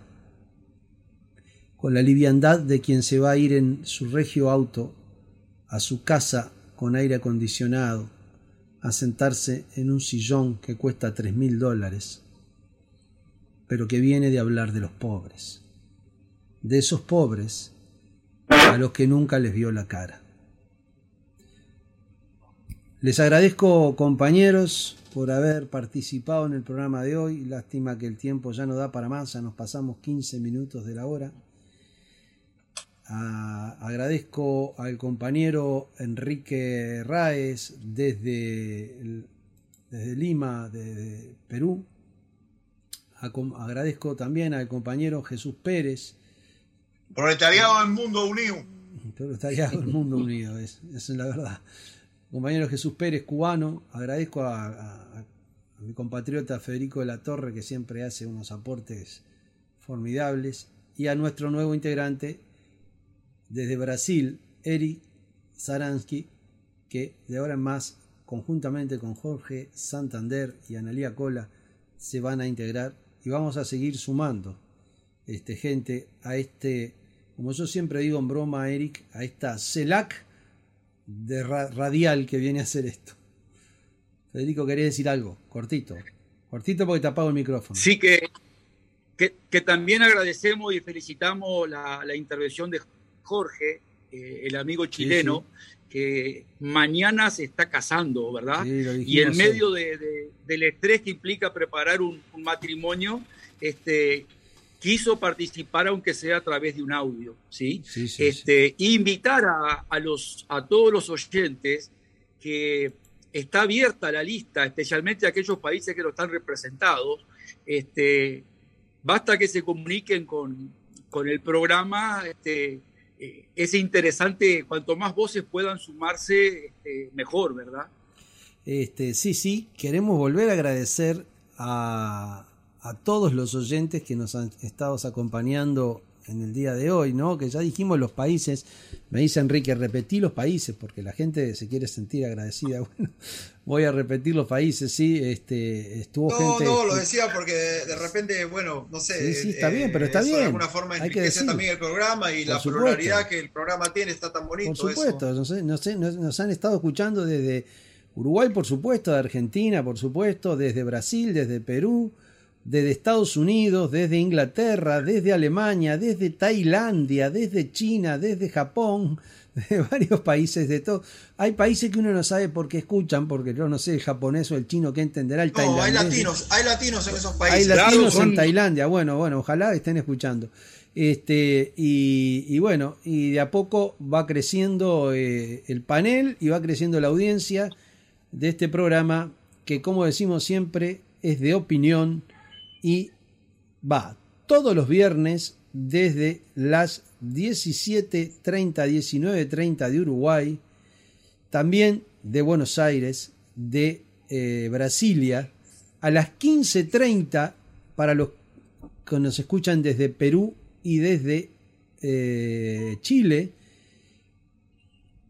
con la liviandad de quien se va a ir en su regio auto a su casa con aire acondicionado, a sentarse en un sillón que cuesta tres mil dólares, pero que viene de hablar de los pobres, de esos pobres a los que nunca les vio la cara. Les agradezco compañeros por haber participado en el programa de hoy. Lástima que el tiempo ya no da para más, ya nos pasamos 15 minutos de la hora. Ah, agradezco al compañero Enrique Raez desde, desde Lima, de Perú. Agradezco también al compañero Jesús Pérez. Proletariado del mundo unido. Proletariado del mundo unido, es, es la verdad. Compañero Jesús Pérez, cubano. Agradezco a, mi compatriota Federico de la Torre, que siempre hace unos aportes formidables. Y a nuestro nuevo integrante, desde Brasil, Eric Saransky, que de ahora en más, conjuntamente con Jorge Santander y Analía Cola, se van a integrar y vamos a seguir sumando este, gente a este, como yo siempre digo en broma, Eric, a esta CELAC de ra radial que viene a hacer esto. Federico, quería decir algo, cortito, cortito porque te apago el micrófono. Sí, que, que, que también agradecemos y felicitamos la, la intervención de Jorge, eh, el amigo chileno, sí, sí. que mañana se está casando, ¿verdad? Sí, y en medio de, de, del estrés que implica preparar un, un, matrimonio, este, quiso participar aunque sea a través de un audio, ¿sí? este, Invitar a, a, los, a todos los oyentes que está abierta la lista, especialmente aquellos países que no están representados, este, basta que se comuniquen con, con el programa, este, es interesante, cuanto más voces puedan sumarse, este, mejor, ¿verdad? Este, sí, sí, queremos volver a agradecer a, a, todos los oyentes que nos han estado acompañando en el día de hoy, ¿no? Que ya dijimos los países, me dice Enrique, repetí los países porque la gente se quiere sentir agradecida. Bueno, voy a repetir los países, sí, este, estuvo no, gente... No, lo decía porque de repente, bueno, no sé... Sí, sí, está eh, bien, pero está bien. De alguna forma Hay que decir. también el programa y Por la supuesto. pluralidad que el programa tiene está tan bonito. Por supuesto, nos, nos, nos han estado escuchando desde Uruguay, por supuesto, de Argentina, por supuesto, desde Brasil, desde Perú, desde Estados Unidos, desde Inglaterra, desde Alemania, desde Tailandia, desde China, desde Japón, de varios países de todo. Hay países que uno no sabe por qué escuchan, porque yo no sé el japonés o el chino que entenderá el no, tailandés. hay latinos, hay latinos en esos países. Hay latinos claro, son... en Tailandia, bueno, bueno, ojalá estén escuchando. Este, y, y bueno, y de a poco va creciendo eh, el panel y va creciendo la audiencia de este programa que como decimos siempre es de opinión y va todos los viernes desde las 17.30, 19.30 de Uruguay, también de Buenos Aires, de eh, Brasilia, a las 15.30 para los que nos escuchan desde Perú y desde eh, Chile,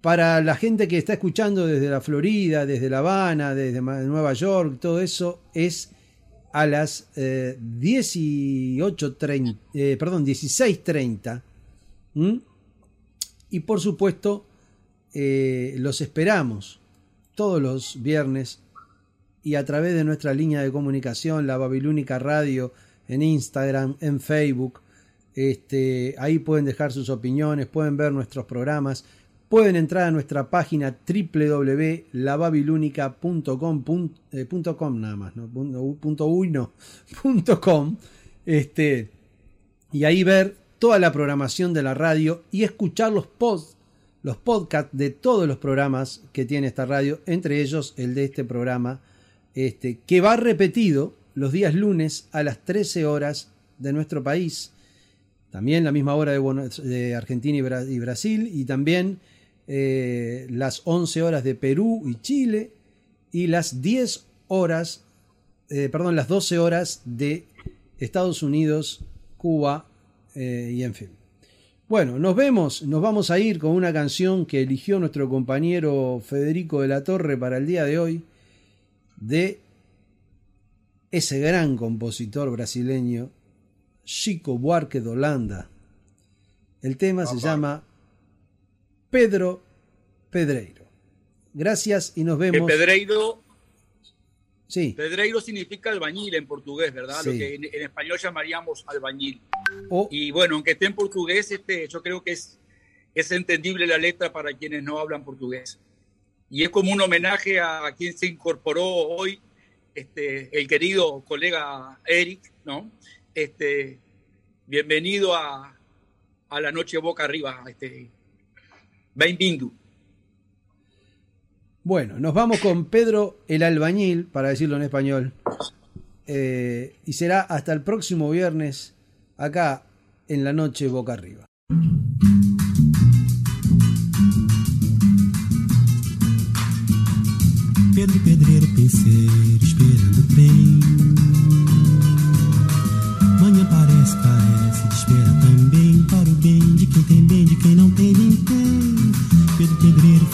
Para la gente que está escuchando desde la Florida, desde La Habana, desde Nueva York, todo eso es a las eh, 18.30, eh, perdón, 16.30. Y por supuesto, eh, los esperamos todos los viernes y a través de nuestra línea de comunicación, la Babilónica Radio, en Instagram, en Facebook. Este, ahí pueden dejar sus opiniones, pueden ver nuestros programas, pueden entrar a nuestra página www.lababilúnica.com eh, nada más, ¿no? Punto, uno, punto com, este, y ahí ver toda la programación de la radio y escuchar los posts, los podcasts de todos los programas que tiene esta radio, entre ellos el de este programa, este, que va repetido los días lunes a las 13 horas de nuestro país, también la misma hora de, Argentina y, Brasil, y también eh, las 11 horas de Perú y Chile, y las 10 horas, eh, perdón, las 12 horas de Estados Unidos, Cuba eh, y en fin. Bueno, nos vemos, nos vamos a ir con una canción que eligió nuestro compañero Federico de la Torre para el día de hoy, de ese gran compositor brasileño, Chico Buarque de Holanda. El tema se llama Pedro Pedreiro. Gracias y nos vemos. Pedreiro, sí. Pedreiro significa albañil en portugués, ¿verdad? Lo que en, español llamaríamos albañil. Oh. Y bueno, aunque esté en portugués, este, yo creo que es, es entendible la letra para quienes no hablan portugués. Y es como un homenaje a quien se incorporó hoy este, el querido colega Eric, ¿no? Este, bienvenido a, a la noche boca arriba, este, bem-vindo. Bueno, nos vamos con Pedro el albañil, para decirlo en español, eh, y será hasta el próximo viernes acá en la noche boca arriba. Pedro Pedreiro penseiro esperando o trem Manhã parece, parece, espera também Para o bem de quem tem bem, de quem não tem, ninguém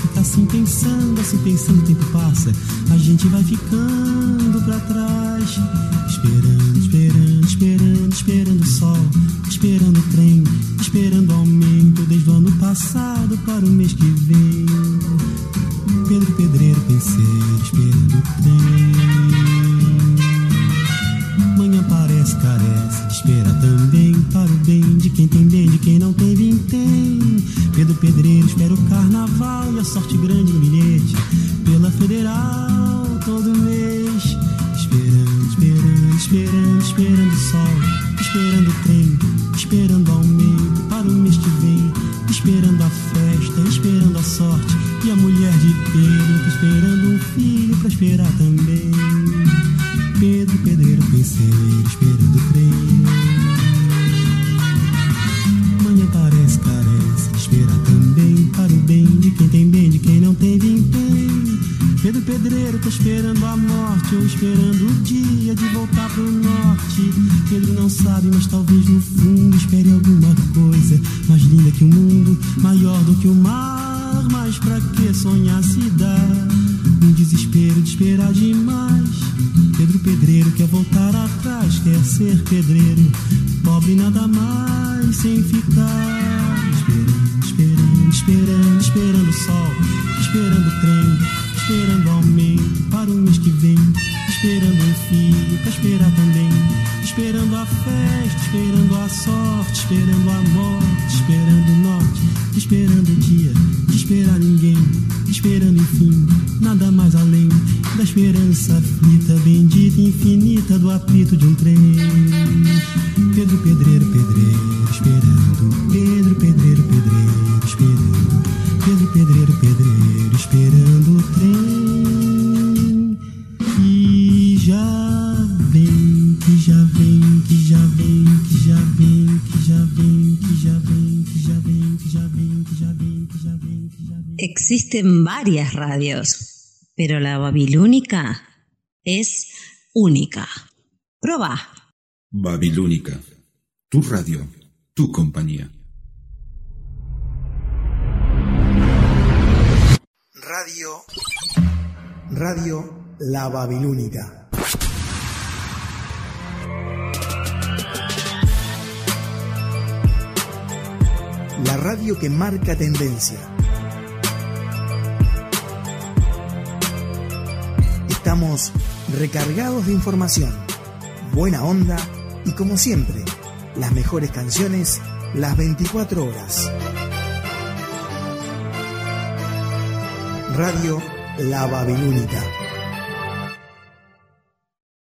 Fica assim pensando, assim pensando, o tempo passa. A gente vai ficando pra trás. Esperando, esperando, esperando, esperando o sol. Esperando o trem, esperando o aumento. Desde o ano passado para o mês que vem. Pedro Pedreiro penseiro esperando o trem Manhã parece, carece. De espera também Para o bem de quem tem bem, de quem não tem, vintém Pedro Pedreiro espera o carnaval E a sorte grande no bilhete. Pela Federal todo mês. Esperando, esperando, esperando, esperando o sol. Esperando o trem, esperando o aumento Para o mês que vem. Esperando a festa, esperando a sorte. E a mulher de Pedro esperando um filho pra esperar também penseiro, esperando o trem Manhã parece, carece de esperar também Para o bem de quem tem bem, de quem não tem, vintém Pedro Pedreiro tá esperando a morte Ou esperando o dia de voltar pro norte. Pedro não sabe, mas talvez no fundo Espere alguma coisa mais linda que o mundo Maior do que o mar Mas pra que sonhar se dá Um desespero de esperar demais Pedro Pedreiro quer voltar atrás Quer ser pedreiro. Pobre nada mais sem ficar Esperando, esperando, esperando, esperando o sol Esperando o trem Esperando aumento para o mês que vem. Esperando um filho pra esperar também. Esperando a festa, esperando a sorte Esperando a morte, esperando o norte. Esperando o dia, de esperar ninguém. Esperando enfim, nada mais além Da esperança aflita, bendita infinita Do apito de um trem. Pedro, pedreiro, pedreiro Esperando, Pedro, pedreiro, pedreiro Esperando, Existen varias radios, pero la babilónica es única. Proba. Babilónica, tu radio, tu compañía. Radio. Radio La Babilónica. La radio que marca tendencia. Estamos recargados de información, buena onda y como siempre, las mejores canciones las 24 horas. Radio La Babilónica.